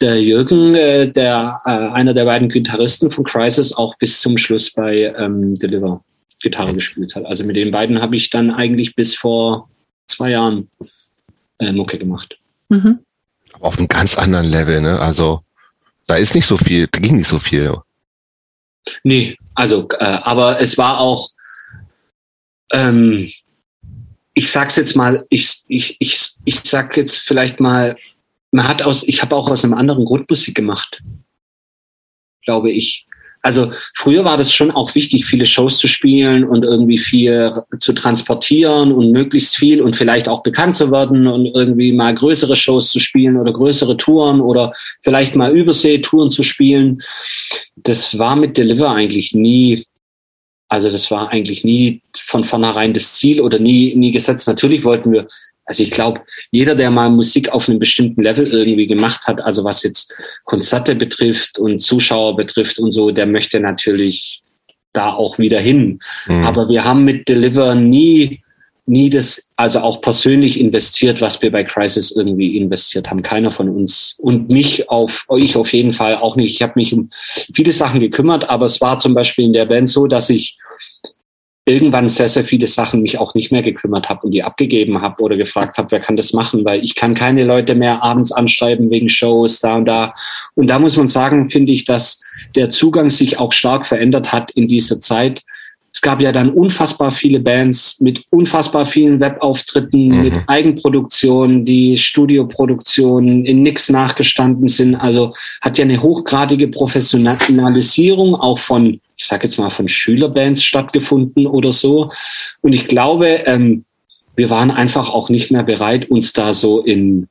der Jürgen, äh, der äh, einer der beiden Gitarristen von Crisis, auch bis zum Schluss bei ähm, Deliver Gitarre gespielt hat. Also mit den beiden habe ich dann eigentlich bis vor zwei Jahren äh, Mucke gemacht. Mhm. Auf einem ganz anderen Level, ne? Also da ist nicht so viel, da ging nicht so viel. Nee, also, äh, aber es war auch, ähm, ich sag's jetzt mal, ich, ich, ich, ich sag jetzt vielleicht mal, man hat aus, ich habe auch aus einem anderen Grund Musik gemacht, glaube ich also früher war das schon auch wichtig, viele Shows zu spielen und irgendwie viel zu transportieren und möglichst viel und vielleicht auch bekannt zu werden und irgendwie mal größere Shows zu spielen oder größere Touren oder vielleicht mal Überseetouren zu spielen. Das war mit Deliver eigentlich nie also das war eigentlich nie von vornherein das Ziel oder nie, nie gesetzt. Natürlich wollten wir also ich glaube, jeder, der mal Musik auf einem bestimmten Level irgendwie gemacht hat, also was jetzt Konzerte betrifft und Zuschauer betrifft und so, der möchte natürlich da auch wieder hin. Mhm. Aber wir haben mit Deliver nie nie das, also auch persönlich investiert, was wir bei Crisis irgendwie investiert haben. Keiner von uns und mich auf, ich auf jeden Fall auch nicht. Ich habe mich um viele Sachen gekümmert, aber es war zum Beispiel in der Band so, dass ich irgendwann sehr, sehr viele Sachen mich auch nicht mehr gekümmert habe und die abgegeben habe oder gefragt habe, wer kann das machen, weil ich kann keine Leute mehr abends anschreiben wegen Shows da und da. Und da muss man sagen, finde ich, dass der Zugang sich auch stark verändert hat in dieser Zeit. Es gab ja dann unfassbar viele Bands mit unfassbar vielen Webauftritten, mhm. mit Eigenproduktionen, die Studioproduktionen in nix nachgestanden sind. Also hat ja eine hochgradige Professionalisierung auch von ich sage jetzt mal, von Schülerbands stattgefunden oder so. Und ich glaube, ähm, wir waren einfach auch nicht mehr bereit, uns da so in,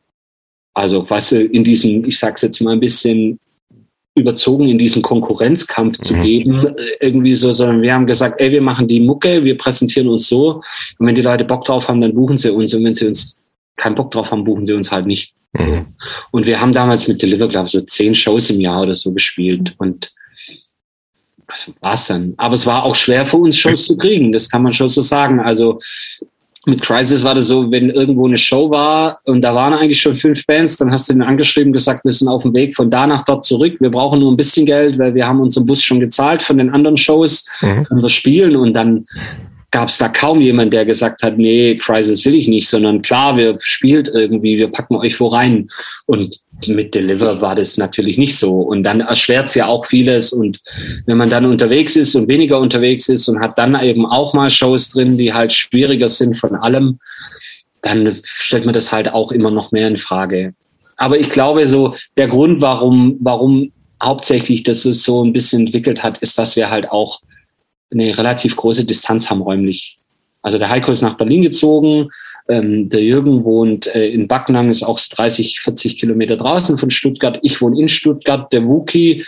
also was in diesen, ich sag's jetzt mal ein bisschen überzogen in diesen Konkurrenzkampf zu mhm. geben, äh, irgendwie so, sondern wir haben gesagt, ey, wir machen die Mucke, wir präsentieren uns so und wenn die Leute Bock drauf haben, dann buchen sie uns und wenn sie uns keinen Bock drauf haben, buchen sie uns halt nicht. Mhm. Und wir haben damals mit Deliver, glaube ich, so zehn Shows im Jahr oder so gespielt und was war's dann? Aber es war auch schwer für uns, Shows zu kriegen. Das kann man schon so sagen. Also mit Crisis war das so, wenn irgendwo eine Show war und da waren eigentlich schon fünf Bands, dann hast du den angeschrieben, gesagt, wir sind auf dem Weg von da nach dort zurück. Wir brauchen nur ein bisschen Geld, weil wir haben unseren Bus schon gezahlt von den anderen Shows, mhm. können wir spielen und dann gab es da kaum jemand, der gesagt hat, nee, Crisis will ich nicht, sondern klar, wir spielt irgendwie, wir packen euch wo rein. Und mit Deliver war das natürlich nicht so. Und dann erschwert es ja auch vieles. Und wenn man dann unterwegs ist und weniger unterwegs ist und hat dann eben auch mal Shows drin, die halt schwieriger sind von allem, dann stellt man das halt auch immer noch mehr in Frage. Aber ich glaube, so der Grund, warum, warum hauptsächlich das so ein bisschen entwickelt hat, ist, dass wir halt auch eine relativ große Distanz haben räumlich. Also der Heiko ist nach Berlin gezogen, ähm, der Jürgen wohnt äh, in Backnang, ist auch 30, 40 Kilometer draußen von Stuttgart. Ich wohne in Stuttgart. Der Wookie,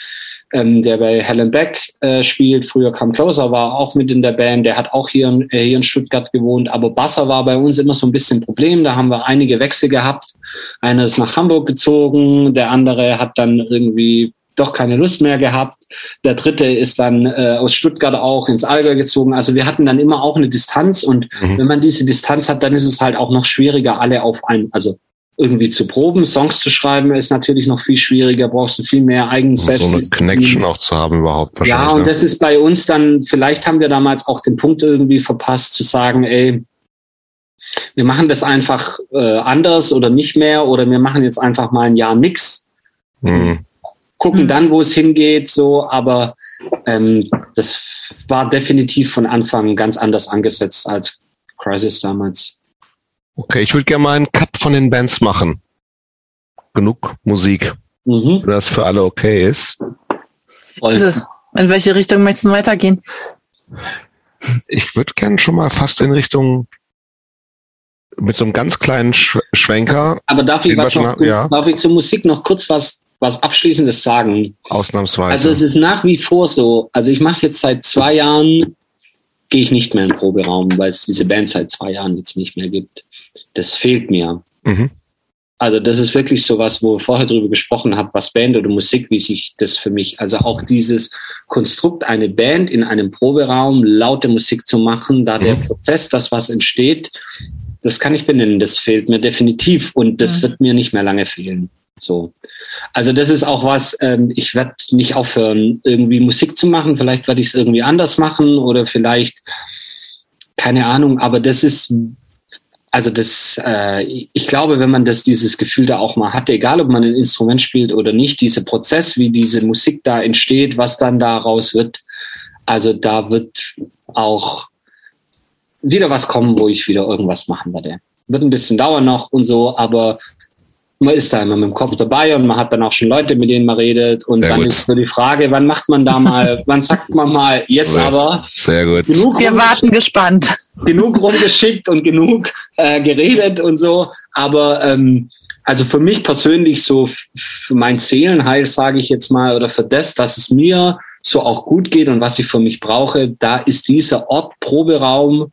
ähm, der bei Helen Beck äh, spielt, früher Come Closer, war auch mit in der Band. Der hat auch hier, äh, hier in Stuttgart gewohnt. Aber Basser war bei uns immer so ein bisschen ein Problem. Da haben wir einige Wechsel gehabt. Einer ist nach Hamburg gezogen, der andere hat dann irgendwie doch keine Lust mehr gehabt. Der dritte ist dann äh, aus Stuttgart auch ins Allgäu gezogen. Also wir hatten dann immer auch eine Distanz und mhm. wenn man diese Distanz hat, dann ist es halt auch noch schwieriger, alle auf ein, also irgendwie zu proben. Songs zu schreiben ist natürlich noch viel schwieriger, brauchst du viel mehr eigen Selbst. So eine Connection auch zu haben überhaupt wahrscheinlich. Ja, und ne? das ist bei uns dann, vielleicht haben wir damals auch den Punkt irgendwie verpasst zu sagen, ey, wir machen das einfach äh, anders oder nicht mehr oder wir machen jetzt einfach mal ein Jahr nix. Mhm gucken mhm. dann, wo es hingeht, so, aber ähm, das war definitiv von Anfang ganz anders angesetzt als Crisis damals. Okay, ich würde gerne mal einen Cut von den Bands machen. Genug Musik. Mhm. Wenn das für alle okay ist. ist es. In welche Richtung möchtest du weitergehen? Ich würde gerne schon mal fast in Richtung mit so einem ganz kleinen Schwenker. Aber darf ich, was noch, ja. darf ich zur Musik noch kurz was was Abschließendes sagen. Ausnahmsweise. Also es ist nach wie vor so. Also ich mache jetzt seit zwei Jahren, gehe ich nicht mehr in den Proberaum, weil es diese Band seit zwei Jahren jetzt nicht mehr gibt. Das fehlt mir. Mhm. Also das ist wirklich so was, wo ich vorher drüber gesprochen habe, was Band oder Musik, wie sich das für mich, also auch dieses Konstrukt, eine Band in einem Proberaum laute Musik zu machen, da mhm. der Prozess, das was entsteht, das kann ich benennen, das fehlt mir definitiv und das mhm. wird mir nicht mehr lange fehlen. So. Also das ist auch was, ähm, ich werde nicht aufhören, irgendwie Musik zu machen. Vielleicht werde ich es irgendwie anders machen oder vielleicht, keine Ahnung, aber das ist, also das, äh, ich glaube, wenn man das, dieses Gefühl da auch mal hat, egal ob man ein Instrument spielt oder nicht, dieser Prozess, wie diese Musik da entsteht, was dann daraus wird, also da wird auch wieder was kommen, wo ich wieder irgendwas machen werde. Wird ein bisschen dauern noch und so, aber man ist da immer mit dem Kopf dabei und man hat dann auch schon Leute, mit denen man redet. Und Sehr dann gut. ist so die Frage, wann macht man da mal, wann sagt man mal, jetzt Sehr, aber. Sehr gut. Genug Wir warten gespannt. Genug rumgeschickt und genug äh, geredet und so. Aber ähm, also für mich persönlich so, für mein Seelenheil, sage ich jetzt mal, oder für das, dass es mir so auch gut geht und was ich für mich brauche, da ist dieser Ort Proberaum,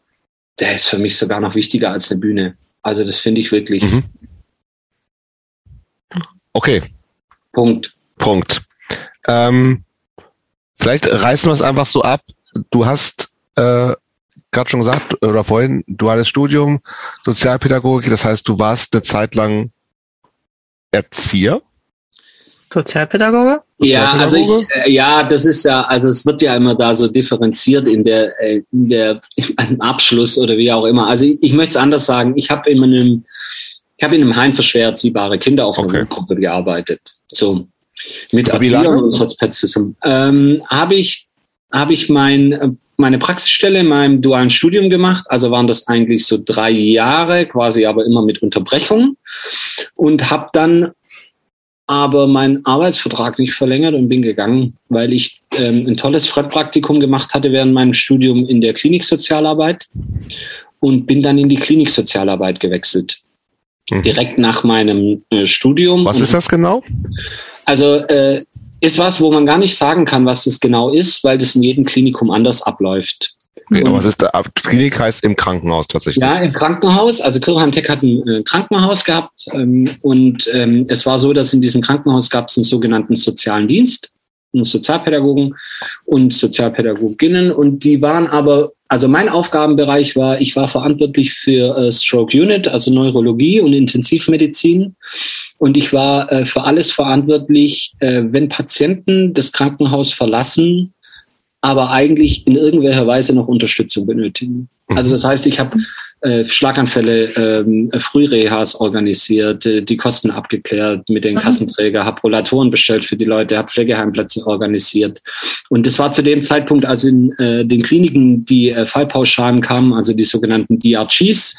der ist für mich sogar noch wichtiger als eine Bühne. Also das finde ich wirklich. Mhm. Okay. Punkt. Punkt. Ähm, vielleicht reißen wir es einfach so ab. Du hast äh, gerade schon gesagt, oder vorhin, duales Studium, Sozialpädagogik, das heißt, du warst eine Zeit lang Erzieher? Sozialpädagoge? Ja, also ich, äh, ja, das ist ja, also es wird ja immer da so differenziert in der, äh, in der im Abschluss oder wie auch immer. Also ich, ich möchte es anders sagen. Ich habe in einem, ich habe in einem Heim für schwer erziehbare Kinder auf einer okay. Gruppe gearbeitet. So mit Erziehern und Sozialpädagogik. Ähm, habe ich habe ich mein meine Praxisstelle in meinem dualen Studium gemacht. Also waren das eigentlich so drei Jahre, quasi aber immer mit Unterbrechung. Und habe dann aber meinen Arbeitsvertrag nicht verlängert und bin gegangen, weil ich ähm, ein tolles Fremdpraktikum gemacht hatte während meinem Studium in der Kliniksozialarbeit und bin dann in die Kliniksozialarbeit gewechselt. Mhm. Direkt nach meinem äh, Studium. Was ist das genau? Also äh, ist was, wo man gar nicht sagen kann, was das genau ist, weil das in jedem Klinikum anders abläuft. Genau, was ist da? Klinik heißt im Krankenhaus tatsächlich. Ja, im Krankenhaus. Also Kirchheim Tech hat ein äh, Krankenhaus gehabt ähm, und ähm, es war so, dass in diesem Krankenhaus gab es einen sogenannten sozialen Dienst, einen Sozialpädagogen und Sozialpädagoginnen und die waren aber, also mein Aufgabenbereich war, ich war verantwortlich für äh, Stroke Unit, also Neurologie und Intensivmedizin und ich war äh, für alles verantwortlich, äh, wenn Patienten das Krankenhaus verlassen, aber eigentlich in irgendwelcher Weise noch Unterstützung benötigen. Also das heißt, ich habe äh, Schlaganfälle, ähm, Frührehas organisiert, äh, die Kosten abgeklärt mit den mhm. Kassenträger, habe Rollatoren bestellt für die Leute, habe Pflegeheimplätze organisiert. Und das war zu dem Zeitpunkt, als in äh, den Kliniken die äh, Fallpauschalen kamen, also die sogenannten DRGs,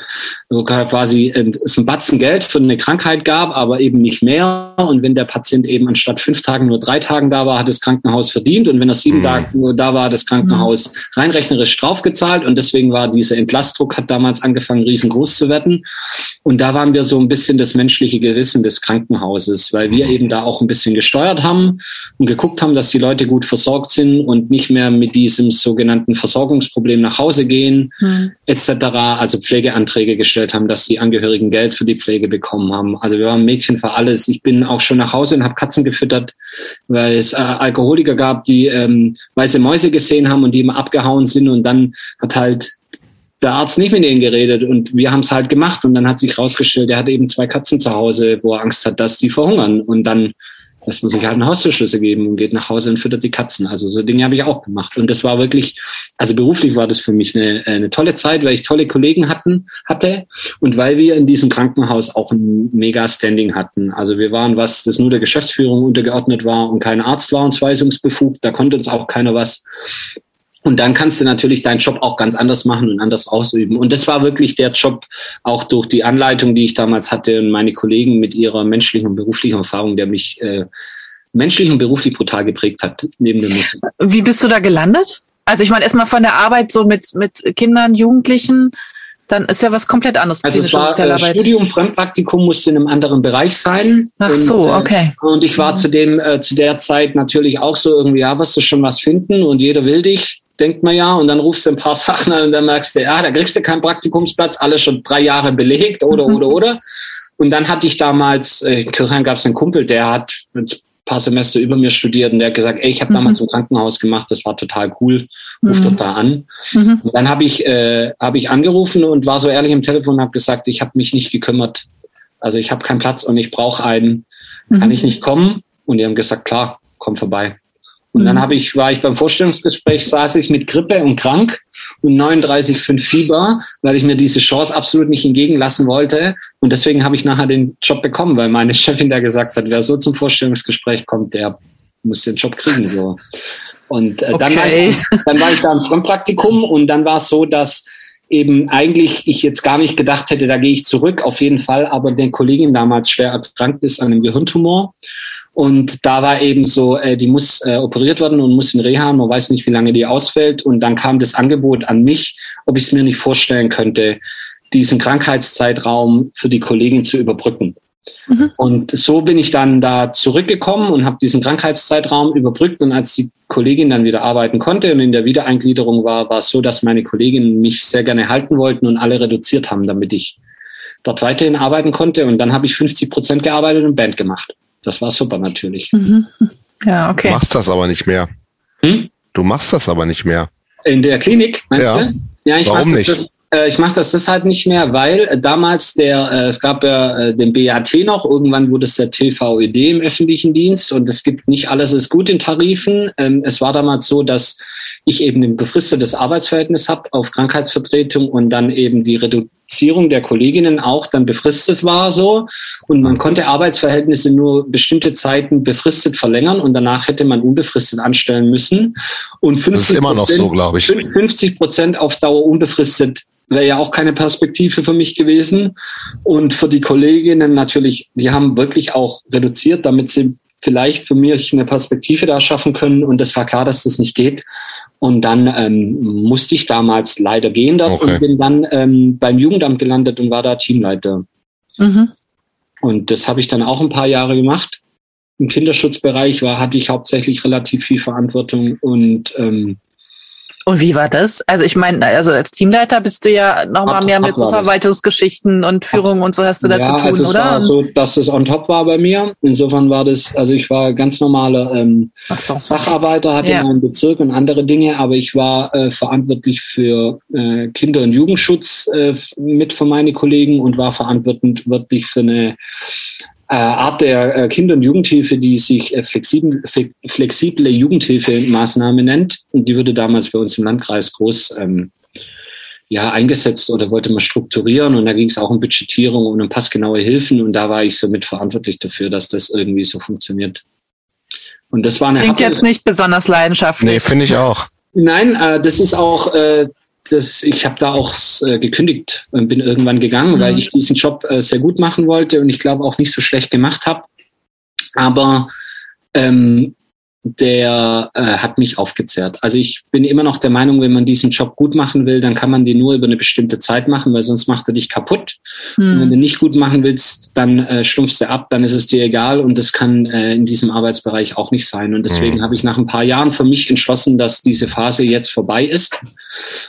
wo quasi äh, es ein Batzen Geld für eine Krankheit gab, aber eben nicht mehr. Und wenn der Patient eben anstatt fünf Tagen nur drei Tagen da war, hat das Krankenhaus verdient. Und wenn er sieben mhm. Tage nur da war, das Krankenhaus mhm. reinrechnerisch draufgezahlt. Und deswegen war dieser Entlastdruck hat damals angefangen, angefangen, riesengroß zu werden. Und da waren wir so ein bisschen das menschliche Gewissen des Krankenhauses, weil wir mhm. eben da auch ein bisschen gesteuert haben und geguckt haben, dass die Leute gut versorgt sind und nicht mehr mit diesem sogenannten Versorgungsproblem nach Hause gehen, mhm. etc. Also Pflegeanträge gestellt haben, dass die Angehörigen Geld für die Pflege bekommen haben. Also wir waren Mädchen für alles. Ich bin auch schon nach Hause und habe Katzen gefüttert, weil es äh, Alkoholiker gab, die ähm, weiße Mäuse gesehen haben und die immer abgehauen sind und dann hat halt der Arzt nicht mit denen geredet und wir haben es halt gemacht und dann hat sich rausgestellt, er hat eben zwei Katzen zu Hause, wo er Angst hat, dass die verhungern und dann lässt man sich halt einen Haustürschlüssel geben und geht nach Hause und füttert die Katzen. Also so Dinge habe ich auch gemacht und das war wirklich, also beruflich war das für mich eine, eine tolle Zeit, weil ich tolle Kollegen hatten, hatte und weil wir in diesem Krankenhaus auch ein mega Standing hatten. Also wir waren, was das nur der Geschäftsführung untergeordnet war und kein Arzt war uns weisungsbefugt, da konnte uns auch keiner was. Und dann kannst du natürlich deinen Job auch ganz anders machen und anders ausüben. Und das war wirklich der Job, auch durch die Anleitung, die ich damals hatte und meine Kollegen mit ihrer menschlichen und beruflichen Erfahrung, der mich äh, menschlich und beruflich brutal geprägt hat, neben dem Musik. Wie bist du da gelandet? Also ich meine, erstmal von der Arbeit so mit, mit Kindern, Jugendlichen, dann ist ja was komplett anderes. Also es war äh, Studium, Fremdpraktikum musste in einem anderen Bereich sein. Ach so, äh, okay. Und ich war mhm. zu dem äh, zu der Zeit natürlich auch so irgendwie, ja, wirst du schon was finden und jeder will dich denkt man ja, und dann rufst du ein paar Sachen an und dann merkst du, ja, da kriegst du keinen Praktikumsplatz, alles schon drei Jahre belegt oder, oder, oder. Und dann hatte ich damals, äh, in Kirchheim gab es einen Kumpel, der hat ein paar Semester über mir studiert und der hat gesagt, ey, ich habe mhm. damals ein Krankenhaus gemacht, das war total cool, ruf mhm. doch da an. Mhm. Und dann habe ich, äh, hab ich angerufen und war so ehrlich im Telefon und habe gesagt, ich habe mich nicht gekümmert. Also ich habe keinen Platz und ich brauche einen, kann mhm. ich nicht kommen? Und die haben gesagt, klar, komm vorbei. Und dann mhm. habe ich, war ich beim Vorstellungsgespräch, saß ich mit Grippe und krank und 39,5 Fieber, weil ich mir diese Chance absolut nicht entgegenlassen wollte. Und deswegen habe ich nachher den Job bekommen, weil meine Chefin da gesagt hat, wer so zum Vorstellungsgespräch kommt, der muss den Job kriegen. So. Und äh, okay. dann, war ich, dann war ich da im Fremdpraktikum und dann war es so, dass eben eigentlich ich jetzt gar nicht gedacht hätte, da gehe ich zurück, auf jeden Fall, aber der Kollegin damals schwer erkrankt ist an einem Gehirntumor und da war eben so, äh, die muss äh, operiert werden und muss in Reha, man weiß nicht, wie lange die ausfällt. Und dann kam das Angebot an mich, ob ich es mir nicht vorstellen könnte, diesen Krankheitszeitraum für die Kollegen zu überbrücken. Mhm. Und so bin ich dann da zurückgekommen und habe diesen Krankheitszeitraum überbrückt. Und als die Kollegin dann wieder arbeiten konnte und in der Wiedereingliederung war, war es so, dass meine Kolleginnen mich sehr gerne halten wollten und alle reduziert haben, damit ich dort weiterhin arbeiten konnte. Und dann habe ich 50 Prozent gearbeitet und Band gemacht. Das war super natürlich. Mhm. Ja, okay. Du machst das aber nicht mehr. Hm? Du machst das aber nicht mehr. In der Klinik, meinst ja. du? Ja, ich Warum nicht? Das, äh, ich mache das deshalb nicht mehr, weil äh, damals der, äh, es gab ja äh, den BAT noch, irgendwann wurde es der TVED im öffentlichen Dienst und es gibt nicht alles ist gut in Tarifen. Ähm, es war damals so, dass ich eben ein befristetes Arbeitsverhältnis habe auf Krankheitsvertretung und dann eben die Reduzierung der Kolleginnen auch dann befristet war so. Und man konnte Arbeitsverhältnisse nur bestimmte Zeiten befristet verlängern und danach hätte man unbefristet anstellen müssen. Und 50 das ist immer noch so, glaube ich. 50 Prozent auf Dauer unbefristet wäre ja auch keine Perspektive für mich gewesen. Und für die Kolleginnen natürlich, die haben wirklich auch reduziert, damit sie vielleicht für mich eine Perspektive da schaffen können. Und es war klar, dass das nicht geht. Und dann ähm, musste ich damals leider gehen dort okay. und bin dann ähm, beim Jugendamt gelandet und war da Teamleiter. Mhm. Und das habe ich dann auch ein paar Jahre gemacht. Im Kinderschutzbereich war, hatte ich hauptsächlich relativ viel Verantwortung und ähm, und wie war das? Also ich meine, also als Teamleiter bist du ja nochmal mehr mit so Verwaltungsgeschichten und Führung und so hast du da ja, zu tun, also es oder? War so, dass es on top war bei mir. Insofern war das, also ich war ganz normaler ähm, so. Facharbeiter, hatte ja. meinen Bezirk und andere Dinge, aber ich war äh, verantwortlich für äh, Kinder- und Jugendschutz äh, mit für meine Kollegen und war verantwortlich für eine Art der äh, Kinder- und Jugendhilfe, die sich äh, flexibel, flexible Jugendhilfemaßnahme nennt. Und die wurde damals bei uns im Landkreis groß ähm, ja, eingesetzt oder wollte man strukturieren. Und da ging es auch um Budgetierung und um passgenaue Hilfen. Und da war ich so mit verantwortlich dafür, dass das irgendwie so funktioniert. Und das war eine Klingt jetzt nicht besonders leidenschaftlich. Nee, finde ich auch. Nein, äh, das ist auch äh, das, ich habe da auch äh, gekündigt und bin irgendwann gegangen, mhm. weil ich diesen Job äh, sehr gut machen wollte und ich glaube auch nicht so schlecht gemacht habe. Aber ähm, der äh, hat mich aufgezehrt. Also ich bin immer noch der Meinung, wenn man diesen Job gut machen will, dann kann man den nur über eine bestimmte Zeit machen, weil sonst macht er dich kaputt. Mhm. Und wenn du nicht gut machen willst, dann äh, stumpfst du ab, dann ist es dir egal und das kann äh, in diesem Arbeitsbereich auch nicht sein. Und deswegen mhm. habe ich nach ein paar Jahren für mich entschlossen, dass diese Phase jetzt vorbei ist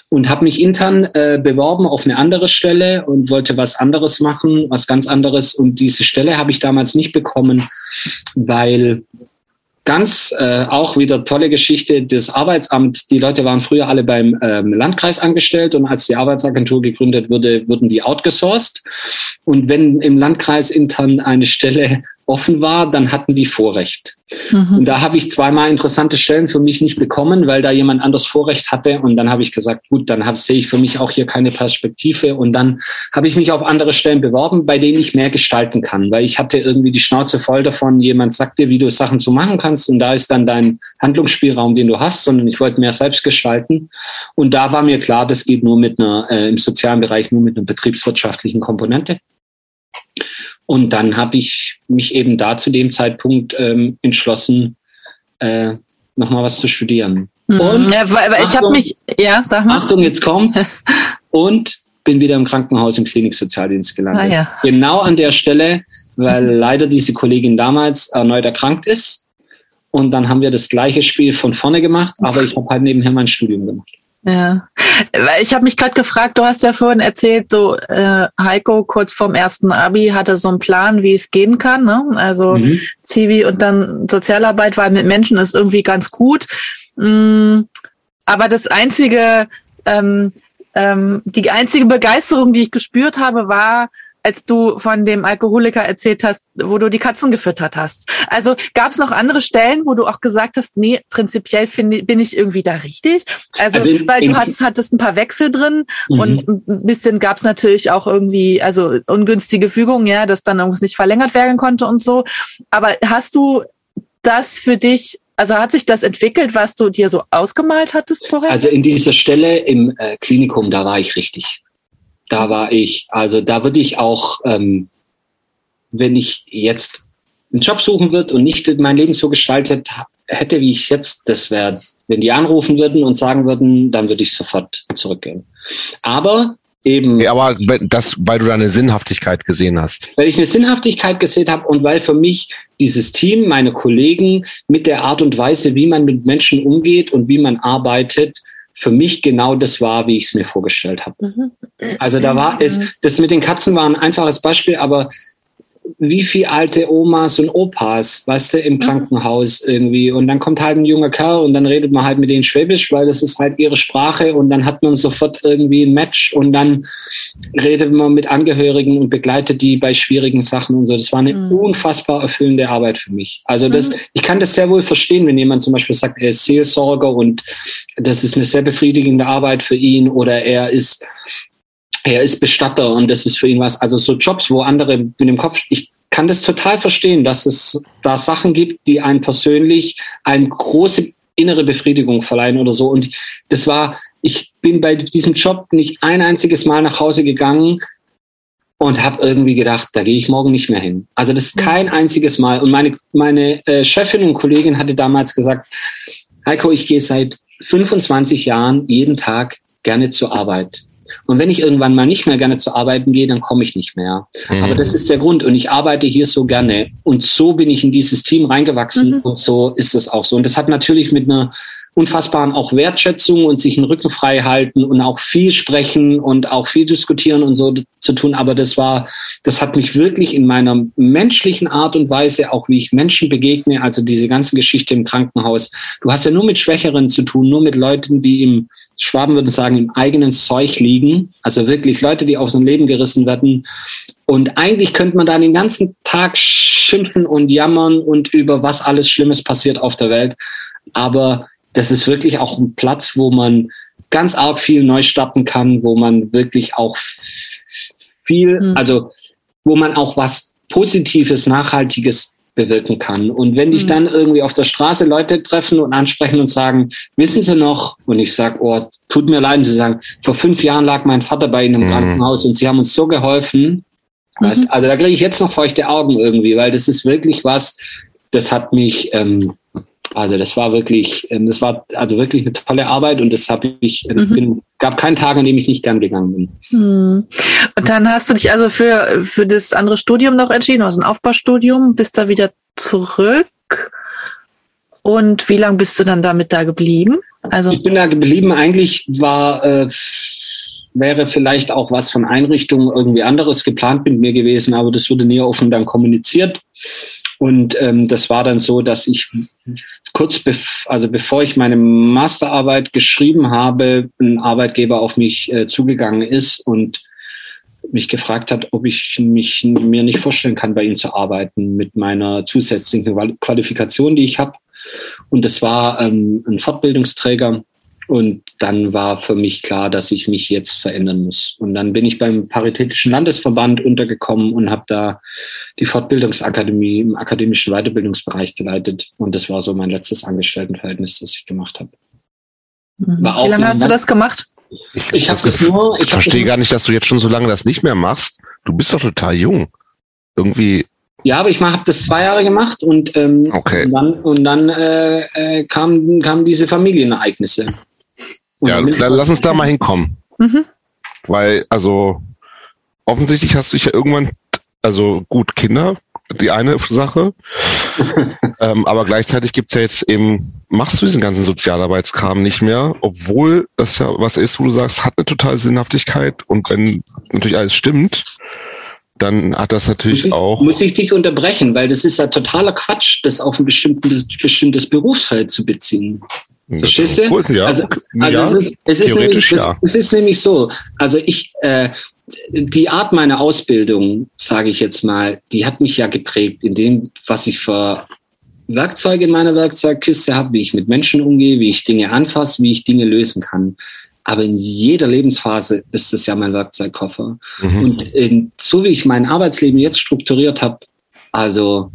und habe mich intern äh, beworben auf eine andere Stelle und wollte was anderes machen, was ganz anderes. Und diese Stelle habe ich damals nicht bekommen, weil ganz äh, auch wieder tolle Geschichte. Das Arbeitsamt, die Leute waren früher alle beim ähm, Landkreis angestellt und als die Arbeitsagentur gegründet wurde, wurden die outgesourced. Und wenn im Landkreis intern eine Stelle offen war, dann hatten die Vorrecht. Mhm. Und da habe ich zweimal interessante Stellen für mich nicht bekommen, weil da jemand anders Vorrecht hatte. Und dann habe ich gesagt, gut, dann sehe ich für mich auch hier keine Perspektive. Und dann habe ich mich auf andere Stellen beworben, bei denen ich mehr gestalten kann, weil ich hatte irgendwie die Schnauze voll davon. Jemand sagt dir, wie du Sachen zu machen kannst. Und da ist dann dein Handlungsspielraum, den du hast, sondern ich wollte mehr selbst gestalten. Und da war mir klar, das geht nur mit einer, äh, im sozialen Bereich nur mit einer betriebswirtschaftlichen Komponente. Und dann habe ich mich eben da zu dem Zeitpunkt ähm, entschlossen, äh, nochmal was zu studieren. Mhm. Und ja, weil, weil ich habe mich, ja, sag mal. Achtung, jetzt kommt. und bin wieder im Krankenhaus im Kliniksozialdienst gelandet. Ah, ja. Genau an der Stelle, weil mhm. leider diese Kollegin damals erneut erkrankt ist. Und dann haben wir das gleiche Spiel von vorne gemacht, aber ich habe halt nebenher mein Studium gemacht. Ja, ich habe mich gerade gefragt, du hast ja vorhin erzählt, so äh, Heiko kurz vorm ersten Abi hatte so einen Plan, wie es gehen kann. Ne? Also mhm. Zivi und dann Sozialarbeit, weil mit Menschen ist irgendwie ganz gut. Mm, aber das einzige, ähm, ähm, die einzige Begeisterung, die ich gespürt habe, war, als du von dem Alkoholiker erzählt hast, wo du die Katzen gefüttert hast. Also gab es noch andere Stellen, wo du auch gesagt hast, nee, prinzipiell find, bin ich irgendwie da richtig. Also, also weil du hattest, hattest ein paar Wechsel drin mhm. und ein bisschen gab es natürlich auch irgendwie, also ungünstige Fügungen, ja, dass dann irgendwas nicht verlängert werden konnte und so. Aber hast du das für dich also hat sich das entwickelt, was du dir so ausgemalt hattest vorher? Also in dieser Stelle im äh, Klinikum, da war ich richtig. Da war ich, also da würde ich auch, ähm, wenn ich jetzt einen Job suchen würde und nicht mein Leben so gestaltet hätte, wie ich jetzt, das wäre, wenn die anrufen würden und sagen würden, dann würde ich sofort zurückgehen. Aber eben. Ja, aber das, weil du da eine Sinnhaftigkeit gesehen hast. Weil ich eine Sinnhaftigkeit gesehen habe und weil für mich dieses Team, meine Kollegen mit der Art und Weise, wie man mit Menschen umgeht und wie man arbeitet, für mich genau das war, wie ich es mir vorgestellt habe. Mhm. Also da war es, das mit den Katzen war ein einfaches Beispiel, aber wie viel alte Omas und Opas, weißt du, im mhm. Krankenhaus irgendwie. Und dann kommt halt ein junger Kerl und dann redet man halt mit denen Schwäbisch, weil das ist halt ihre Sprache und dann hat man sofort irgendwie ein Match und dann redet man mit Angehörigen und begleitet die bei schwierigen Sachen und so. Das war eine mhm. unfassbar erfüllende Arbeit für mich. Also das, mhm. ich kann das sehr wohl verstehen, wenn jemand zum Beispiel sagt, er ist Seelsorger und das ist eine sehr befriedigende Arbeit für ihn oder er ist er ist Bestatter und das ist für ihn was. Also so Jobs, wo andere mit dem Kopf, ich kann das total verstehen, dass es da Sachen gibt, die einen persönlich eine große innere Befriedigung verleihen oder so. Und das war, ich bin bei diesem Job nicht ein einziges Mal nach Hause gegangen und habe irgendwie gedacht, da gehe ich morgen nicht mehr hin. Also das ist kein einziges Mal. Und meine, meine äh, Chefin und Kollegin hatte damals gesagt, Heiko, ich gehe seit 25 Jahren jeden Tag gerne zur Arbeit. Und wenn ich irgendwann mal nicht mehr gerne zu arbeiten gehe, dann komme ich nicht mehr. Mhm. Aber das ist der Grund. Und ich arbeite hier so gerne. Und so bin ich in dieses Team reingewachsen. Mhm. Und so ist es auch so. Und das hat natürlich mit einer unfassbaren auch Wertschätzung und sich einen Rücken frei halten und auch viel sprechen und auch viel diskutieren und so zu tun. Aber das war, das hat mich wirklich in meiner menschlichen Art und Weise, auch wie ich Menschen begegne, also diese ganze Geschichte im Krankenhaus. Du hast ja nur mit Schwächeren zu tun, nur mit Leuten, die im Schwaben würde sagen, im eigenen Zeug liegen. Also wirklich Leute, die auf so ein Leben gerissen werden. Und eigentlich könnte man da den ganzen Tag schimpfen und jammern und über was alles Schlimmes passiert auf der Welt. Aber das ist wirklich auch ein Platz, wo man ganz arg viel neu starten kann, wo man wirklich auch viel, mhm. also wo man auch was Positives, Nachhaltiges bewirken kann. Und wenn dich mhm. dann irgendwie auf der Straße Leute treffen und ansprechen und sagen, wissen Sie noch? Und ich sage, oh, tut mir leid. Und sie sagen, vor fünf Jahren lag mein Vater bei Ihnen im mhm. Krankenhaus und Sie haben uns so geholfen. Mhm. Weißt, also da kriege ich jetzt noch feuchte Augen irgendwie, weil das ist wirklich was, das hat mich ähm, also das war wirklich, ähm, das war also wirklich eine tolle Arbeit und das habe ich, äh, mhm. bin, gab keinen Tag, an dem ich nicht gern gegangen bin. Mhm. Und dann hast du dich also für, für das andere Studium noch entschieden, also ein Aufbaustudium, bist da wieder zurück. Und wie lange bist du dann damit da geblieben? Also ich bin da geblieben. Eigentlich war äh, wäre vielleicht auch was von Einrichtungen irgendwie anderes geplant mit mir gewesen, aber das wurde nie offen dann kommuniziert. Und ähm, das war dann so, dass ich kurz, bev also bevor ich meine Masterarbeit geschrieben habe, ein Arbeitgeber auf mich äh, zugegangen ist und mich gefragt hat, ob ich mich mir nicht vorstellen kann, bei ihm zu arbeiten mit meiner zusätzlichen Qualifikation, die ich habe. Und das war ähm, ein Fortbildungsträger, und dann war für mich klar, dass ich mich jetzt verändern muss. Und dann bin ich beim Paritätischen Landesverband untergekommen und habe da die Fortbildungsakademie im akademischen Weiterbildungsbereich geleitet. Und das war so mein letztes Angestelltenverhältnis, das ich gemacht habe. Mhm. Wie lange hast du das gemacht? Ich, ich habe das nur. Ich, ich verstehe gar nicht, dass du jetzt schon so lange das nicht mehr machst. Du bist doch total jung. Irgendwie ja, aber ich habe das zwei Jahre gemacht und, ähm, okay. und dann, und dann äh, äh, kamen, kamen diese Familienereignisse. Und ja, dann lass uns da mal hinkommen. Mhm. Weil, also, offensichtlich hast du dich ja irgendwann, also gut, Kinder, die eine Sache. ähm, aber gleichzeitig gibt's ja jetzt eben, machst du diesen ganzen Sozialarbeitskram nicht mehr, obwohl das ja was ist, wo du sagst, hat eine totale Sinnhaftigkeit und wenn natürlich alles stimmt, dann hat das natürlich muss ich, auch. Muss ich dich unterbrechen, weil das ist ja totaler Quatsch, das auf ein bestimmtes, bestimmtes Berufsfeld zu beziehen. Verstehst du? Cool, ja. Also, also ja, es, ist, es, ist nämlich, ja. es, es ist nämlich so, also ich, äh, die Art meiner Ausbildung, sage ich jetzt mal, die hat mich ja geprägt in dem, was ich für Werkzeuge in meiner Werkzeugkiste habe, wie ich mit Menschen umgehe, wie ich Dinge anfasse, wie ich Dinge lösen kann. Aber in jeder Lebensphase ist es ja mein Werkzeugkoffer. Mhm. Und in, so wie ich mein Arbeitsleben jetzt strukturiert habe, also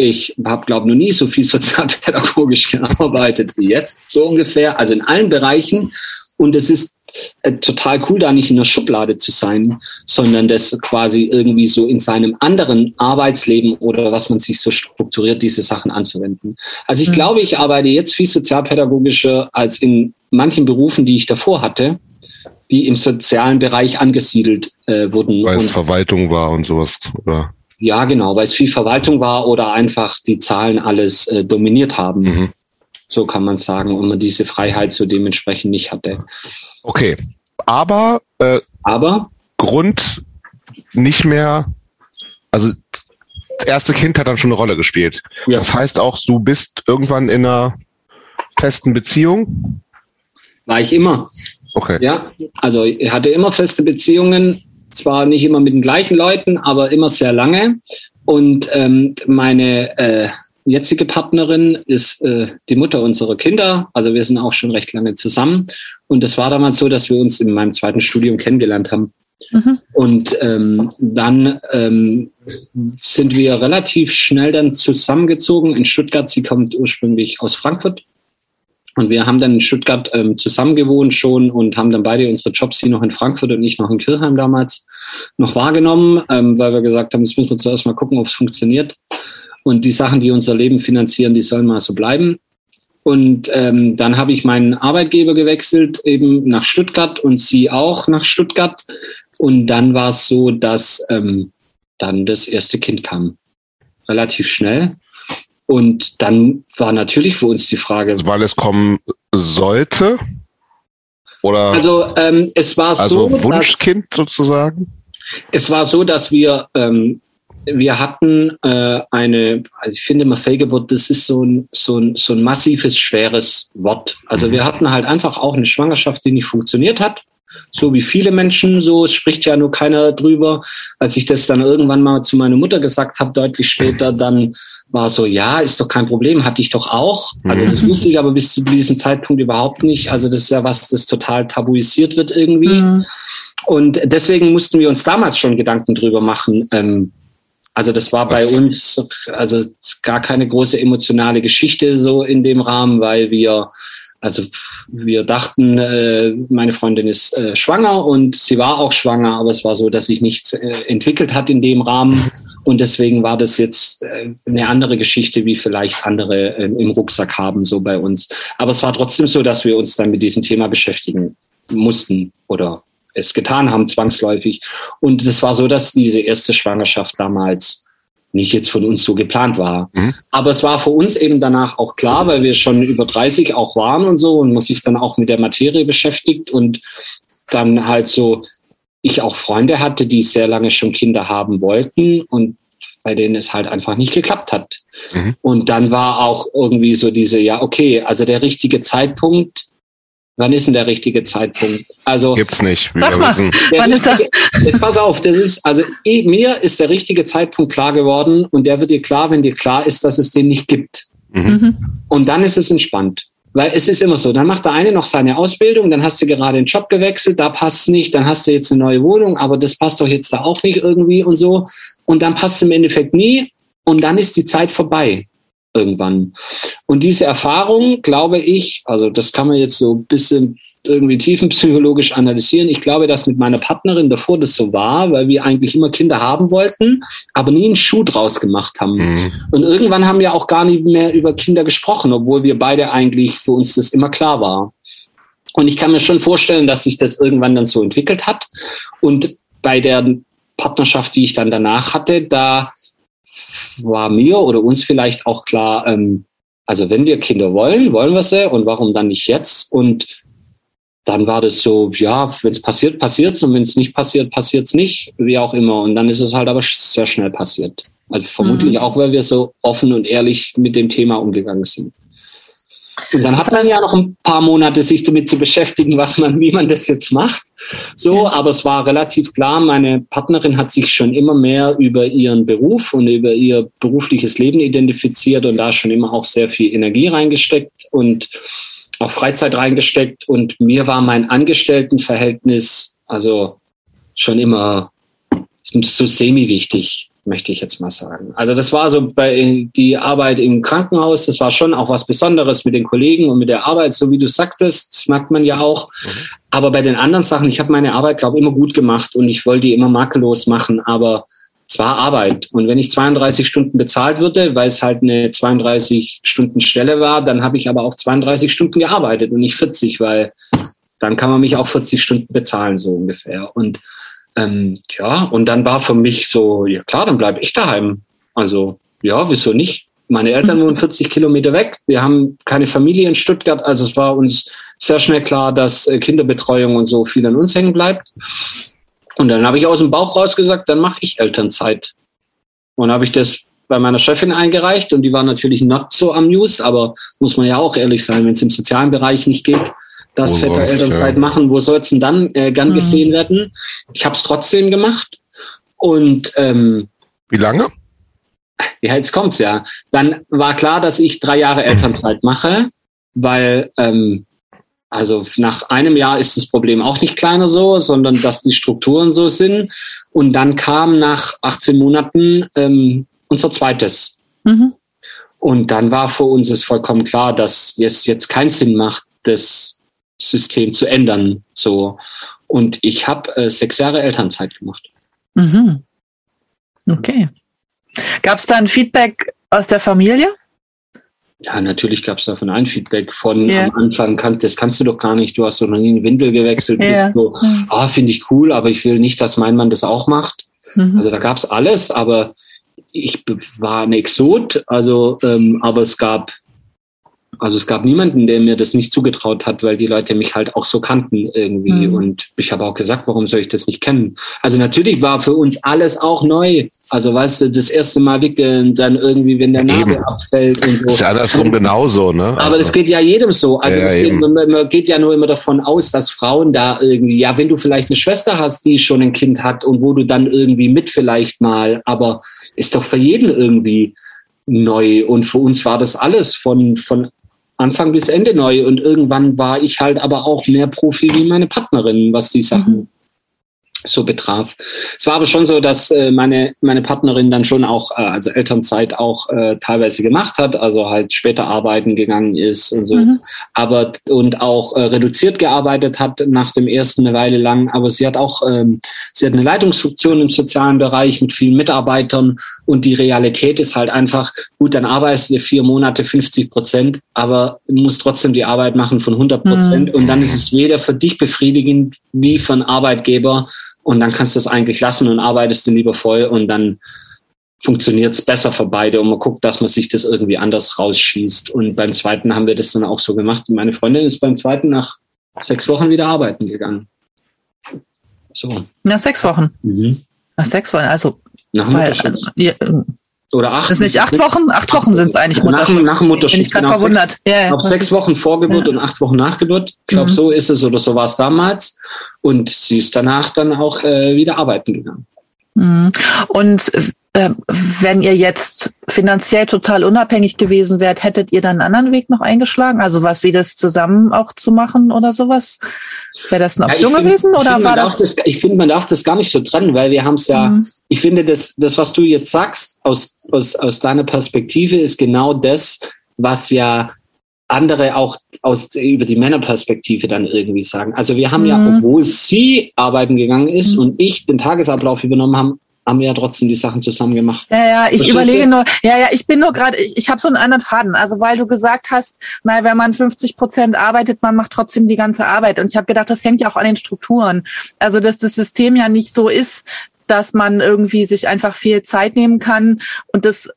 ich habe, glaube ich, noch nie so viel sozialpädagogisch gearbeitet wie jetzt, so ungefähr. Also in allen Bereichen. Und es ist äh, total cool, da nicht in der Schublade zu sein, sondern das quasi irgendwie so in seinem anderen Arbeitsleben oder was man sich so strukturiert, diese Sachen anzuwenden. Also ich mhm. glaube, ich arbeite jetzt viel sozialpädagogischer als in manchen Berufen, die ich davor hatte, die im sozialen Bereich angesiedelt äh, wurden. Weil es Verwaltung war und sowas, oder? Ja, genau, weil es viel Verwaltung war oder einfach die Zahlen alles äh, dominiert haben. Mhm. So kann man sagen, und man diese Freiheit so dementsprechend nicht hatte. Okay, aber, äh, aber Grund nicht mehr, also erste Kind hat dann schon eine Rolle gespielt. Ja. Das heißt auch, du bist irgendwann in einer festen Beziehung? War ich immer. Okay. Ja, also ich hatte immer feste Beziehungen, zwar nicht immer mit den gleichen Leuten, aber immer sehr lange. Und ähm, meine äh, jetzige Partnerin ist äh, die Mutter unserer Kinder. Also wir sind auch schon recht lange zusammen. Und es war damals so, dass wir uns in meinem zweiten Studium kennengelernt haben. Mhm. Und ähm, dann ähm, sind wir relativ schnell dann zusammengezogen in Stuttgart. Sie kommt ursprünglich aus Frankfurt. Und wir haben dann in Stuttgart ähm, zusammen gewohnt schon und haben dann beide unsere Jobs, sie noch in Frankfurt und ich noch in Kirchheim damals, noch wahrgenommen, ähm, weil wir gesagt haben, jetzt müssen wir zuerst mal gucken, ob es funktioniert. Und die Sachen, die unser Leben finanzieren, die sollen mal so bleiben. Und ähm, dann habe ich meinen Arbeitgeber gewechselt, eben nach Stuttgart und sie auch nach Stuttgart. Und dann war es so, dass ähm, dann das erste Kind kam. Relativ schnell. Und dann war natürlich für uns die Frage. Weil es kommen sollte? Oder? Also ähm, es war also so. Wunschkind dass, sozusagen? Es war so, dass wir ähm, wir hatten äh, eine, also ich finde immer Fehlgeburt, das ist so ein, so ein, so ein massives, schweres Wort. Also mhm. wir hatten halt einfach auch eine Schwangerschaft, die nicht funktioniert hat. So wie viele Menschen, so es spricht ja nur keiner drüber. Als ich das dann irgendwann mal zu meiner Mutter gesagt habe, deutlich später, dann war so, ja, ist doch kein Problem, hatte ich doch auch. Also das mhm. wusste ich aber bis zu diesem Zeitpunkt überhaupt nicht. Also das ist ja was, das total tabuisiert wird irgendwie. Mhm. Und deswegen mussten wir uns damals schon Gedanken drüber machen, ähm, also das war bei uns also gar keine große emotionale Geschichte so in dem Rahmen, weil wir also wir dachten, äh, meine Freundin ist äh, schwanger und sie war auch schwanger, aber es war so, dass sich nichts äh, entwickelt hat in dem Rahmen. Und deswegen war das jetzt äh, eine andere Geschichte, wie vielleicht andere äh, im Rucksack haben, so bei uns. Aber es war trotzdem so, dass wir uns dann mit diesem Thema beschäftigen mussten oder es getan haben, zwangsläufig. Und es war so, dass diese erste Schwangerschaft damals nicht jetzt von uns so geplant war. Mhm. Aber es war für uns eben danach auch klar, weil wir schon über 30 auch waren und so und man sich dann auch mit der Materie beschäftigt und dann halt so, ich auch Freunde hatte, die sehr lange schon Kinder haben wollten und bei denen es halt einfach nicht geklappt hat. Mhm. Und dann war auch irgendwie so diese, ja, okay, also der richtige Zeitpunkt Wann ist denn der richtige Zeitpunkt? Also gibt's nicht. Sag mal, wann ist er? Jetzt pass auf, das ist also eh, mir ist der richtige Zeitpunkt klar geworden und der wird dir klar, wenn dir klar ist, dass es den nicht gibt. Mhm. mhm. Und dann ist es entspannt. Weil es ist immer so, dann macht der eine noch seine Ausbildung, dann hast du gerade den Job gewechselt, da passt nicht, dann hast du jetzt eine neue Wohnung, aber das passt doch jetzt da auch nicht irgendwie und so. Und dann passt es im Endeffekt nie und dann ist die Zeit vorbei irgendwann. Und diese Erfahrung, glaube ich, also das kann man jetzt so ein bisschen irgendwie tiefenpsychologisch analysieren. Ich glaube, dass mit meiner Partnerin davor das so war, weil wir eigentlich immer Kinder haben wollten, aber nie einen Schuh draus gemacht haben. Mhm. Und irgendwann haben wir auch gar nicht mehr über Kinder gesprochen, obwohl wir beide eigentlich für uns das immer klar war. Und ich kann mir schon vorstellen, dass sich das irgendwann dann so entwickelt hat. Und bei der Partnerschaft, die ich dann danach hatte, da war mir oder uns vielleicht auch klar, ähm, also wenn wir Kinder wollen, wollen wir sie und warum dann nicht jetzt? Und dann war das so, ja, wenn es passiert, passiert es und wenn es nicht passiert, passiert es nicht, wie auch immer. Und dann ist es halt aber sehr schnell passiert. Also vermutlich mhm. auch, weil wir so offen und ehrlich mit dem Thema umgegangen sind. Und dann hat man ja noch ein paar Monate, sich damit zu beschäftigen, was man, wie man das jetzt macht. So, aber es war relativ klar, meine Partnerin hat sich schon immer mehr über ihren Beruf und über ihr berufliches Leben identifiziert und da schon immer auch sehr viel Energie reingesteckt und auch Freizeit reingesteckt. Und mir war mein Angestelltenverhältnis also schon immer so semi wichtig möchte ich jetzt mal sagen. Also das war so bei die Arbeit im Krankenhaus, das war schon auch was Besonderes mit den Kollegen und mit der Arbeit, so wie du sagtest, das merkt man ja auch. Mhm. Aber bei den anderen Sachen, ich habe meine Arbeit, glaube ich, immer gut gemacht und ich wollte die immer makellos machen, aber es war Arbeit. Und wenn ich 32 Stunden bezahlt würde, weil es halt eine 32 Stunden Stelle war, dann habe ich aber auch 32 Stunden gearbeitet und nicht 40, weil dann kann man mich auch 40 Stunden bezahlen, so ungefähr. Und ähm, ja, und dann war für mich so, ja klar, dann bleibe ich daheim. Also, ja, wieso nicht? Meine Eltern wohnen 40 Kilometer weg. Wir haben keine Familie in Stuttgart. Also es war uns sehr schnell klar, dass äh, Kinderbetreuung und so viel an uns hängen bleibt. Und dann habe ich aus dem Bauch raus gesagt, dann mache ich Elternzeit. Und habe ich das bei meiner Chefin eingereicht und die war natürlich not so amused, aber muss man ja auch ehrlich sein, wenn es im sozialen Bereich nicht geht, dass oh, Väter Elternzeit ja. machen, wo soll es denn dann äh, gern mhm. gesehen werden? Ich habe es trotzdem gemacht und ähm, wie lange? Ja, jetzt kommt's ja. Dann war klar, dass ich drei Jahre Elternzeit mache, weil ähm, also nach einem Jahr ist das Problem auch nicht kleiner so, sondern dass die Strukturen so sind. Und dann kam nach 18 Monaten ähm, unser zweites. Mhm. Und dann war für uns es vollkommen klar, dass es jetzt keinen Sinn macht, das System zu ändern. So. Und ich habe äh, sechs Jahre Elternzeit gemacht. Mhm. Okay. Gab es da ein Feedback aus der Familie? Ja, natürlich gab es davon ein Feedback von yeah. am Anfang, kann, das kannst du doch gar nicht, du hast doch noch nie einen Windel gewechselt, yeah. bist so, mhm. ah, finde ich cool, aber ich will nicht, dass mein Mann das auch macht. Mhm. Also da gab es alles, aber ich war ein Exot, also ähm, aber es gab also es gab niemanden, der mir das nicht zugetraut hat, weil die Leute mich halt auch so kannten irgendwie. Mhm. Und ich habe auch gesagt, warum soll ich das nicht kennen? Also natürlich war für uns alles auch neu. Also weißt du, das erste Mal wickeln, dann irgendwie, wenn der Nabel eben. abfällt und so. Ist ja andersrum genauso, ne? Aber also. das geht ja jedem so. Also ja, geht, man, man, geht ja nur immer davon aus, dass Frauen da irgendwie, ja, wenn du vielleicht eine Schwester hast, die schon ein Kind hat und wo du dann irgendwie mit vielleicht mal, aber ist doch für jeden irgendwie neu. Und für uns war das alles von, von Anfang bis Ende neu. Und irgendwann war ich halt aber auch mehr Profi wie meine Partnerin, was die Sachen mhm so betraf. Es war aber schon so, dass äh, meine meine Partnerin dann schon auch äh, also Elternzeit auch äh, teilweise gemacht hat, also halt später arbeiten gegangen ist und so, mhm. aber und auch äh, reduziert gearbeitet hat nach dem ersten eine Weile lang. Aber sie hat auch ähm, sie hat eine Leitungsfunktion im sozialen Bereich mit vielen Mitarbeitern und die Realität ist halt einfach gut, dann arbeitest du vier Monate 50 Prozent, aber musst trotzdem die Arbeit machen von 100 Prozent mhm. und dann ist es weder für dich befriedigend wie für einen Arbeitgeber und dann kannst du es eigentlich lassen und arbeitest du lieber voll und dann funktioniert es besser für beide und man guckt, dass man sich das irgendwie anders rausschießt. Und beim zweiten haben wir das dann auch so gemacht. Und meine Freundin ist beim zweiten nach sechs Wochen wieder arbeiten gegangen. So. Nach sechs Wochen? Mhm. Nach sechs Wochen, also. Nach weil, also, ja, oder acht. Das ist nicht acht Wochen? Acht Wochen sind es eigentlich Mutterschutz. Nach, nach dem Mutterschutz. Bin ich gerade verwundert. Sechs, ja, ja. sechs Wochen Vorgeburt ja. und acht Wochen Nachgeburt. Ich glaube, mhm. so ist es oder so war es damals. Und sie ist danach dann auch äh, wieder arbeiten gegangen. Mhm. Und äh, wenn ihr jetzt finanziell total unabhängig gewesen wärt, hättet ihr dann einen anderen Weg noch eingeschlagen? Also was wie das zusammen auch zu machen oder sowas? Wäre das eine Option ja, find, gewesen oder war das? das? Ich finde, man darf das gar nicht so trennen, weil wir haben es ja, mhm. Ich finde, das, das, was du jetzt sagst, aus, aus, aus deiner Perspektive, ist genau das, was ja andere auch aus, über die Männerperspektive dann irgendwie sagen. Also wir haben mhm. ja, obwohl sie arbeiten gegangen ist mhm. und ich den Tagesablauf übernommen haben, haben wir ja trotzdem die Sachen zusammen gemacht. Ja, ja, ich Verstehst überlege du? nur, ja, ja, ich bin nur gerade, ich, ich habe so einen anderen Faden. Also weil du gesagt hast, naja, wenn man 50 Prozent arbeitet, man macht trotzdem die ganze Arbeit. Und ich habe gedacht, das hängt ja auch an den Strukturen. Also dass das System ja nicht so ist, dass man irgendwie sich einfach viel Zeit nehmen kann und dass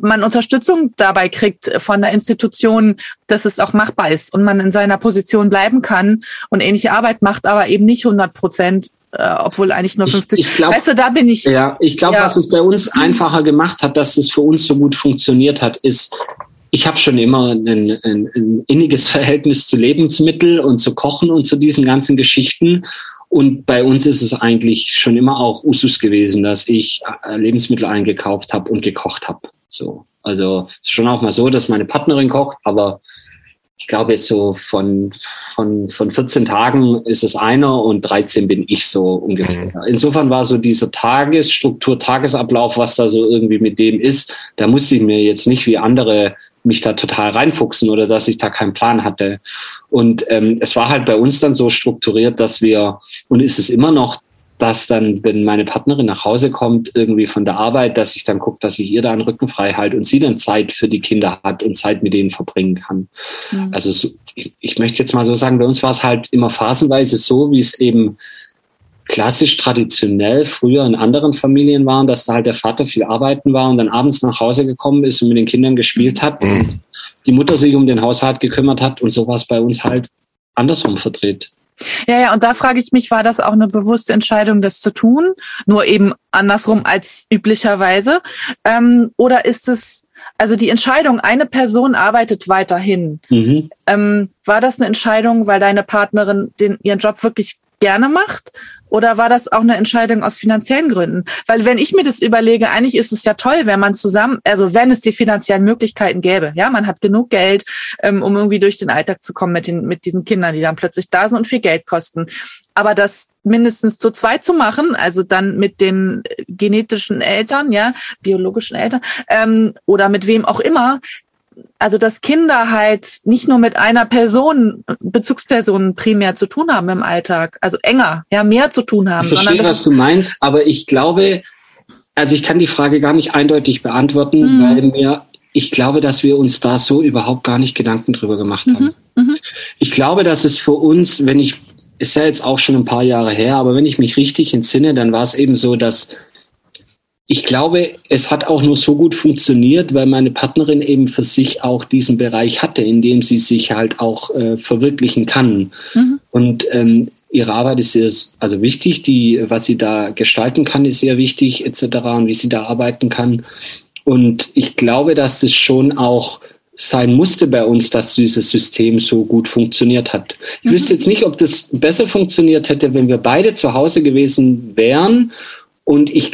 man Unterstützung dabei kriegt von der Institution, dass es auch machbar ist und man in seiner Position bleiben kann und ähnliche Arbeit macht, aber eben nicht 100 Prozent äh, obwohl eigentlich nur 50. Ich, ich glaub, weißt du, da bin ich. Ja, ich glaube, ja. was es bei uns einfacher gemacht hat, dass es für uns so gut funktioniert hat, ist, ich habe schon immer ein, ein, ein inniges Verhältnis zu Lebensmitteln und zu Kochen und zu diesen ganzen Geschichten. Und bei uns ist es eigentlich schon immer auch Usus gewesen, dass ich äh, Lebensmittel eingekauft habe und gekocht habe. So. Also es ist schon auch mal so, dass meine Partnerin kocht, aber ich glaube jetzt so von, von, von 14 Tagen ist es einer und 13 bin ich so ungefähr. Mhm. Insofern war so diese Tagesstruktur, Tagesablauf, was da so irgendwie mit dem ist, da musste ich mir jetzt nicht wie andere mich da total reinfuchsen oder dass ich da keinen Plan hatte. Und ähm, es war halt bei uns dann so strukturiert, dass wir, und ist es immer noch, dass dann, wenn meine Partnerin nach Hause kommt, irgendwie von der Arbeit, dass ich dann gucke, dass ich ihr da einen Rücken frei halte und sie dann Zeit für die Kinder hat und Zeit mit denen verbringen kann. Mhm. Also so, ich, ich möchte jetzt mal so sagen, bei uns war es halt immer phasenweise so, wie es eben klassisch traditionell früher in anderen Familien waren, dass da halt der Vater viel arbeiten war und dann abends nach Hause gekommen ist und mit den Kindern gespielt hat, mhm. die Mutter sich um den Haushalt gekümmert hat und so war es bei uns halt andersrum verdreht. Ja, ja, und da frage ich mich, war das auch eine bewusste Entscheidung, das zu tun? Nur eben andersrum als üblicherweise? Ähm, oder ist es, also die Entscheidung, eine Person arbeitet weiterhin. Mhm. Ähm, war das eine Entscheidung, weil deine Partnerin den, ihren Job wirklich gerne macht? Oder war das auch eine Entscheidung aus finanziellen Gründen? Weil wenn ich mir das überlege, eigentlich ist es ja toll, wenn man zusammen, also wenn es die finanziellen Möglichkeiten gäbe, ja, man hat genug Geld, ähm, um irgendwie durch den Alltag zu kommen mit den, mit diesen Kindern, die dann plötzlich da sind und viel Geld kosten. Aber das mindestens zu zweit zu machen, also dann mit den genetischen Eltern, ja, biologischen Eltern, ähm, oder mit wem auch immer, also dass Kinder halt nicht nur mit einer Person, Bezugsperson primär zu tun haben im Alltag, also enger, ja, mehr zu tun haben. Ich verstehe, was du meinst, aber ich glaube, also ich kann die Frage gar nicht eindeutig beantworten, mhm. weil mir, ich glaube, dass wir uns da so überhaupt gar nicht Gedanken drüber gemacht haben. Mhm. Mhm. Ich glaube, dass es für uns, wenn ich, ist ja jetzt auch schon ein paar Jahre her, aber wenn ich mich richtig entsinne, dann war es eben so, dass ich glaube, es hat auch nur so gut funktioniert, weil meine Partnerin eben für sich auch diesen Bereich hatte, in dem sie sich halt auch äh, verwirklichen kann. Mhm. Und ähm, ihre Arbeit ist sehr also wichtig, die, was sie da gestalten kann, ist sehr wichtig, etc. und wie sie da arbeiten kann. Und ich glaube, dass das schon auch sein musste bei uns, dass dieses System so gut funktioniert hat. Ich mhm. wüsste jetzt nicht, ob das besser funktioniert hätte, wenn wir beide zu Hause gewesen wären. Und ich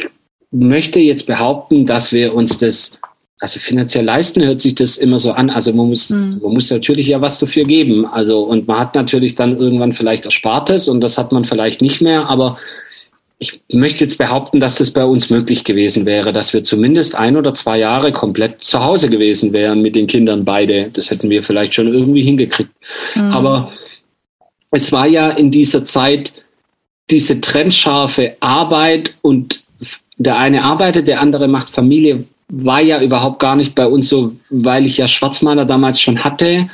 möchte jetzt behaupten, dass wir uns das, also finanziell leisten, hört sich das immer so an. Also man muss, mhm. man muss natürlich ja was dafür geben. Also, und man hat natürlich dann irgendwann vielleicht Erspartes und das hat man vielleicht nicht mehr, aber ich möchte jetzt behaupten, dass das bei uns möglich gewesen wäre, dass wir zumindest ein oder zwei Jahre komplett zu Hause gewesen wären mit den Kindern beide. Das hätten wir vielleicht schon irgendwie hingekriegt. Mhm. Aber es war ja in dieser Zeit diese trennscharfe Arbeit und der eine arbeitet, der andere macht Familie, war ja überhaupt gar nicht bei uns so, weil ich ja Schwarzmaler damals schon hatte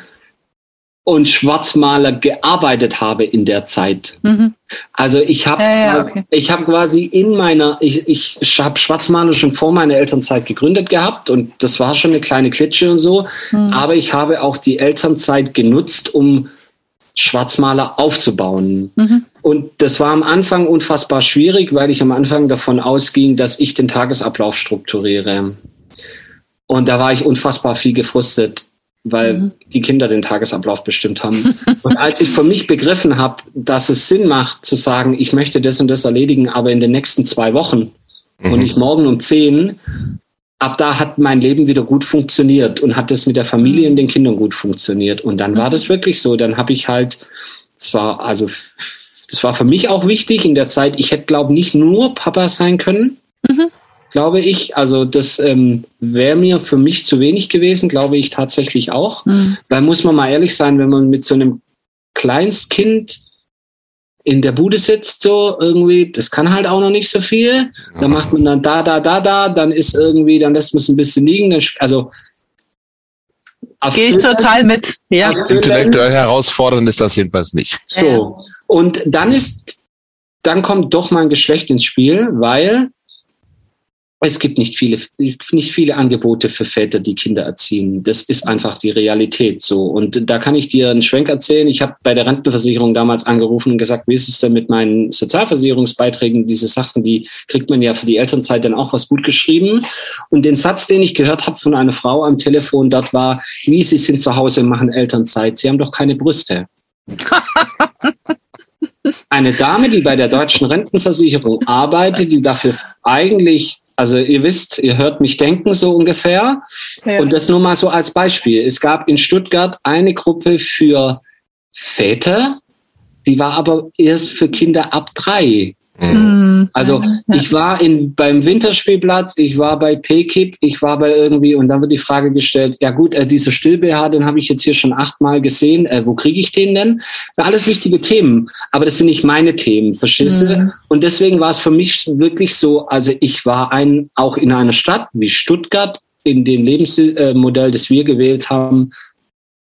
und Schwarzmaler gearbeitet habe in der Zeit. Mhm. Also ich habe ja, ja, okay. ich habe quasi in meiner ich ich habe Schwarzmaler schon vor meiner Elternzeit gegründet gehabt und das war schon eine kleine Klitsche und so, mhm. aber ich habe auch die Elternzeit genutzt, um Schwarzmaler aufzubauen. Mhm. Und das war am Anfang unfassbar schwierig, weil ich am Anfang davon ausging, dass ich den Tagesablauf strukturiere. Und da war ich unfassbar viel gefrustet, weil mhm. die Kinder den Tagesablauf bestimmt haben. und als ich für mich begriffen habe, dass es Sinn macht zu sagen, ich möchte das und das erledigen, aber in den nächsten zwei Wochen mhm. und nicht morgen um zehn, ab da hat mein Leben wieder gut funktioniert und hat es mit der Familie und den Kindern gut funktioniert. Und dann war das wirklich so. Dann habe ich halt zwar, also das war für mich auch wichtig in der Zeit. Ich hätte, glaube nicht nur Papa sein können, mhm. glaube ich. Also das ähm, wäre mir für mich zu wenig gewesen, glaube ich tatsächlich auch. Mhm. Weil muss man mal ehrlich sein, wenn man mit so einem Kleinstkind in der Bude sitzt, so irgendwie, das kann halt auch noch nicht so viel. Da macht man dann da, da, da, da, dann ist irgendwie, dann lässt man es ein bisschen liegen. Dann, also Gehe ich total mit. Ja. Intellektuell herausfordernd ist das jedenfalls nicht. So. Und dann ist, dann kommt doch mal ein Geschlecht ins Spiel, weil es gibt nicht viele, nicht viele Angebote für Väter, die Kinder erziehen. Das ist einfach die Realität so. Und da kann ich dir einen Schwenk erzählen. Ich habe bei der Rentenversicherung damals angerufen und gesagt, wie ist es denn mit meinen Sozialversicherungsbeiträgen? Diese Sachen, die kriegt man ja für die Elternzeit dann auch was gut geschrieben. Und den Satz, den ich gehört habe von einer Frau am Telefon dort war, wie Sie sind zu Hause, machen Elternzeit. Sie haben doch keine Brüste. Eine Dame, die bei der deutschen Rentenversicherung arbeitet, die dafür eigentlich also ihr wisst, ihr hört mich denken so ungefähr. Ja. Und das nur mal so als Beispiel. Es gab in Stuttgart eine Gruppe für Väter, die war aber erst für Kinder ab drei. Mhm. Also ich war in, beim Winterspielplatz, ich war bei PKIP, ich war bei irgendwie, und dann wird die Frage gestellt, ja gut, äh, diese Still-BH, den habe ich jetzt hier schon achtmal gesehen, äh, wo kriege ich den denn? Das sind alles wichtige Themen, aber das sind nicht meine Themen, du? Mhm. Und deswegen war es für mich wirklich so, also ich war ein, auch in einer Stadt wie Stuttgart, in dem Lebensmodell, das wir gewählt haben,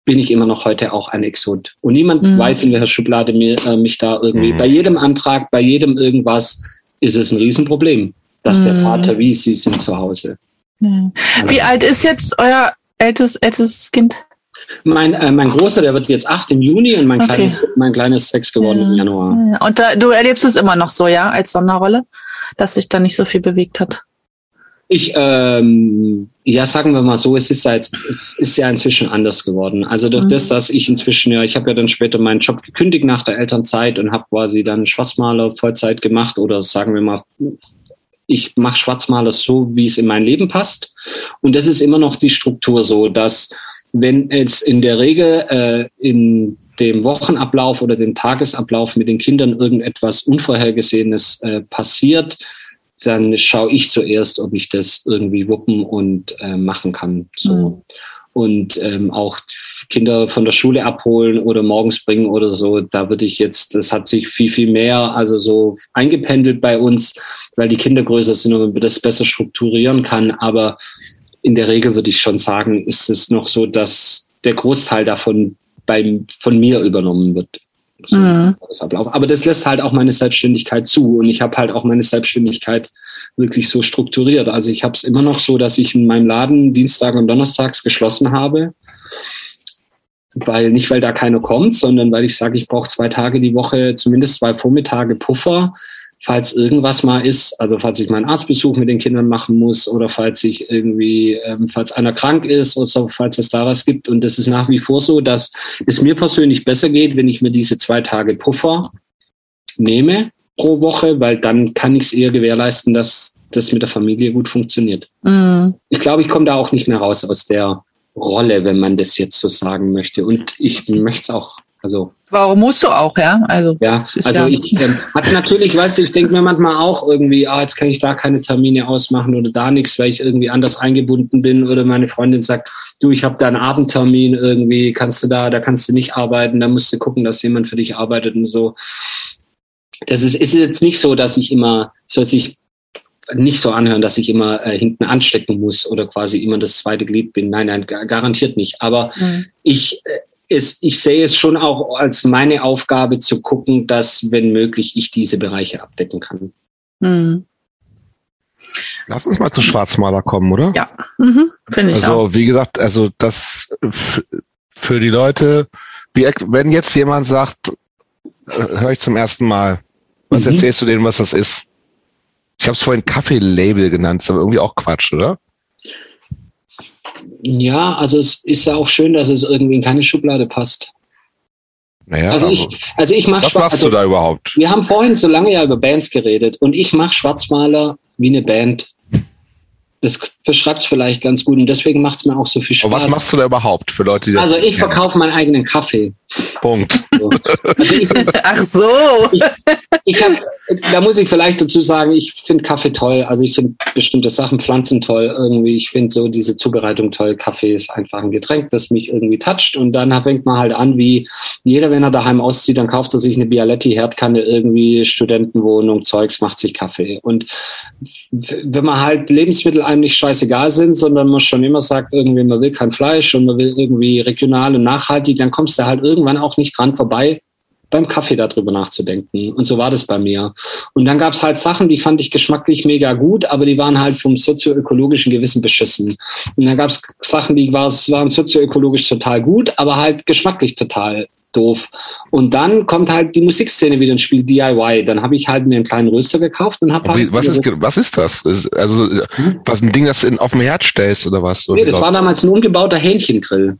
bin ich immer noch heute auch ein Exot. Und niemand mhm. weiß, in welcher Schublade mir, äh, mich da irgendwie, mhm. bei jedem Antrag, bei jedem irgendwas, ist es ein Riesenproblem, dass mhm. der Vater wie sie sind zu Hause. Ja. Wie alt ist jetzt euer ältestes, ältestes Kind? Mein, äh, mein Großer, der wird jetzt acht im Juni und mein, okay. kleines, mein kleines sechs geworden ja. im Januar. Und da, du erlebst es immer noch so, ja, als Sonderrolle, dass sich da nicht so viel bewegt hat? Ich, ähm, ja, sagen wir mal so, es ist, halt, es ist ja inzwischen anders geworden. Also durch mhm. das, dass ich inzwischen ja, ich habe ja dann später meinen Job gekündigt nach der Elternzeit und habe quasi dann Schwarzmaler Vollzeit gemacht oder sagen wir mal, ich mache Schwarzmaler so, wie es in mein Leben passt. Und das ist immer noch die Struktur so, dass wenn es in der Regel äh, in dem Wochenablauf oder dem Tagesablauf mit den Kindern irgendetwas Unvorhergesehenes äh, passiert, dann schaue ich zuerst, ob ich das irgendwie wuppen und äh, machen kann. So. Mhm. Und ähm, auch Kinder von der Schule abholen oder morgens bringen oder so, da würde ich jetzt, das hat sich viel, viel mehr, also so eingependelt bei uns, weil die Kinder größer sind und man das besser strukturieren kann. Aber in der Regel würde ich schon sagen, ist es noch so, dass der Großteil davon beim, von mir übernommen wird. So, mhm. das Aber das lässt halt auch meine Selbstständigkeit zu und ich habe halt auch meine Selbstständigkeit wirklich so strukturiert. Also ich habe es immer noch so, dass ich in meinem Laden Dienstag und Donnerstags geschlossen habe, weil nicht weil da keiner kommt, sondern weil ich sage, ich brauche zwei Tage die Woche, zumindest zwei Vormittage Puffer, falls irgendwas mal ist, also falls ich meinen Arztbesuch mit den Kindern machen muss oder falls ich irgendwie, ähm, falls einer krank ist oder so, falls es da was gibt. Und das ist nach wie vor so, dass es mir persönlich besser geht, wenn ich mir diese zwei Tage Puffer nehme pro Woche, weil dann kann ich es eher gewährleisten, dass das mit der Familie gut funktioniert. Mhm. Ich glaube, ich komme da auch nicht mehr raus aus der Rolle, wenn man das jetzt so sagen möchte. Und ich möchte es auch also Warum musst du auch, ja? Also ja, also ja ich ähm, hatte natürlich, weißt du, ich denke mir manchmal auch irgendwie, ah, jetzt kann ich da keine Termine ausmachen oder da nichts, weil ich irgendwie anders eingebunden bin oder meine Freundin sagt, du, ich habe da einen Abendtermin irgendwie, kannst du da, da kannst du nicht arbeiten, da musst du gucken, dass jemand für dich arbeitet und so. Das ist, ist jetzt nicht so, dass ich immer, soll sich nicht so anhören, dass ich immer äh, hinten anstecken muss oder quasi immer das zweite Glied bin. Nein, nein, garantiert nicht. Aber mhm. ich äh, ist, ich sehe es schon auch als meine Aufgabe zu gucken, dass, wenn möglich, ich diese Bereiche abdecken kann. Mhm. Lass uns mal zu Schwarzmaler kommen, oder? Ja, mhm, finde ich also, auch. Also wie gesagt, also das für die Leute, wie, wenn jetzt jemand sagt, äh, höre ich zum ersten Mal, was mhm. erzählst du denen, was das ist? Ich habe es vorhin Kaffee-Label genannt, ist aber irgendwie auch Quatsch, oder? Ja, also es ist ja auch schön, dass es irgendwie in keine Schublade passt. Naja, also ich, also ich mache Was machst also, du da überhaupt? Wir haben vorhin so lange ja über Bands geredet und ich mache Schwarzmaler wie eine Band. Das beschreibt es vielleicht ganz gut und deswegen macht es mir auch so viel Spaß. Aber was machst du da überhaupt für Leute, die das Also ich verkaufe meinen eigenen Kaffee. Punkt. So. Also ich, Ach so. Ich, ich hab, da muss ich vielleicht dazu sagen, ich finde Kaffee toll. Also ich finde bestimmte Sachen, Pflanzen toll irgendwie. Ich finde so diese Zubereitung toll. Kaffee ist einfach ein Getränk, das mich irgendwie toucht. Und dann fängt man halt an, wie jeder, wenn er daheim auszieht, dann kauft er sich eine Bialetti-Herdkanne, irgendwie Studentenwohnung, Zeugs, macht sich Kaffee. Und wenn man halt Lebensmittel einem nicht scheißegal sind, sondern man schon immer sagt, irgendwie man will kein Fleisch und man will irgendwie regional und nachhaltig, dann kommst du halt irgendwann auch nicht dran vorbei, beim Kaffee darüber nachzudenken. Und so war das bei mir. Und dann gab es halt Sachen, die fand ich geschmacklich mega gut, aber die waren halt vom sozioökologischen Gewissen beschissen. Und dann gab es Sachen, die war, waren sozioökologisch total gut, aber halt geschmacklich total doof. Und dann kommt halt die Musikszene wieder ins Spiel, DIY. Dann habe ich halt mir einen kleinen Röster gekauft und habe halt. Was ist, was ist das? Also, hm? was ein Ding, das in, auf dem Herd stellst oder was? Nee, das war damals ein umgebauter Hähnchengrill.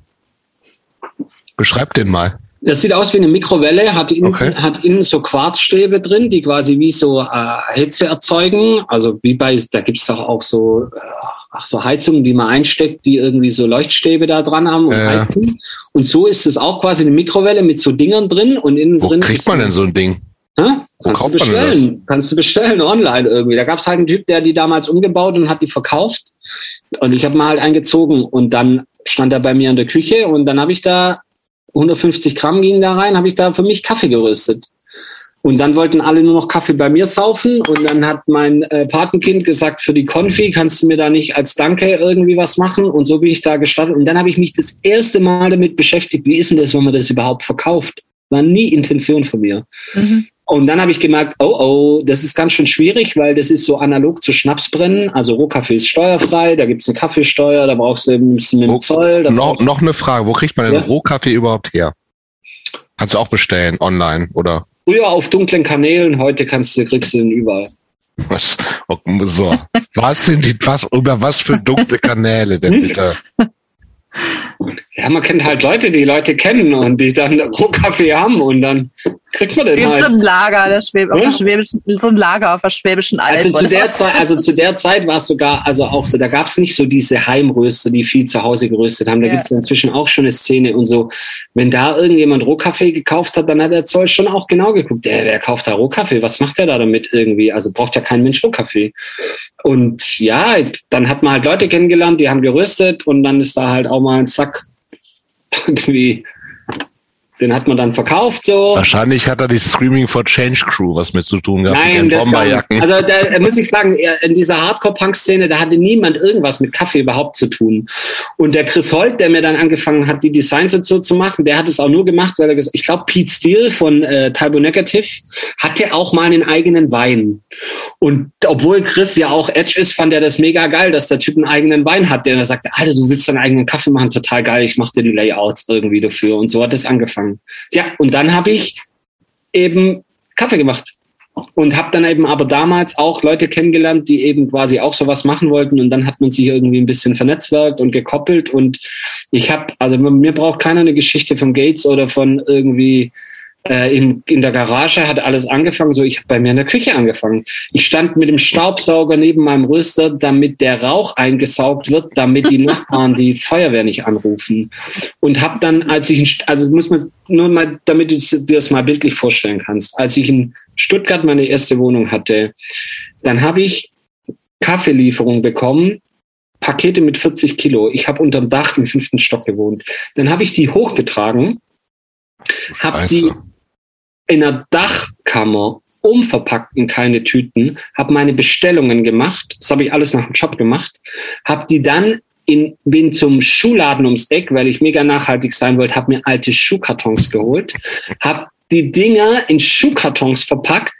Beschreib den mal. Das sieht aus wie eine Mikrowelle, hat innen, okay. hat innen so Quarzstäbe drin, die quasi wie so äh, Hitze erzeugen. Also wie bei, da gibt es doch auch so, äh, ach, so Heizungen, die man einsteckt, die irgendwie so Leuchtstäbe da dran haben und äh. heizen. Und so ist es auch quasi eine Mikrowelle mit so Dingern drin und innen Wo drin. kriegt man denn so ein Ding? Hä? Kannst du bestellen. Kannst du bestellen online irgendwie. Da gab es halt einen Typ, der die damals umgebaut und hat die verkauft. Und ich habe mal halt eingezogen und dann stand er bei mir in der Küche und dann habe ich da 150 Gramm gingen da rein, habe ich da für mich Kaffee geröstet. Und dann wollten alle nur noch Kaffee bei mir saufen. Und dann hat mein äh, Patenkind gesagt, für die Konfi kannst du mir da nicht als Danke irgendwie was machen. Und so bin ich da gestartet. Und dann habe ich mich das erste Mal damit beschäftigt, wie ist denn das, wenn man das überhaupt verkauft? War nie Intention von mir. Mhm. Und dann habe ich gemerkt, oh oh, das ist ganz schön schwierig, weil das ist so analog zu Schnapsbrennen. Also Rohkaffee ist steuerfrei, da gibt es eine Kaffeesteuer, da brauchst du ein bisschen mit dem Zoll. Da noch, noch eine Frage, wo kriegt man den ja? Rohkaffee überhaupt her? Kannst du auch bestellen online, oder? Früher auf dunklen Kanälen, heute kannst du, kriegst du den überall. Was? So. was sind die, was, über was für dunkle Kanäle denn bitte? Ja, man kennt halt Leute, die Leute kennen und die dann Rohkaffee haben und dann kriegt man den halt. So ein Lager, der Schwäb ja? Schwäbischen, so ein Lager auf der Schwäbischen Alb. Also zu der Zeit, also zu der Zeit war es sogar, also auch so, da gab es nicht so diese Heimröster, die viel zu Hause geröstet haben. Da ja. gibt es inzwischen auch schon eine Szene und so. Wenn da irgendjemand Rohkaffee gekauft hat, dann hat der Zoll schon auch genau geguckt, der, wer kauft da Rohkaffee? Was macht der da damit irgendwie? Also braucht ja kein Mensch Rohkaffee. Und ja, dann hat man halt Leute kennengelernt, die haben geröstet und dann ist da halt auch mal ein Sack irgendwie den hat man dann verkauft so. Wahrscheinlich hat er die Screaming for Change Crew was mit zu tun gehabt. Nein, das Bomberjacken. also da muss ich sagen, in dieser Hardcore-Punk-Szene, da hatte niemand irgendwas mit Kaffee überhaupt zu tun. Und der Chris Holt, der mir dann angefangen hat, die Designs und so zu machen, der hat es auch nur gemacht, weil er gesagt, ich glaube, Pete Steele von äh, Typo Negative hatte auch mal einen eigenen Wein. Und obwohl Chris ja auch Edge ist, fand er das mega geil, dass der Typ einen eigenen Wein hat, der sagte, Alter, du willst deinen eigenen Kaffee machen, total geil, ich mach dir die Layouts irgendwie dafür. Und so hat es angefangen angefangen. Ja, und dann habe ich eben Kaffee gemacht und habe dann eben aber damals auch Leute kennengelernt, die eben quasi auch sowas machen wollten und dann hat man sich irgendwie ein bisschen vernetzwerkt und gekoppelt und ich habe, also mir braucht keiner eine Geschichte von Gates oder von irgendwie äh, in, in der Garage hat alles angefangen, so ich habe bei mir in der Küche angefangen. Ich stand mit dem Staubsauger neben meinem Röster, damit der Rauch eingesaugt wird, damit die Nachbarn die Feuerwehr nicht anrufen. Und habe dann, als ich, also muss man nur mal, damit du dir das mal bildlich vorstellen kannst, als ich in Stuttgart meine erste Wohnung hatte, dann habe ich Kaffeelieferung bekommen Pakete mit 40 Kilo. Ich habe unterm Dach im fünften Stock gewohnt. Dann habe ich die hochgetragen, habe die in der Dachkammer umverpackt in keine Tüten, habe meine Bestellungen gemacht, das habe ich alles nach dem Job gemacht, habe die dann in, bin zum Schuhladen ums Eck, weil ich mega nachhaltig sein wollte, habe mir alte Schuhkartons geholt, habe die Dinger in Schuhkartons verpackt,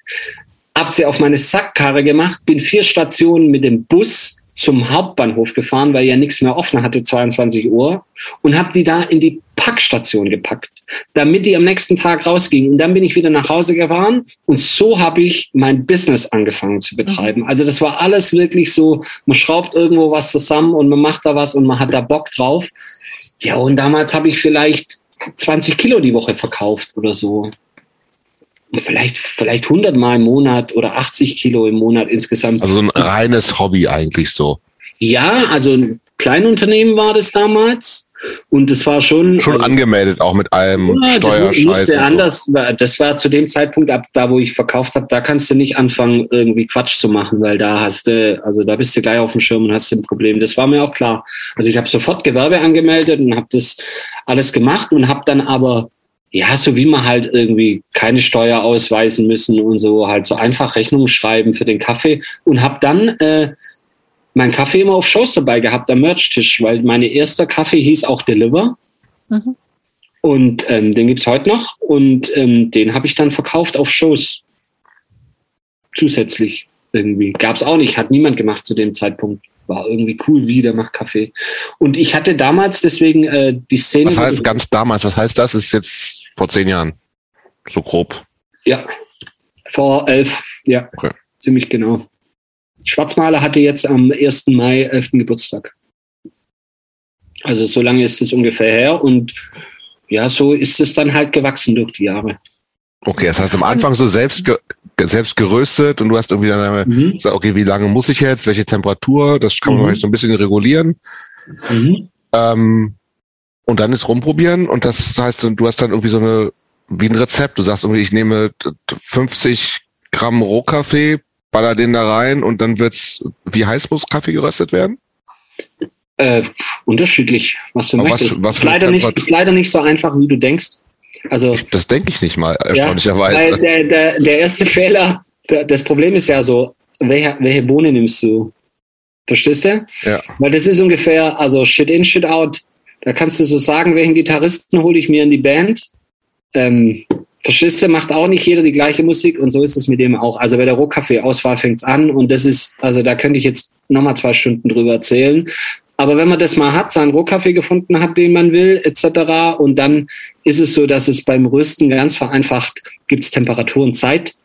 habe sie auf meine Sackkarre gemacht, bin vier Stationen mit dem Bus zum Hauptbahnhof gefahren, weil ja nichts mehr offen hatte, 22 Uhr, und habe die da in die Packstation gepackt, damit die am nächsten Tag rausgingen. Und dann bin ich wieder nach Hause gefahren und so habe ich mein Business angefangen zu betreiben. Also das war alles wirklich so, man schraubt irgendwo was zusammen und man macht da was und man hat da Bock drauf. Ja, und damals habe ich vielleicht 20 Kilo die Woche verkauft oder so. Vielleicht, vielleicht 100 Mal im Monat oder 80 Kilo im Monat insgesamt. Also ein reines Hobby eigentlich so. Ja, also ein Kleinunternehmen war das damals. Und das war schon. Schon also, angemeldet, auch mit allem ja, Steuerscheiß. anders. Das war zu dem Zeitpunkt, ab da, wo ich verkauft habe, da kannst du nicht anfangen, irgendwie Quatsch zu machen, weil da hast du, also da bist du gleich auf dem Schirm und hast ein Problem. Das war mir auch klar. Also ich habe sofort Gewerbe angemeldet und habe das alles gemacht und habe dann aber ja, so wie man halt irgendwie keine Steuer ausweisen müssen und so halt so einfach Rechnungen schreiben für den Kaffee und habe dann äh, meinen Kaffee immer auf Shows dabei gehabt am Merch-Tisch, weil meine erste Kaffee hieß auch Deliver. Mhm. Und ähm, den gibt's heute noch und ähm, den habe ich dann verkauft auf Shows. Zusätzlich irgendwie. Gab's auch nicht, hat niemand gemacht zu dem Zeitpunkt. War irgendwie cool, wie der macht Kaffee. Und ich hatte damals deswegen äh, die Szene. Was heißt ganz damals? Was heißt das? Ist jetzt vor zehn Jahren. So grob. Ja. Vor elf, ja. Okay. Ziemlich genau. Schwarzmaler hatte jetzt am 1. Mai 11. Geburtstag. Also so lange ist es ungefähr her und ja, so ist es dann halt gewachsen durch die Jahre. Okay, das heißt am Anfang so selbst, ge selbst geröstet und du hast irgendwie dann mhm. gesagt, okay, wie lange muss ich jetzt, welche Temperatur, das kann man mhm. so ein bisschen regulieren. Mhm. Ähm, und dann ist rumprobieren und das heißt, du hast dann irgendwie so eine, wie ein Rezept, du sagst irgendwie, ich nehme 50 Gramm Rohkaffee baller den da rein und dann wird's, wie heiß muss Kaffee geröstet werden? Äh, unterschiedlich, was du Aber möchtest. Was, was ist, leider nicht, ist leider nicht so einfach, wie du denkst. Also, ich, das denke ich nicht mal, erstaunlicherweise. Ja, der, der, der erste Fehler, der, das Problem ist ja so, welche, welche Bohne nimmst du? Verstehst du? Ja. Weil das ist ungefähr, also Shit in, Shit out. Da kannst du so sagen, welchen Gitarristen hole ich mir in die Band. Ähm, Verschisse macht auch nicht jeder die gleiche Musik und so ist es mit dem auch. Also bei der Rohkaffee-Auswahl fängt's an und das ist, also da könnte ich jetzt nochmal zwei Stunden drüber erzählen. Aber wenn man das mal hat, seinen Rohkaffee gefunden hat, den man will, etc., und dann ist es so, dass es beim Rösten ganz vereinfacht gibt's Temperatur und Zeit.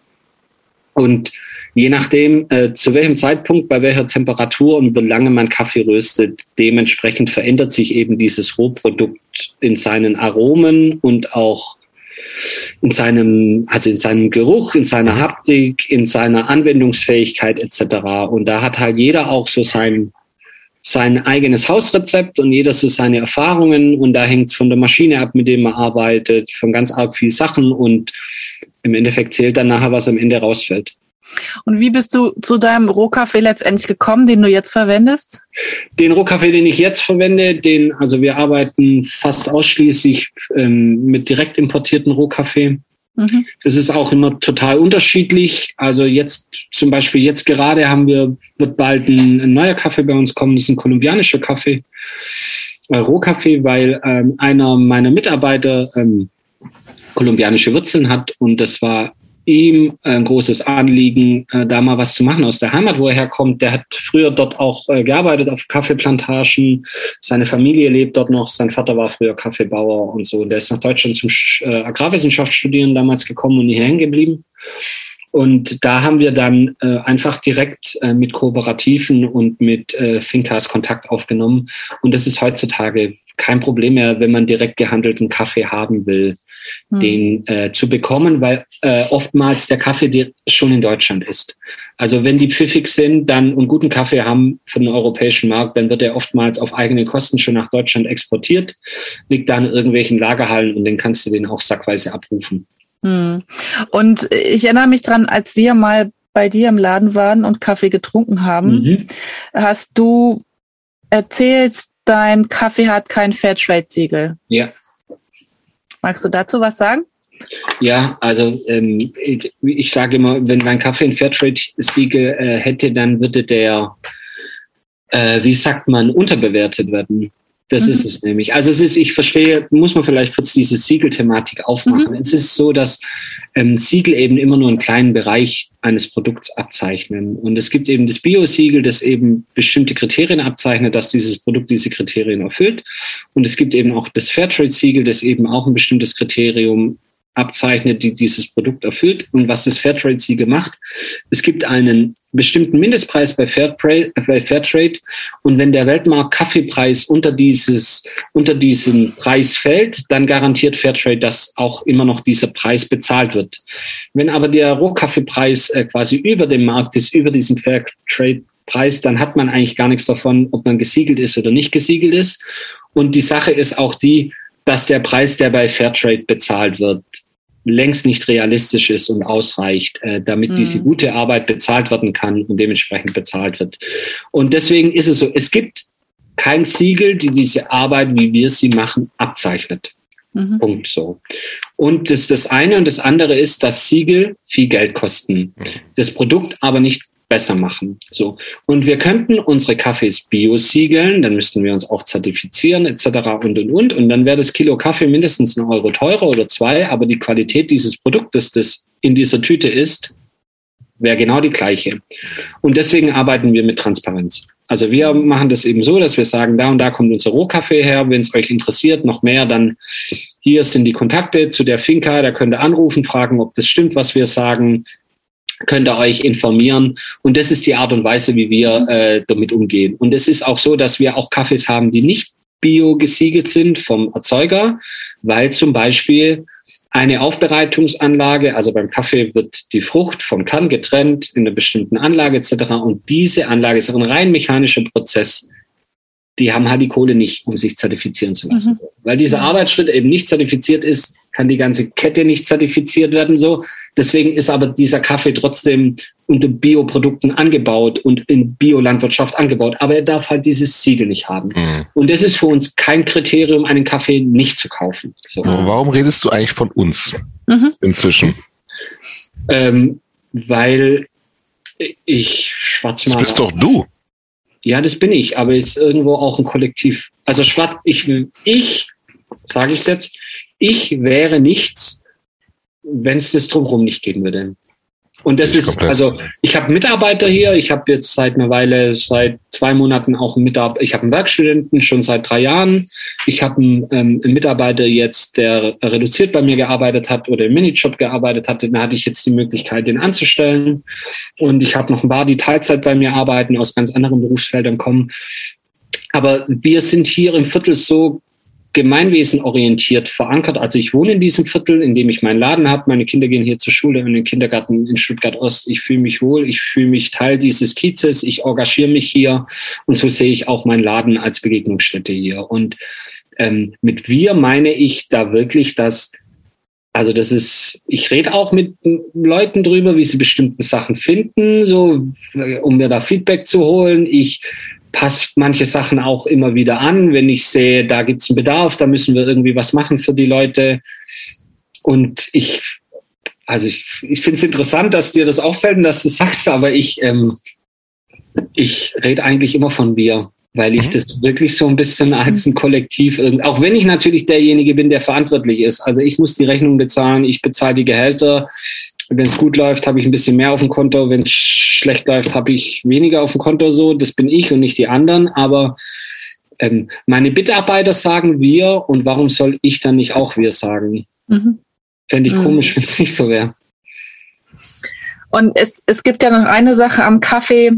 Und je nachdem, äh, zu welchem Zeitpunkt, bei welcher Temperatur und wie lange man Kaffee röstet, dementsprechend verändert sich eben dieses Rohprodukt in seinen Aromen und auch in seinem, also in seinem Geruch, in seiner Haptik, in seiner Anwendungsfähigkeit etc. Und da hat halt jeder auch so sein, sein eigenes Hausrezept und jeder so seine Erfahrungen und da hängt es von der Maschine ab, mit dem man arbeitet, von ganz arg viel Sachen und im Endeffekt zählt dann nachher, was am Ende rausfällt. Und wie bist du zu deinem Rohkaffee letztendlich gekommen, den du jetzt verwendest? Den Rohkaffee, den ich jetzt verwende, den, also wir arbeiten fast ausschließlich ähm, mit direkt importierten Rohkaffee. Mhm. Das ist auch immer total unterschiedlich. Also jetzt zum Beispiel jetzt gerade haben wir, wird bald ein, ein neuer Kaffee bei uns kommen. Das ist ein kolumbianischer Kaffee, äh, Rohkaffee, weil ähm, einer meiner Mitarbeiter ähm, kolumbianische Wurzeln hat und das war ihm ein großes Anliegen, äh, da mal was zu machen aus der Heimat, wo er herkommt. Der hat früher dort auch äh, gearbeitet auf Kaffeeplantagen. Seine Familie lebt dort noch. Sein Vater war früher Kaffeebauer und so. Der ist nach Deutschland zum äh, Agrarwissenschaft studieren damals gekommen und hier hängen geblieben. Und da haben wir dann äh, einfach direkt äh, mit Kooperativen und mit äh, Finkas Kontakt aufgenommen. Und das ist heutzutage kein Problem mehr, wenn man direkt gehandelten Kaffee haben will hm. den äh, zu bekommen, weil äh, oftmals der Kaffee schon in Deutschland ist. Also wenn die pfiffig sind dann und guten Kaffee haben für den europäischen Markt, dann wird er oftmals auf eigene Kosten schon nach Deutschland exportiert, liegt da in irgendwelchen Lagerhallen und dann kannst du den auch sackweise abrufen. Hm. Und ich erinnere mich dran, als wir mal bei dir im Laden waren und Kaffee getrunken haben, mhm. hast du erzählt, dein Kaffee hat kein Fairtrade-Siegel. Ja. Magst du dazu was sagen? Ja, also ähm, ich, ich sage immer, wenn mein Kaffee ein Fairtrade-Siegel äh, hätte, dann würde der, äh, wie sagt man, unterbewertet werden. Das mhm. ist es nämlich. Also es ist, ich verstehe, muss man vielleicht kurz diese Siegelthematik aufmachen. Mhm. Es ist so, dass ähm, Siegel eben immer nur einen kleinen Bereich eines Produkts abzeichnen. Und es gibt eben das Bio-Siegel, das eben bestimmte Kriterien abzeichnet, dass dieses Produkt diese Kriterien erfüllt. Und es gibt eben auch das Fairtrade-Siegel, das eben auch ein bestimmtes Kriterium abzeichnet, die dieses Produkt erfüllt. Und was das Fairtrade-Siegel macht, es gibt einen bestimmten Mindestpreis bei Fairtrade. Und wenn der Weltmarkt-Kaffeepreis unter dieses, unter diesen Preis fällt, dann garantiert Fairtrade, dass auch immer noch dieser Preis bezahlt wird. Wenn aber der Rohkaffeepreis äh, quasi über dem Markt ist, über diesem Fairtrade Preis, dann hat man eigentlich gar nichts davon, ob man gesiegelt ist oder nicht gesiegelt ist. Und die Sache ist auch die, dass der Preis, der bei Fairtrade bezahlt wird, längst nicht realistisch ist und ausreicht, äh, damit mhm. diese gute Arbeit bezahlt werden kann und dementsprechend bezahlt wird. Und deswegen ist es so, es gibt kein Siegel, die diese Arbeit, wie wir sie machen, abzeichnet. Mhm. Punkt so. Und das, das eine und das andere ist, dass Siegel viel Geld kosten. Das Produkt aber nicht besser machen. So. Und wir könnten unsere Kaffees bio-siegeln, dann müssten wir uns auch zertifizieren, etc. und und und. Und dann wäre das Kilo Kaffee mindestens ein Euro teurer oder zwei, aber die Qualität dieses Produktes, das in dieser Tüte ist, wäre genau die gleiche. Und deswegen arbeiten wir mit Transparenz. Also wir machen das eben so, dass wir sagen, da und da kommt unser Rohkaffee her. Wenn es euch interessiert, noch mehr, dann hier sind die Kontakte zu der Finca. Da könnt ihr anrufen, fragen, ob das stimmt, was wir sagen könnt ihr euch informieren. Und das ist die Art und Weise, wie wir äh, damit umgehen. Und es ist auch so, dass wir auch Kaffees haben, die nicht bio gesiegelt sind vom Erzeuger, weil zum Beispiel eine Aufbereitungsanlage, also beim Kaffee wird die Frucht vom Kern getrennt in einer bestimmten Anlage etc. Und diese Anlage ist ein rein mechanischer Prozess. Die haben halt die Kohle nicht, um sich zertifizieren zu lassen. Mhm. Weil dieser Arbeitsschritt eben nicht zertifiziert ist, kann die ganze Kette nicht zertifiziert werden so. Deswegen ist aber dieser Kaffee trotzdem unter Bioprodukten angebaut und in Biolandwirtschaft angebaut. Aber er darf halt dieses Siegel nicht haben. Mhm. Und das ist für uns kein Kriterium, einen Kaffee nicht zu kaufen. So. Warum redest du eigentlich von uns mhm. inzwischen? Ähm, weil ich Schwarzmaler. Das bist doch du. Ja, das bin ich, aber ist irgendwo auch ein Kollektiv. Also Schwarz, ich, ich, sage ich jetzt, ich wäre nichts, wenn es das drumherum nicht geben würde. Und das ist, also ich habe Mitarbeiter hier, ich habe jetzt seit einer Weile, seit zwei Monaten auch einen Mitarbeiter, ich habe einen Werkstudenten schon seit drei Jahren. Ich habe einen, ähm, einen, Mitarbeiter jetzt, der reduziert bei mir gearbeitet hat oder im Minijob gearbeitet hat, da hatte ich jetzt die Möglichkeit, den anzustellen. Und ich habe noch ein paar, die Teilzeit bei mir arbeiten, aus ganz anderen Berufsfeldern kommen. Aber wir sind hier im Viertel so gemeinwesenorientiert verankert. Also ich wohne in diesem Viertel, in dem ich meinen Laden habe. Meine Kinder gehen hier zur Schule und den Kindergarten in Stuttgart Ost. Ich fühle mich wohl, ich fühle mich Teil dieses Kiezes, ich engagiere mich hier und so sehe ich auch meinen Laden als Begegnungsstätte hier. Und ähm, mit wir meine ich da wirklich, dass also das ist, ich rede auch mit Leuten drüber, wie sie bestimmte Sachen finden, so um mir da Feedback zu holen. Ich passe manche Sachen auch immer wieder an, wenn ich sehe, da gibt es einen Bedarf, da müssen wir irgendwie was machen für die Leute. Und ich, also ich, ich finde es interessant, dass dir das auffällt und dass du sagst, aber ich, ähm, ich rede eigentlich immer von wir, weil ich mhm. das wirklich so ein bisschen als ein Kollektiv, auch wenn ich natürlich derjenige bin, der verantwortlich ist. Also ich muss die Rechnung bezahlen, ich bezahle die Gehälter, wenn es gut läuft, habe ich ein bisschen mehr auf dem Konto. Wenn es schlecht läuft, habe ich weniger auf dem Konto. So, das bin ich und nicht die anderen. Aber ähm, meine Mitarbeiter sagen wir und warum soll ich dann nicht auch wir sagen? Mhm. Fände ich mhm. komisch, wenn es nicht so wäre. Und es, es gibt ja noch eine Sache am Kaffee,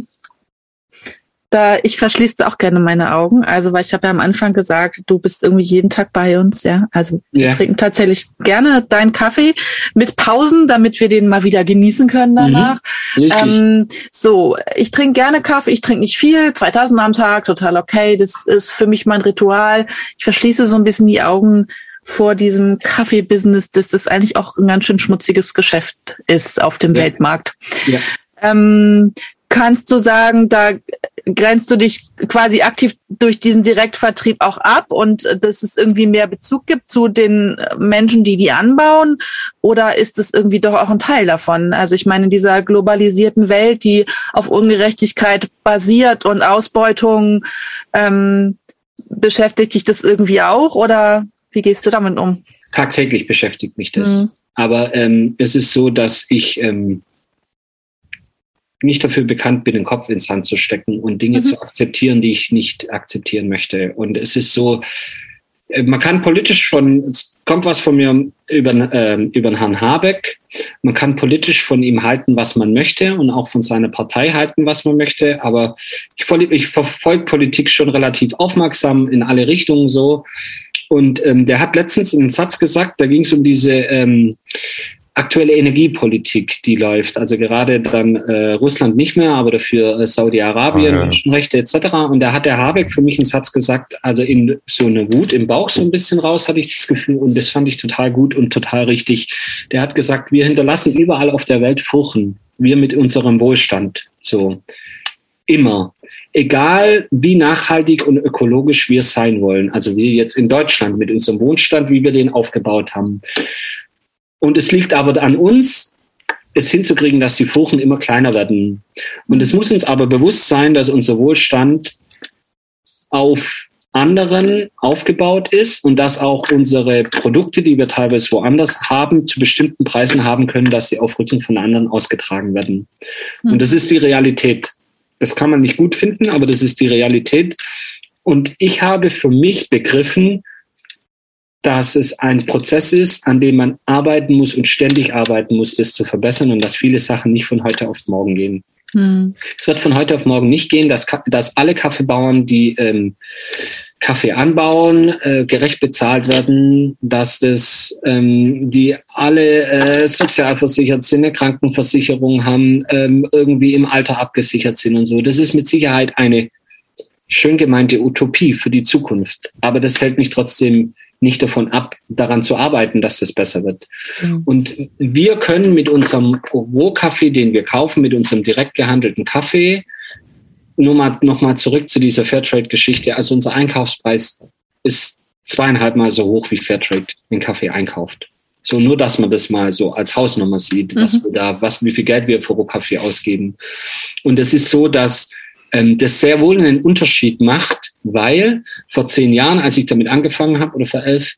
da ich verschließe auch gerne meine Augen. Also, weil ich habe ja am Anfang gesagt, du bist irgendwie jeden Tag bei uns, ja. Also wir trinken tatsächlich gerne deinen Kaffee mit Pausen, damit wir den mal wieder genießen können mhm. danach. Mhm. Ähm, so, ich trinke gerne Kaffee, ich trinke nicht viel, 2000 am Tag, total okay. Das ist für mich mein Ritual. Ich verschließe so ein bisschen die Augen vor diesem Kaffee-Business, dass das eigentlich auch ein ganz schön schmutziges Geschäft ist auf dem ja. Weltmarkt. Ja. Ähm, kannst du sagen, da grenzt du dich quasi aktiv durch diesen Direktvertrieb auch ab und äh, dass es irgendwie mehr Bezug gibt zu den äh, Menschen, die die anbauen? Oder ist es irgendwie doch auch ein Teil davon? Also ich meine, in dieser globalisierten Welt, die auf Ungerechtigkeit basiert und Ausbeutung, ähm, beschäftigt dich das irgendwie auch oder wie gehst du damit um? Tagtäglich beschäftigt mich das. Mhm. Aber ähm, es ist so, dass ich ähm, nicht dafür bekannt bin, den Kopf ins Hand zu stecken und Dinge mhm. zu akzeptieren, die ich nicht akzeptieren möchte. Und es ist so, äh, man kann politisch von, es kommt was von mir über, äh, über den Herrn Habeck, man kann politisch von ihm halten, was man möchte und auch von seiner Partei halten, was man möchte, aber ich, ich verfolge Politik schon relativ aufmerksam in alle Richtungen so. Und ähm, der hat letztens einen Satz gesagt, da ging es um diese ähm, aktuelle Energiepolitik, die läuft. Also gerade dann äh, Russland nicht mehr, aber dafür äh, Saudi-Arabien, ah, ja. Menschenrechte etc. Und da hat der Habeck für mich einen Satz gesagt, also in so eine Wut im Bauch so ein bisschen raus, hatte ich das Gefühl. Und das fand ich total gut und total richtig. Der hat gesagt, wir hinterlassen überall auf der Welt Furchen. Wir mit unserem Wohlstand. So. Immer egal wie nachhaltig und ökologisch wir sein wollen, also wir jetzt in Deutschland mit unserem Wohnstand, wie wir den aufgebaut haben. Und es liegt aber an uns, es hinzukriegen, dass die Furchen immer kleiner werden. Und es muss uns aber bewusst sein, dass unser Wohlstand auf anderen aufgebaut ist und dass auch unsere Produkte, die wir teilweise woanders haben, zu bestimmten Preisen haben können, dass sie auf Rücken von anderen ausgetragen werden. Und das ist die Realität. Das kann man nicht gut finden, aber das ist die Realität. Und ich habe für mich begriffen, dass es ein Prozess ist, an dem man arbeiten muss und ständig arbeiten muss, das zu verbessern und dass viele Sachen nicht von heute auf morgen gehen. Hm. Es wird von heute auf morgen nicht gehen, dass, dass alle Kaffeebauern, die ähm, Kaffee anbauen, äh, gerecht bezahlt werden, dass das ähm, die alle äh, sozialversichert sind, eine Krankenversicherung haben, ähm, irgendwie im Alter abgesichert sind und so. Das ist mit Sicherheit eine schön gemeinte Utopie für die Zukunft. Aber das hält mich trotzdem nicht davon ab, daran zu arbeiten, dass das besser wird. Mhm. Und wir können mit unserem Rohkaffee, den wir kaufen, mit unserem direkt gehandelten Kaffee, nur mal noch mal zurück zu dieser Fairtrade-Geschichte. Also unser Einkaufspreis ist zweieinhalb Mal so hoch, wie Fairtrade den Kaffee einkauft. So nur, dass man das mal so als Hausnummer sieht, mhm. was wir da, was, wie viel Geld wir für Rohkaffee ausgeben. Und es ist so, dass ähm, das sehr wohl einen Unterschied macht, weil vor zehn Jahren, als ich damit angefangen habe, oder vor elf,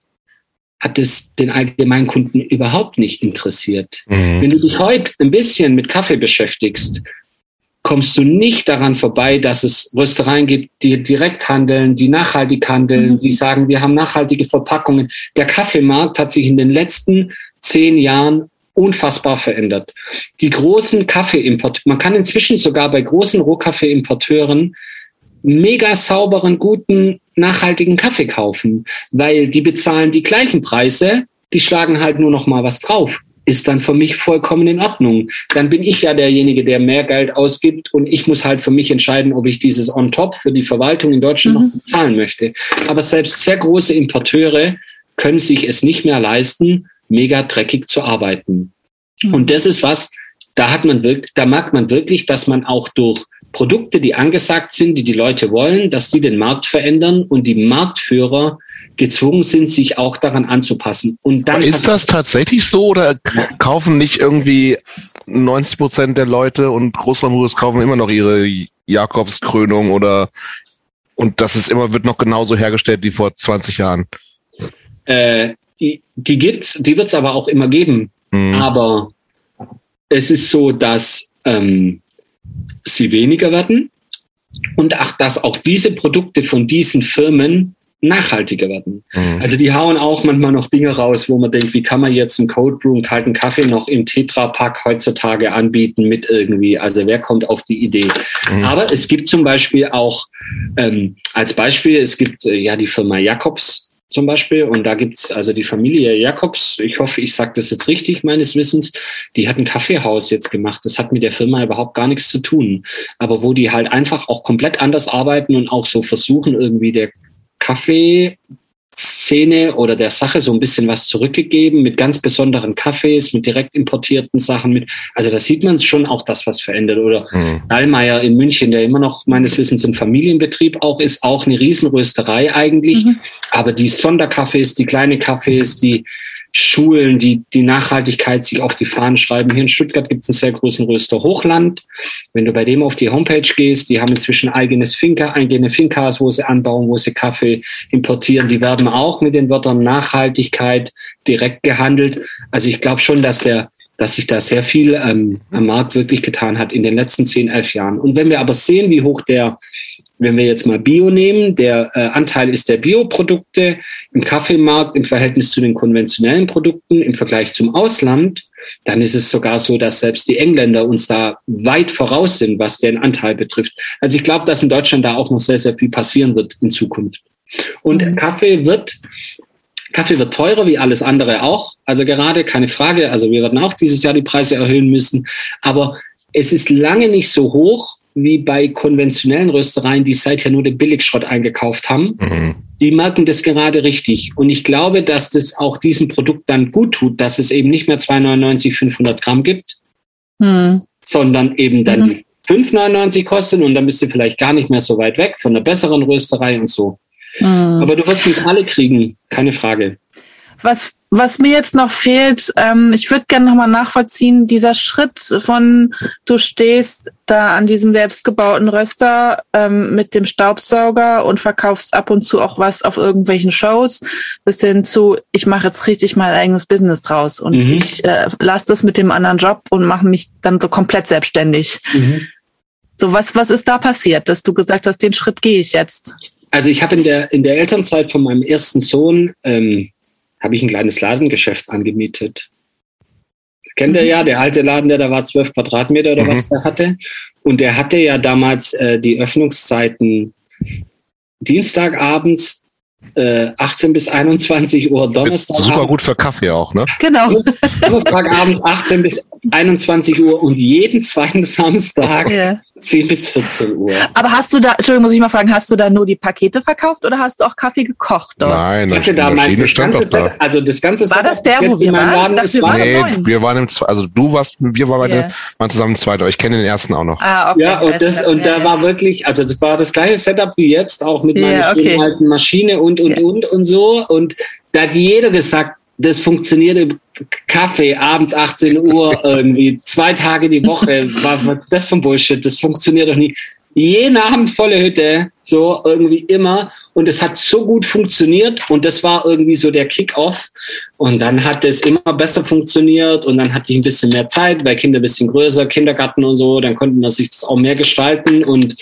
hat es den allgemeinen Kunden überhaupt nicht interessiert. Mhm. Wenn du dich heute ein bisschen mit Kaffee beschäftigst, kommst du nicht daran vorbei, dass es Röstereien gibt, die direkt handeln, die nachhaltig handeln, mhm. die sagen, wir haben nachhaltige Verpackungen. Der Kaffeemarkt hat sich in den letzten zehn Jahren unfassbar verändert. Die großen Kaffeeimport, man kann inzwischen sogar bei großen Rohkaffeeimporteuren mega sauberen, guten, nachhaltigen Kaffee kaufen, weil die bezahlen die gleichen Preise, die schlagen halt nur noch mal was drauf. Ist dann für mich vollkommen in Ordnung. Dann bin ich ja derjenige, der mehr Geld ausgibt und ich muss halt für mich entscheiden, ob ich dieses on top für die Verwaltung in Deutschland mhm. noch bezahlen möchte. Aber selbst sehr große Importeure können sich es nicht mehr leisten, mega dreckig zu arbeiten. Mhm. Und das ist was, da hat man wirklich, da merkt man wirklich, dass man auch durch Produkte, die angesagt sind, die die Leute wollen, dass die den Markt verändern und die Marktführer gezwungen sind, sich auch daran anzupassen. Und dann ist das tatsächlich so oder kaufen nicht irgendwie 90 Prozent der Leute und Großlandbrüder kaufen immer noch ihre Jakobskrönung oder und das ist immer wird noch genauso hergestellt wie vor 20 Jahren? Äh, die, die gibt's, die wird's aber auch immer geben. Mhm. Aber es ist so, dass ähm, sie weniger werden und auch, dass auch diese Produkte von diesen Firmen nachhaltiger werden. Mhm. Also die hauen auch manchmal noch Dinge raus, wo man denkt, wie kann man jetzt einen Cold Brew, einen kalten Kaffee noch im Tetra-Pack heutzutage anbieten mit irgendwie, also wer kommt auf die Idee? Mhm. Aber es gibt zum Beispiel auch, ähm, als Beispiel, es gibt äh, ja die Firma Jacobs, zum Beispiel. Und da gibt's also die Familie Jakobs, ich hoffe, ich sage das jetzt richtig meines Wissens, die hat ein Kaffeehaus jetzt gemacht. Das hat mit der Firma überhaupt gar nichts zu tun. Aber wo die halt einfach auch komplett anders arbeiten und auch so versuchen, irgendwie der Kaffee Szene oder der Sache so ein bisschen was zurückgegeben mit ganz besonderen Kaffees, mit direkt importierten Sachen mit. Also da sieht man schon auch das, was verändert. Oder mhm. Dallmayr in München, der immer noch meines Wissens ein Familienbetrieb auch ist, auch eine Riesenrösterei eigentlich. Mhm. Aber die Sonderkaffees, die kleine Kaffees, die Schulen, die die Nachhaltigkeit sich auf die Fahnen schreiben. Hier in Stuttgart gibt es einen sehr großen Röster Hochland. Wenn du bei dem auf die Homepage gehst, die haben inzwischen eigenes Finca, eigene Fincas, wo sie anbauen, wo sie Kaffee importieren. Die werden auch mit den Wörtern Nachhaltigkeit direkt gehandelt. Also ich glaube schon, dass der dass sich da sehr viel ähm, am Markt wirklich getan hat in den letzten zehn, elf Jahren. Und wenn wir aber sehen, wie hoch der wenn wir jetzt mal Bio nehmen, der äh, Anteil ist der Bioprodukte im Kaffeemarkt im Verhältnis zu den konventionellen Produkten im Vergleich zum Ausland, dann ist es sogar so, dass selbst die Engländer uns da weit voraus sind, was den Anteil betrifft. Also ich glaube, dass in Deutschland da auch noch sehr, sehr viel passieren wird in Zukunft. Und mhm. Kaffee wird Kaffee wird teurer, wie alles andere auch. Also gerade keine Frage. Also wir werden auch dieses Jahr die Preise erhöhen müssen. Aber es ist lange nicht so hoch, wie bei konventionellen Röstereien, die seither nur den Billigschrott eingekauft haben. Mhm. Die merken das gerade richtig. Und ich glaube, dass das auch diesem Produkt dann gut tut, dass es eben nicht mehr 2,99 500 Gramm gibt, mhm. sondern eben dann mhm. die 5,99 kosten und dann bist du vielleicht gar nicht mehr so weit weg von einer besseren Rösterei und so. Mhm. Aber du wirst nicht alle kriegen, keine Frage. Was was mir jetzt noch fehlt, ähm, ich würde gerne nochmal nachvollziehen, dieser Schritt von du stehst da an diesem selbstgebauten Röster ähm, mit dem Staubsauger und verkaufst ab und zu auch was auf irgendwelchen Shows, bis hin zu, ich mache jetzt richtig mein eigenes Business draus und mhm. ich äh, lasse das mit dem anderen Job und mache mich dann so komplett selbstständig. Mhm. So, was, was ist da passiert, dass du gesagt hast, den Schritt gehe ich jetzt? Also ich habe in der, in der Elternzeit von meinem ersten Sohn ähm, habe ich ein kleines Ladengeschäft angemietet. Kennt mhm. ihr ja, der alte Laden, der da war zwölf Quadratmeter oder mhm. was der hatte. Und der hatte ja damals äh, die Öffnungszeiten Dienstagabends äh, 18 bis 21 Uhr, Donnerstag. Super gut für Kaffee auch, ne? Genau. Donnerstagabend 18 bis 21 Uhr und jeden zweiten Samstag yeah. 10 bis 14 Uhr. Aber hast du da, Entschuldigung, muss ich mal fragen, hast du da nur die Pakete verkauft oder hast du auch Kaffee gekocht dort? Nein, ich hatte da mein, das ganze Set, also das ganze War das der, wo wir waren? Laden, dachte, war nee, wir waren im, also du warst, wir waren, yeah. waren zusammen im zweiten, aber ich kenne den ersten auch noch. Ah, okay. Ja, und das, und da war wirklich, also das war das gleiche Setup wie jetzt, auch mit meiner okay. alten Maschine und, und, und, und so. Und da hat jeder gesagt, das funktioniert Kaffee abends 18 Uhr irgendwie zwei Tage die Woche. Was, was das für ein Bullshit? Das funktioniert doch nie. Jeden Abend volle Hütte, so irgendwie immer. Und es hat so gut funktioniert und das war irgendwie so der Kick-Off. Und dann hat es immer besser funktioniert und dann hatte ich ein bisschen mehr Zeit, weil Kinder ein bisschen größer, Kindergarten und so, dann konnten wir sich das auch mehr gestalten und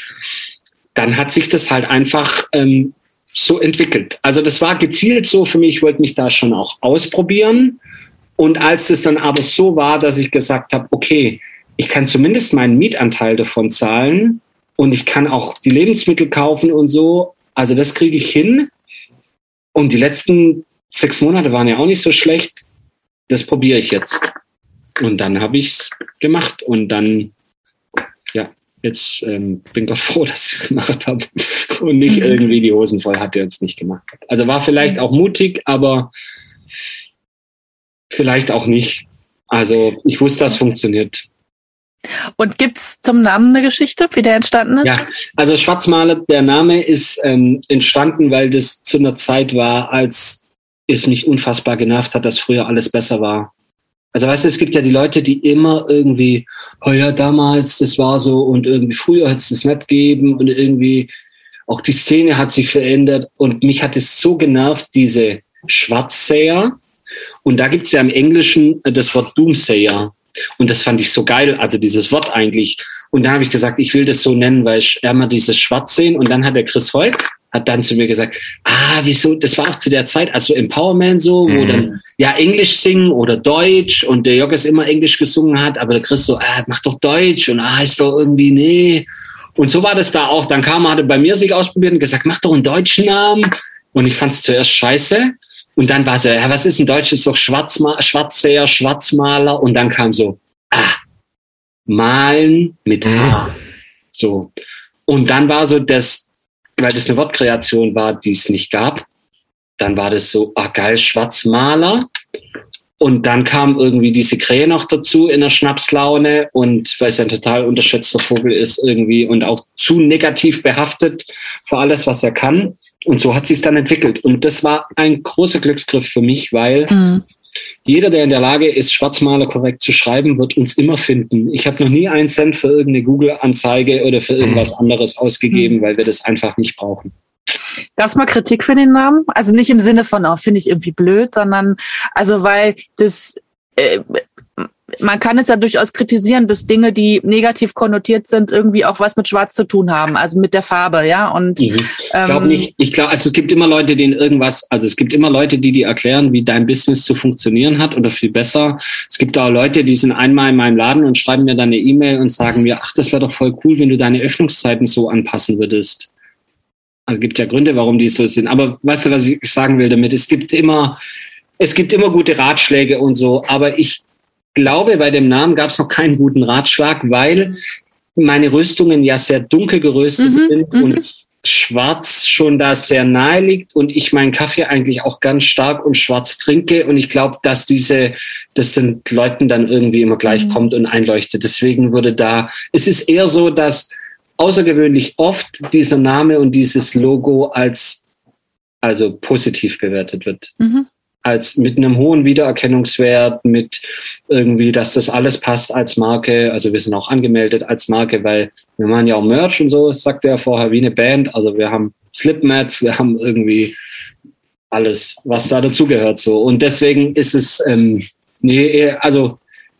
dann hat sich das halt einfach ähm, so entwickelt. Also das war gezielt so für mich, ich wollte mich da schon auch ausprobieren. Und als es dann aber so war, dass ich gesagt habe, okay, ich kann zumindest meinen Mietanteil davon zahlen und ich kann auch die Lebensmittel kaufen und so. Also das kriege ich hin. Und die letzten sechs Monate waren ja auch nicht so schlecht. Das probiere ich jetzt. Und dann habe ich es gemacht und dann, ja, jetzt ähm, bin ich froh, dass ich es gemacht habe und nicht mhm. irgendwie die Hosen voll hatte und es nicht gemacht habe. Also war vielleicht auch mutig, aber vielleicht auch nicht. Also ich wusste, das funktioniert. Und gibt's zum Namen eine Geschichte, wie der entstanden ist? Ja, also Schwarzmaler, der Name ist ähm, entstanden, weil das zu einer Zeit war, als es mich unfassbar genervt hat, dass früher alles besser war. Also weißt du, es gibt ja die Leute, die immer irgendwie, oh ja, damals, das war so und irgendwie früher hat es das nicht gegeben und irgendwie auch die Szene hat sich verändert und mich hat es so genervt, diese Schwarzsäher. Und da gibt's ja im Englischen das Wort Doomsayer. Und das fand ich so geil, also dieses Wort eigentlich. Und dann habe ich gesagt, ich will das so nennen, weil ich immer dieses Schwarz sehen. Und dann hat der Chris Holt hat dann zu mir gesagt, ah, wieso, das war auch zu der Zeit, also Empowerment so, wo mhm. dann ja Englisch singen oder Deutsch und der Joggers immer Englisch gesungen hat, aber der Chris so, ah, mach doch Deutsch und ah, ist doch irgendwie, nee. Und so war das da auch. Dann kam er, bei mir sich ausprobiert und gesagt, mach doch einen deutschen Namen. Und ich fand es zuerst scheiße. Und dann war so, ja, was ist ein Deutsch? Ist doch Schwarzma Schwarzseher, Schwarzmaler. Und dann kam so, ah, malen mit H. So. Und dann war so das, weil das eine Wortkreation war, die es nicht gab, dann war das so, ah geil, Schwarzmaler. Und dann kam irgendwie diese Krähe noch dazu in der Schnapslaune und weil es ein total unterschätzter Vogel ist irgendwie und auch zu negativ behaftet für alles, was er kann. Und so hat sich dann entwickelt. Und das war ein großer Glücksgriff für mich, weil mhm. Jeder, der in der Lage ist, Schwarzmaler korrekt zu schreiben, wird uns immer finden. Ich habe noch nie einen Cent für irgendeine Google-Anzeige oder für irgendwas mhm. anderes ausgegeben, mhm. weil wir das einfach nicht brauchen. Gab es mal Kritik für den Namen? Also nicht im Sinne von, oh, finde ich irgendwie blöd, sondern also weil das äh, man kann es ja durchaus kritisieren, dass Dinge, die negativ konnotiert sind, irgendwie auch was mit Schwarz zu tun haben, also mit der Farbe, ja. Und mhm. ich glaube ähm, nicht. Ich glaube, also es gibt immer Leute, denen irgendwas, also es gibt immer Leute, die dir erklären, wie dein Business zu funktionieren hat oder viel besser. Es gibt auch Leute, die sind einmal in meinem Laden und schreiben mir dann eine E-Mail und sagen mir, ach, das wäre doch voll cool, wenn du deine Öffnungszeiten so anpassen würdest. Also es gibt ja Gründe, warum die so sind. Aber weißt du, was ich sagen will damit? Es gibt immer, es gibt immer gute Ratschläge und so, aber ich glaube, bei dem Namen gab es noch keinen guten Ratschlag, weil meine Rüstungen ja sehr dunkel geröstet mhm, sind mhm. und schwarz schon da sehr nahe liegt und ich meinen Kaffee eigentlich auch ganz stark und schwarz trinke und ich glaube, dass diese, das den Leuten dann irgendwie immer gleich mhm. kommt und einleuchtet. Deswegen würde da, es ist eher so, dass außergewöhnlich oft dieser Name und dieses Logo als also positiv bewertet wird. Mhm als mit einem hohen Wiedererkennungswert, mit irgendwie, dass das alles passt als Marke. Also wir sind auch angemeldet als Marke, weil wir machen ja auch Merch und so, sagte er vorher, wie eine Band. Also wir haben Slipmats, wir haben irgendwie alles, was da dazugehört so. Und deswegen ist es, ähm, nee, also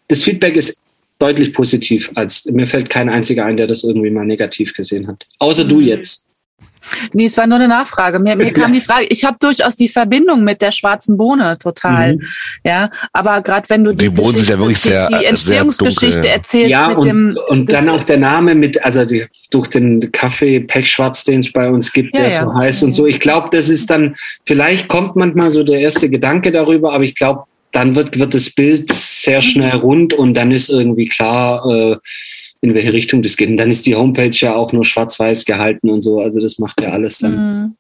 das Feedback ist deutlich positiv, als mir fällt kein einziger ein, der das irgendwie mal negativ gesehen hat. Außer mhm. du jetzt. Nee, es war nur eine Nachfrage. Mir, mir kam die Frage, ich habe durchaus die Verbindung mit der schwarzen Bohne total. Mhm. Ja, aber gerade wenn du die, die Bohnen sind ja wirklich sehr die Entstehungsgeschichte sehr erzählst ja, mit und, dem und dann auch der Name mit also die, durch den Kaffee Pechschwarz, den es bei uns gibt, ja, der ja. so heißt und so. Ich glaube, das ist dann vielleicht kommt manchmal so der erste Gedanke darüber, aber ich glaube, dann wird wird das Bild sehr schnell rund und dann ist irgendwie klar. Äh, in welche Richtung das geht. Und dann ist die Homepage ja auch nur schwarz-weiß gehalten und so. Also das macht ja alles dann. Mhm.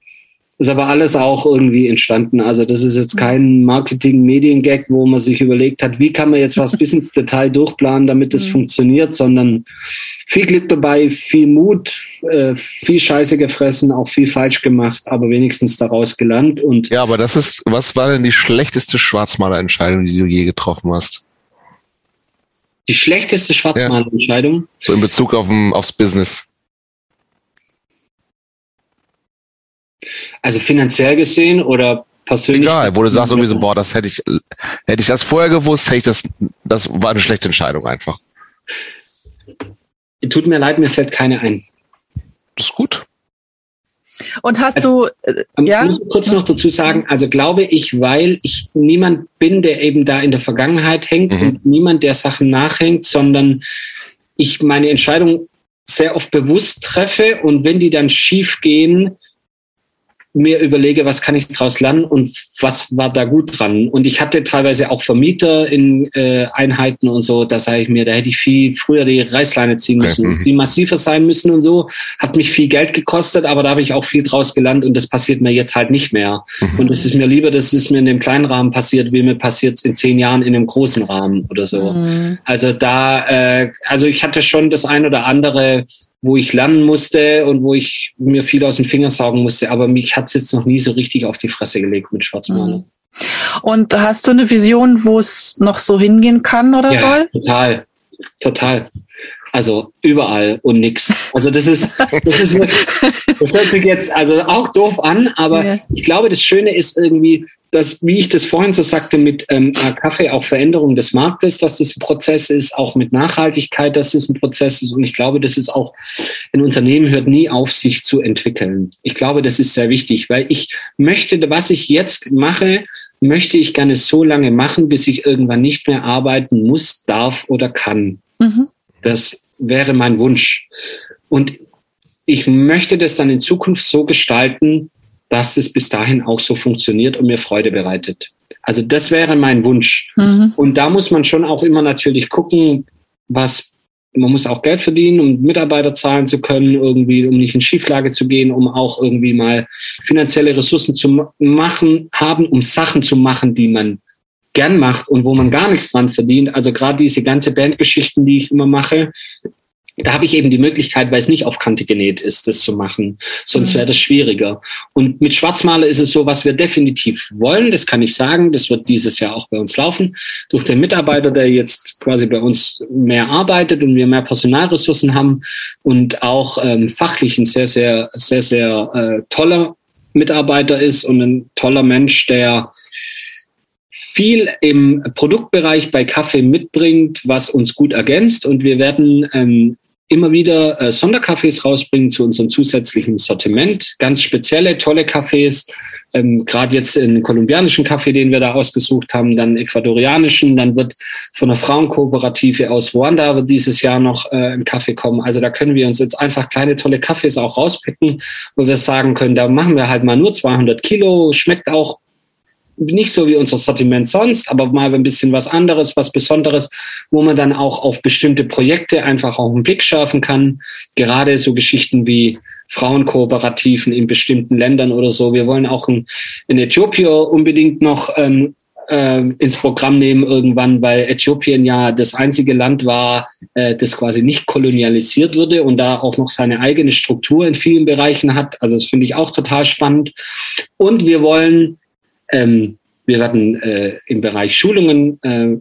Ist aber alles auch irgendwie entstanden. Also das ist jetzt kein Marketing-Medien-Gag, wo man sich überlegt hat, wie kann man jetzt was bis ins Detail durchplanen, damit es mhm. funktioniert, sondern viel Glück dabei, viel Mut, äh, viel Scheiße gefressen, auch viel falsch gemacht, aber wenigstens daraus gelernt. Und ja, aber das ist, was war denn die schlechteste Schwarzmalerentscheidung, die du je getroffen hast? Die schlechteste Schwarzmalerentscheidung. So in Bezug auf dem, aufs Business. Also finanziell gesehen oder persönlich? Egal, wo du sagst irgendwie so, boah, das hätte ich, hätte ich das vorher gewusst, hätte ich das, das war eine schlechte Entscheidung einfach. Tut mir leid, mir fällt keine ein. Das ist gut. Und hast also, du, äh, ja? Ich muss kurz noch dazu sagen, also glaube ich, weil ich niemand bin, der eben da in der Vergangenheit hängt mhm. und niemand, der Sachen nachhängt, sondern ich meine Entscheidung sehr oft bewusst treffe und wenn die dann schief gehen, mir überlege, was kann ich daraus lernen und was war da gut dran. Und ich hatte teilweise auch Vermieter in äh, Einheiten und so, da sage ich mir, da hätte ich viel früher die Reißleine ziehen müssen, okay. viel massiver sein müssen und so. Hat mich viel Geld gekostet, aber da habe ich auch viel draus gelernt und das passiert mir jetzt halt nicht mehr. Mhm. Und es ist mir lieber, dass es mir in dem kleinen Rahmen passiert, wie mir passiert es in zehn Jahren in einem großen Rahmen oder so. Mhm. Also da, äh, also ich hatte schon das ein oder andere wo ich lernen musste und wo ich mir viel aus den Fingern saugen musste. Aber mich hat es jetzt noch nie so richtig auf die Fresse gelegt mit Schwarzmaler. Mhm. Und hast du eine Vision, wo es noch so hingehen kann oder ja, soll? Total, total. Also überall und nix. Also das ist, das ist wirklich, das hört sich jetzt also auch doof an, aber ja. ich glaube, das Schöne ist irgendwie, dass, wie ich das vorhin so sagte, mit ähm, Kaffee auch Veränderung des Marktes, dass das ein Prozess ist, auch mit Nachhaltigkeit, dass das ein Prozess ist. Und ich glaube, das ist auch, ein Unternehmen hört nie auf, sich zu entwickeln. Ich glaube, das ist sehr wichtig, weil ich möchte, was ich jetzt mache, möchte ich gerne so lange machen, bis ich irgendwann nicht mehr arbeiten muss, darf oder kann. Mhm. Das wäre mein Wunsch. Und ich möchte das dann in Zukunft so gestalten, dass es bis dahin auch so funktioniert und mir Freude bereitet. Also das wäre mein Wunsch. Mhm. Und da muss man schon auch immer natürlich gucken, was man muss auch Geld verdienen, um Mitarbeiter zahlen zu können, irgendwie, um nicht in Schieflage zu gehen, um auch irgendwie mal finanzielle Ressourcen zu machen, haben, um Sachen zu machen, die man gern macht und wo man gar nichts dran verdient. Also gerade diese ganze Bandgeschichten, die ich immer mache, da habe ich eben die Möglichkeit, weil es nicht auf Kante genäht ist, das zu machen. Sonst mhm. wäre das schwieriger. Und mit Schwarzmaler ist es so, was wir definitiv wollen, das kann ich sagen, das wird dieses Jahr auch bei uns laufen. Durch den Mitarbeiter, der jetzt quasi bei uns mehr arbeitet und wir mehr Personalressourcen haben und auch ähm, fachlich ein sehr, sehr, sehr, sehr äh, toller Mitarbeiter ist und ein toller Mensch, der viel im Produktbereich bei Kaffee mitbringt, was uns gut ergänzt. Und wir werden ähm, immer wieder äh, Sonderkaffees rausbringen zu unserem zusätzlichen Sortiment. Ganz spezielle, tolle Kaffees. Ähm, Gerade jetzt einen kolumbianischen Kaffee, den wir da ausgesucht haben, dann ecuadorianischen, dann wird von einer Frauenkooperative aus Ruanda wird dieses Jahr noch äh, ein Kaffee kommen. Also da können wir uns jetzt einfach kleine tolle Kaffees auch rauspicken, wo wir sagen können, da machen wir halt mal nur 200 Kilo, schmeckt auch nicht so wie unser Sortiment sonst, aber mal ein bisschen was anderes, was Besonderes, wo man dann auch auf bestimmte Projekte einfach auch einen Blick schärfen kann. Gerade so Geschichten wie Frauenkooperativen in bestimmten Ländern oder so. Wir wollen auch in, in Äthiopien unbedingt noch ähm, äh, ins Programm nehmen irgendwann, weil Äthiopien ja das einzige Land war, äh, das quasi nicht kolonialisiert wurde und da auch noch seine eigene Struktur in vielen Bereichen hat. Also das finde ich auch total spannend. Und wir wollen ähm, wir werden äh, im Bereich Schulungen äh,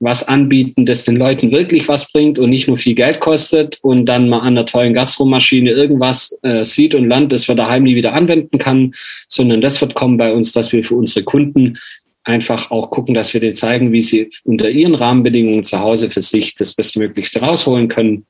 was anbieten, das den Leuten wirklich was bringt und nicht nur viel Geld kostet und dann mal an der tollen Gastromaschine irgendwas äh, sieht und lernt, das wir daheim nie wieder anwenden kann, sondern das wird kommen bei uns, dass wir für unsere Kunden einfach auch gucken, dass wir denen zeigen, wie sie unter ihren Rahmenbedingungen zu Hause für sich das Bestmöglichste rausholen können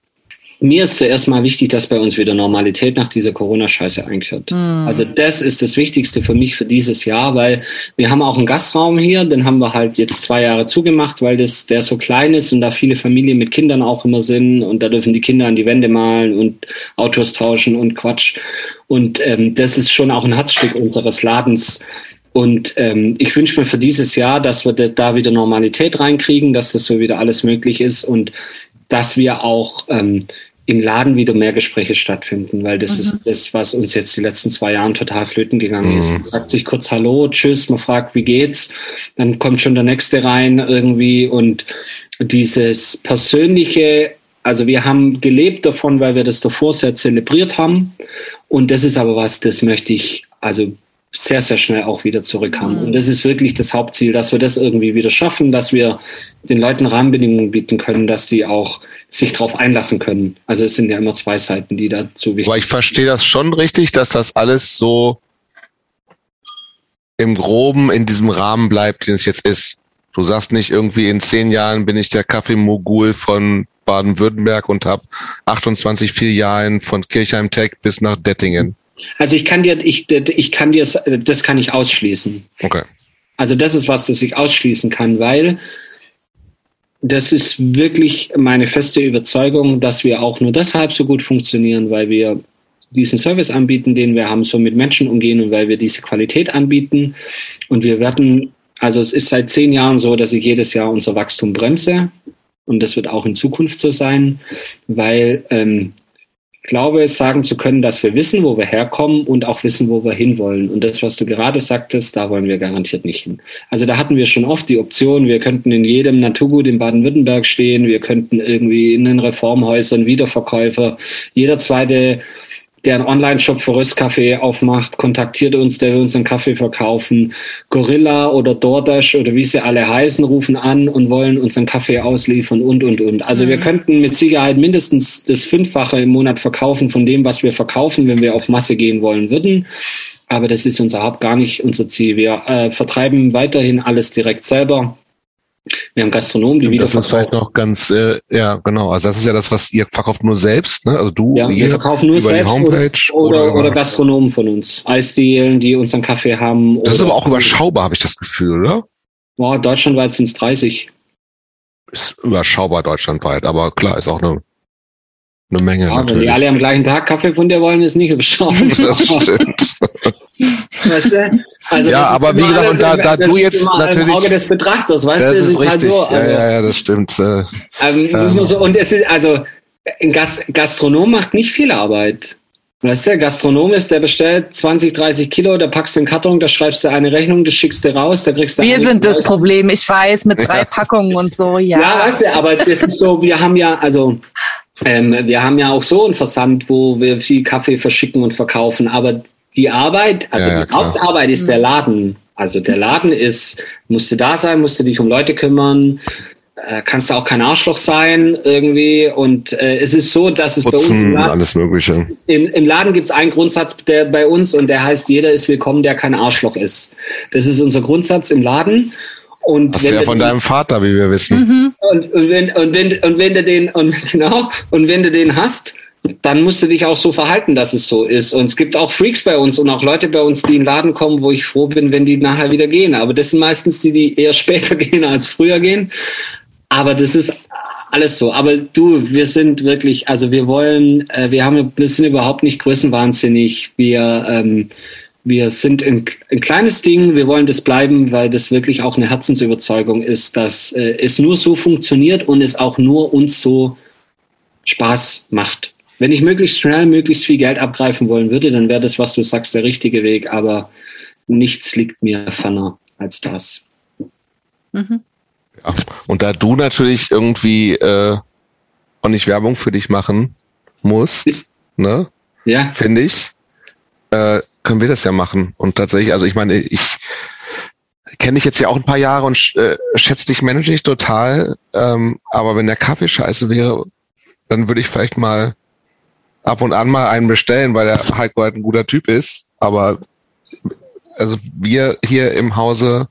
mir ist zuerst mal wichtig, dass bei uns wieder Normalität nach dieser Corona-Scheiße einkehrt. Mhm. Also das ist das Wichtigste für mich für dieses Jahr, weil wir haben auch einen Gastraum hier, den haben wir halt jetzt zwei Jahre zugemacht, weil das, der so klein ist und da viele Familien mit Kindern auch immer sind und da dürfen die Kinder an die Wände malen und Autos tauschen und Quatsch. Und ähm, das ist schon auch ein Herzstück unseres Ladens. Und ähm, ich wünsche mir für dieses Jahr, dass wir da wieder Normalität reinkriegen, dass das so wieder alles möglich ist und dass wir auch ähm, im Laden wieder mehr Gespräche stattfinden, weil das mhm. ist das, was uns jetzt die letzten zwei Jahren total flöten gegangen mhm. ist. Man sagt sich kurz Hallo, Tschüss, man fragt, wie geht's, dann kommt schon der nächste rein irgendwie und dieses persönliche, also wir haben gelebt davon, weil wir das davor sehr zelebriert haben und das ist aber was, das möchte ich also sehr, sehr schnell auch wieder zurück haben. Mhm. Und das ist wirklich das Hauptziel, dass wir das irgendwie wieder schaffen, dass wir den Leuten Rahmenbedingungen bieten können, dass die auch sich darauf einlassen können. Also es sind ja immer zwei Seiten, die dazu wichtig sind. Aber ich verstehe das schon richtig, dass das alles so im Groben in diesem Rahmen bleibt, den es jetzt ist. Du sagst nicht irgendwie in zehn Jahren bin ich der Kaffeemogul von Baden-Württemberg und habe 28 Filialen von Kirchheim Tech bis nach Dettingen. Also ich kann dir, ich, ich kann dir, das kann ich ausschließen. Okay. Also das ist was, das ich ausschließen kann, weil das ist wirklich meine feste Überzeugung, dass wir auch nur deshalb so gut funktionieren, weil wir diesen Service anbieten, den wir haben, so mit Menschen umgehen und weil wir diese Qualität anbieten. Und wir werden, also es ist seit zehn Jahren so, dass ich jedes Jahr unser Wachstum bremse. Und das wird auch in Zukunft so sein, weil ähm, glaube, sagen zu können, dass wir wissen, wo wir herkommen und auch wissen, wo wir hinwollen. Und das, was du gerade sagtest, da wollen wir garantiert nicht hin. Also da hatten wir schon oft die Option, wir könnten in jedem Naturgut in Baden-Württemberg stehen, wir könnten irgendwie in den Reformhäusern Wiederverkäufer, jeder zweite der einen Online-Shop für Röstkaffee aufmacht, kontaktiert uns, der will uns einen Kaffee verkaufen. Gorilla oder DoorDash oder wie sie alle heißen, rufen an und wollen uns einen Kaffee ausliefern und, und, und. Also mhm. wir könnten mit Sicherheit mindestens das Fünffache im Monat verkaufen von dem, was wir verkaufen, wenn wir auf Masse gehen wollen würden. Aber das ist unser Haupt gar nicht unser Ziel. Wir äh, vertreiben weiterhin alles direkt selber wir haben Gastronomen, die wieder Das ist vielleicht noch ganz, äh, ja, genau. Also das ist ja das, was ihr verkauft nur selbst, ne? Also du, ja, wir verkaufen nur über selbst die Homepage oder, oder, oder Gastronomen von uns. Eisdielen, die unseren Kaffee haben. Das ist aber auch überschaubar, habe ich das Gefühl, oder? Boah, deutschlandweit sind es 30. Ist überschaubar deutschlandweit, aber klar, ist auch eine, eine Menge. Ja, natürlich. wenn die alle am gleichen Tag Kaffee von dir wollen, ist nicht überschaubar. das stimmt. Weißt du? Also ja, aber wie gesagt, und da, da du jetzt natürlich. Auge des Betrachters, weißt das du, ist, ist richtig. halt so. Also, ja, ja, ja, das stimmt. Äh, ähm, muss man so, und es ist, also, ein Gas Gastronom macht nicht viel Arbeit. Weißt du, Gastronom ist, der bestellt 20, 30 Kilo, da packst du einen Karton, da schreibst du eine Rechnung, das schickst du raus, da kriegst du Wir sind das Problem, ich weiß, mit drei Packungen und so, ja. Ja, weißt du, aber das ist so, wir haben ja, also, ähm, wir haben ja auch so einen Versand, wo wir viel Kaffee verschicken und verkaufen, aber die Arbeit, also Ja, ja, die klar. Hauptarbeit ist der Laden. Also der Laden ist, musst du da sein, musst du dich um Leute kümmern, äh, kannst du auch kein Arschloch sein irgendwie. Und äh, es ist so, dass es bei uns im Putzen, Laden, alles Mögliche. im, im Laden gibt es einen Grundsatz der, bei uns und der heißt, jeder ist willkommen, der kein Arschloch ist. Das ist unser Grundsatz im Laden. Und Hast du ja von deinem Vater, wie wir wissen. Mhm. und, und, wenn, und, wenn, und wenn du den und genau und wenn du den hast, dann musst du dich auch so verhalten, dass es so ist. Und es gibt auch Freaks bei uns und auch Leute bei uns, die in den Laden kommen, wo ich froh bin, wenn die nachher wieder gehen. Aber das sind meistens die, die eher später gehen als früher gehen. Aber das ist alles so. Aber du, wir sind wirklich, also wir wollen, äh, wir haben, wir sind überhaupt nicht größenwahnsinnig. Wir, ähm, wir sind ein, ein kleines Ding, wir wollen das bleiben, weil das wirklich auch eine Herzensüberzeugung ist, dass äh, es nur so funktioniert und es auch nur uns so Spaß macht. Wenn ich möglichst schnell, möglichst viel Geld abgreifen wollen würde, dann wäre das, was du sagst, der richtige Weg, aber nichts liegt mir ferner als das. Mhm. Ja. Und da du natürlich irgendwie äh, auch nicht Werbung für dich machen musst, ne, Ja, finde ich, äh, können wir das ja machen. Und tatsächlich, also ich meine, ich kenne dich jetzt ja auch ein paar Jahre und sch- äh, schätze dich menschlich total, ähm, aber wenn der Kaffee scheiße wäre, dann würde ich vielleicht mal ab und an mal einen bestellen, weil der Heiko halt ein guter Typ ist. Aber also wir hier im Hause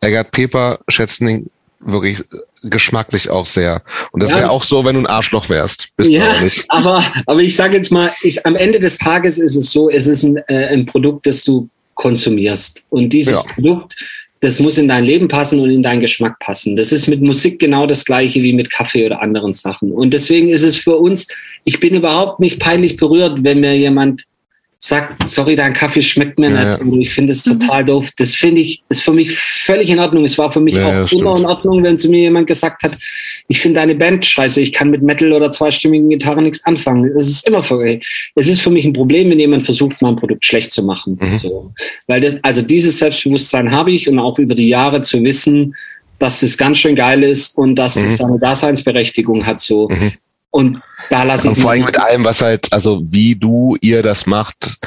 Eggert Peper schätzen ihn wirklich geschmacklich auch sehr. Und das Ja. wäre auch so, wenn du ein Arschloch wärst. Bist du ja auch nicht. aber, aber ich sage jetzt mal, ich, am Ende des Tages ist es so, es ist ein, äh, ein Produkt, das du konsumierst. Und dieses Ja. Produkt, das muss in dein Leben passen und in deinen Geschmack passen. Das ist mit Musik genau das gleiche wie mit Kaffee oder anderen Sachen. Und deswegen ist es für uns, ich bin überhaupt nicht peinlich berührt, wenn mir jemand sagt, sorry, dein Kaffee schmeckt mir Ja, nicht. Und ich finde es total doof. Das finde ich, ist für mich völlig in Ordnung. Es war für mich Ja, auch ja, immer stimmt. in Ordnung, wenn zu mir jemand gesagt hat, ich finde deine Band scheiße, ich kann mit Metal oder zweistimmigen Gitarre nichts anfangen. Es ist immer für, es ist für mich ein Problem, wenn jemand versucht, mein Produkt schlecht zu machen. Mhm. So. Weil das, also dieses Selbstbewusstsein habe ich und auch über die Jahre zu wissen, dass das ganz schön geil ist und dass Mhm. es seine Daseinsberechtigung hat, so. Mhm. Und da lasse Und ich vor allem mit allem, was halt, also wie du, ihr das macht,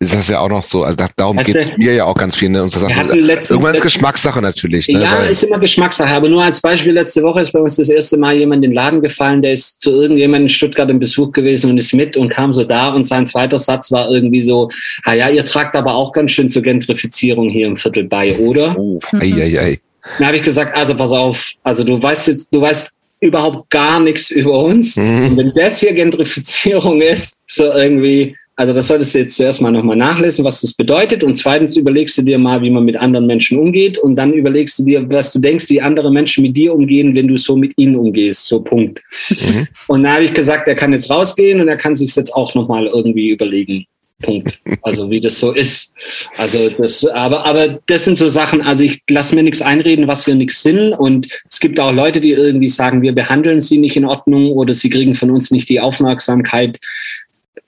ist das ja auch noch so, also darum geht es mir ja auch ganz viel. Ne? Und das letzten, irgendwann ist Geschmackssache natürlich. Ne? Ja, Weil, ist immer Geschmackssache. Aber nur als Beispiel, letzte Woche ist bei uns das erste Mal jemand in den Laden gefallen, der ist zu irgendjemandem in Stuttgart im Besuch gewesen und ist mit und kam so da und sein zweiter Satz war irgendwie so, ah ja, ihr tragt aber auch ganz schön zur Gentrifizierung hier im Viertel bei, oder? Oh, ei, ei, ei. Dann habe ich gesagt, also pass auf, also du weißt jetzt, du weißt überhaupt gar nichts über uns. Mhm. Und wenn das hier Gentrifizierung ist, so irgendwie, also das solltest du jetzt zuerst mal nochmal nachlesen, was das bedeutet. Und zweitens überlegst du dir mal, wie man mit anderen Menschen umgeht. Und dann überlegst du dir, was du denkst, wie andere Menschen mit dir umgehen, wenn du so mit ihnen umgehst. So Punkt. Mhm. Und da habe ich gesagt, er kann jetzt rausgehen und er kann sich jetzt auch nochmal irgendwie überlegen. Punkt. Also wie das so ist. Also das, aber, aber das sind so Sachen, also ich lasse mir nichts einreden, was wir nichts sind. Und es gibt auch Leute, die irgendwie sagen, wir behandeln sie nicht in Ordnung oder sie kriegen von uns nicht die Aufmerksamkeit,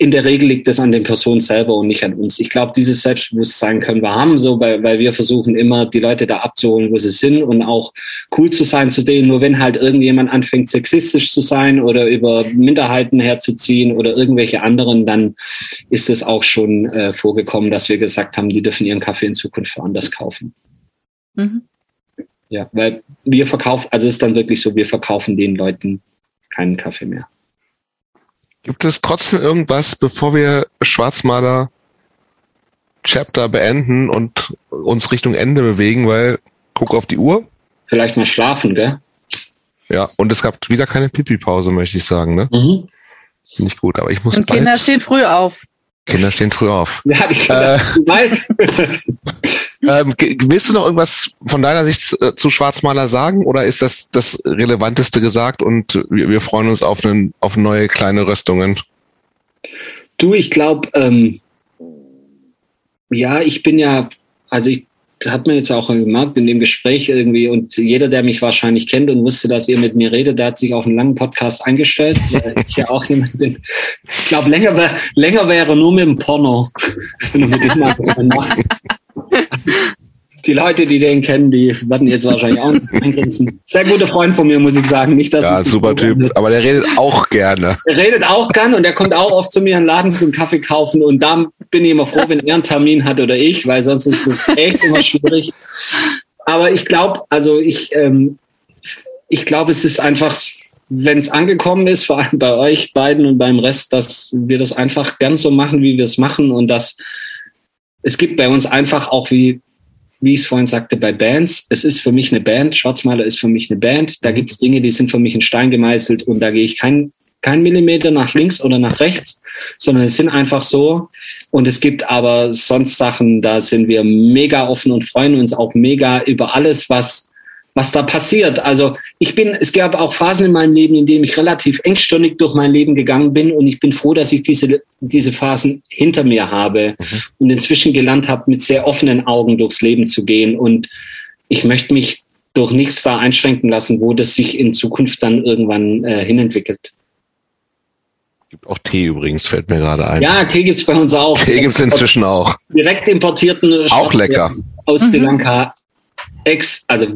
in der Regel liegt es an den Personen selber und nicht an uns. Ich glaube, dieses Selbstbewusstsein können wir haben, so, weil, weil wir versuchen immer, die Leute da abzuholen, wo sie sind und auch cool zu sein zu denen. Nur wenn halt irgendjemand anfängt, sexistisch zu sein oder über Minderheiten herzuziehen oder irgendwelche anderen, dann ist es auch schon äh, vorgekommen, dass wir gesagt haben, die dürfen ihren Kaffee in Zukunft woanders kaufen. Mhm. Ja, weil wir verkaufen, also es ist dann wirklich so, wir verkaufen den Leuten keinen Kaffee mehr. Gibt es trotzdem irgendwas, bevor wir Schwarzmaler Chapter beenden und uns Richtung Ende bewegen, weil guck auf die Uhr. Vielleicht mal schlafen, gell? Ja, und es gab wieder keine Pipi-Pause, möchte ich sagen, ne? Mhm. Nicht gut, aber ich muss. Und Kinder stehen früh auf. Kinder stehen früh auf. Ja, die Kinder, äh, weiß. ähm, willst du noch irgendwas von deiner Sicht äh, zu Schwarzmaler sagen oder ist das das Relevanteste gesagt und wir, wir freuen uns auf, einen, auf neue kleine Röstungen? Du, ich glaube, ähm, ja, ich bin ja, also ich hat man jetzt auch gemerkt in dem Gespräch irgendwie und jeder, der mich wahrscheinlich kennt und wusste, dass ihr mit mir redet, der hat sich auf einen langen Podcast eingestellt. ich ja auch jemand bin. Ich glaube, länger, wär, länger wäre nur mit dem Porno, wenn du mit dem die Leute, die den kennen, die werden jetzt wahrscheinlich auch eingrenzen. Sehr guter Freund von mir, muss ich sagen. Nicht, dass ja, super Typ. Aber der redet auch gerne. Er redet auch gern und der kommt auch oft zu mir in den Laden zum Kaffee kaufen. Und da bin ich immer froh, wenn er einen Termin hat oder ich, weil sonst ist es echt immer schwierig. Aber ich glaube, also ich, ähm, ich glaube, es ist einfach, wenn es angekommen ist, vor allem bei euch beiden und beim Rest, dass wir das einfach gern so machen, wie wir es machen und dass es gibt bei uns einfach auch wie wie ich es vorhin sagte, bei Bands. Es ist für mich eine Band. Schwarzmaler ist für mich eine Band. Da gibt es Dinge, die sind für mich in Stein gemeißelt und da gehe ich kein, kein Millimeter nach links oder nach rechts, sondern es sind einfach so. Und es gibt aber sonst Sachen, da sind wir mega offen und freuen uns auch mega über alles, was was da passiert. Also ich bin, es gab auch Phasen in meinem Leben, in denen ich relativ engstirnig durch mein Leben gegangen bin und ich bin froh, dass ich diese, diese Phasen hinter mir habe mhm. und inzwischen gelernt habe, mit sehr offenen Augen durchs Leben zu gehen und ich möchte mich durch nichts da einschränken lassen, wo das sich in Zukunft dann irgendwann äh, hinentwickelt. Gibt auch Tee übrigens, fällt mir gerade ein. Ja, Tee gibt's bei uns auch. Tee gibt's inzwischen auch. Direkt importierten Auch lecker. Aus Sri mhm. Lanka. Ex, also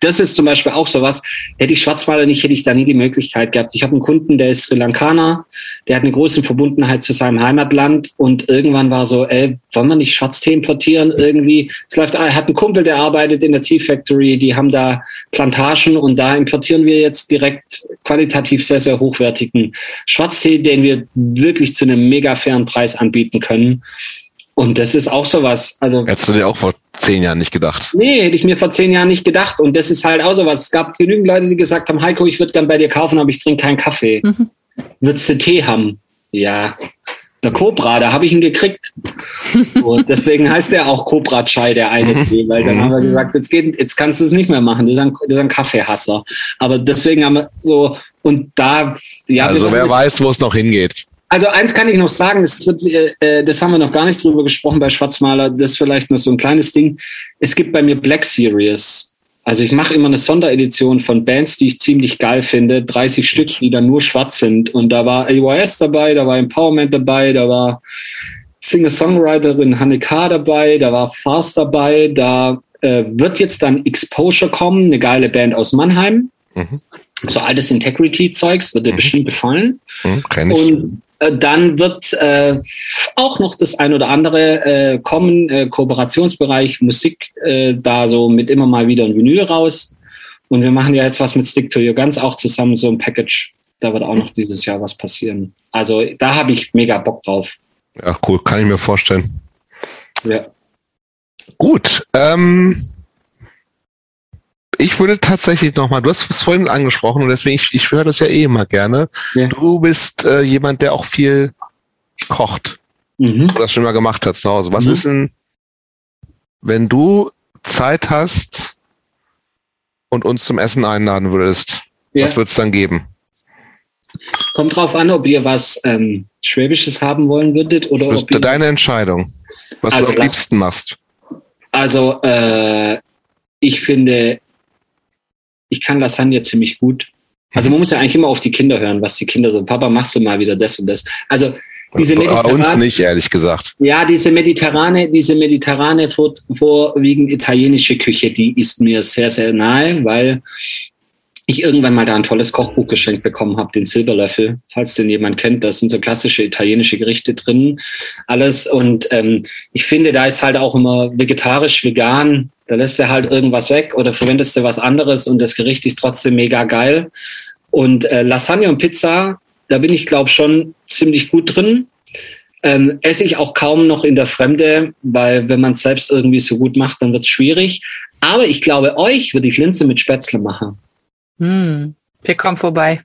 das ist zum Beispiel auch sowas. Hätte ich Schwarzmaler nicht, hätte ich da nie die Möglichkeit gehabt. Ich habe einen Kunden, der ist Sri Lankaner, der hat eine große Verbundenheit zu seinem Heimatland und irgendwann war so, ey, wollen wir nicht Schwarztee importieren irgendwie? Es läuft, er hat einen Kumpel, der arbeitet in der Tea Factory, die haben da Plantagen und da importieren wir jetzt direkt qualitativ sehr, sehr hochwertigen Schwarztee, den wir wirklich zu einem mega fairen Preis anbieten können. Und das ist auch sowas. Also hättest du dir auch vor zehn Jahren nicht gedacht? Nee, hätte ich mir vor zehn Jahren nicht gedacht. Und das ist halt auch sowas. Es gab genügend Leute, die gesagt haben, Heiko, ich würde gern bei dir kaufen, aber ich trinke keinen Kaffee. Mhm. Würdest du Tee haben? Ja. Der Cobra, da habe ich ihn gekriegt. So, deswegen heißt der auch Cobra Chai, der eine mhm. Tee, weil dann haben wir mhm. gesagt, jetzt geht, jetzt kannst du es nicht mehr machen. Das ist ein, das ist ein Kaffeehasser. Aber deswegen haben wir so, und da, ja. Also wer weiß, wo es noch hingeht. Also eins kann ich noch sagen, das, wird, äh, äh, das haben wir noch gar nicht drüber gesprochen bei Schwarzmaler, das ist vielleicht noch so ein kleines Ding. Es gibt bei mir Black Series. Also ich mache immer eine Sonderedition von Bands, die ich ziemlich geil finde, 30 Stück, die dann nur schwarz sind. Und da war AYS dabei, da war Empowerment dabei, da war Singer-Songwriterin Hanne K. dabei, da war Fast dabei, da äh, wird jetzt dann Exposure kommen, eine geile Band aus Mannheim. Mhm. So altes Integrity-Zeugs, wird dir mhm. bestimmt gefallen. Mhm, kenn ich. Und dann wird äh, auch noch das ein oder andere äh, kommen, äh, Kooperationsbereich, Musik, äh, da so mit immer mal wieder ein Vinyl raus. Und wir machen ja jetzt was mit Stick to Your Guns auch zusammen, so ein Package. Da wird auch noch dieses Jahr was passieren. Also da habe ich mega Bock drauf. Ja, cool, kann ich mir vorstellen. Ja. Gut. Ähm, ich würde tatsächlich nochmal, du hast es vorhin angesprochen und deswegen, ich, ich höre das ja eh immer gerne. Ja. Du bist äh, jemand, der auch viel kocht. Mhm. das schon mal gemacht hat zu Hause. Was Mhm. ist denn, wenn du Zeit hast und uns zum Essen einladen würdest? Ja. Was wird's dann geben? Kommt drauf an, ob ihr was ähm, Schwäbisches haben wollen würdet oder Das ob ist deine Entscheidung. Was Also du am liebsten machst. Also äh, ich finde, ich kann Lasagne ziemlich gut. Also man muss ja eigentlich immer auf die Kinder hören, was die Kinder so, Papa, machst du mal wieder das und das. Also diese Bei uns nicht, ehrlich gesagt. ja, diese mediterrane, diese mediterrane vor, vorwiegend italienische Küche, die ist mir sehr, sehr nahe, weil ich irgendwann mal da ein tolles Kochbuch geschenkt bekommen habe, den Silberlöffel, falls den jemand kennt. Da sind so klassische italienische Gerichte drin, alles. Und ähm, ich finde, da ist halt auch immer vegetarisch, vegan. Da lässt er halt irgendwas weg oder verwendest du was anderes und das Gericht ist trotzdem mega geil. Und äh, Lasagne und Pizza, da bin ich, glaube schon ziemlich gut drin. Ähm, esse ich auch kaum noch in der Fremde, weil wenn man es selbst irgendwie so gut macht, dann wird es schwierig. Aber ich glaube, euch würde ich Linse mit Spätzle machen. Hm. Wir kommen vorbei.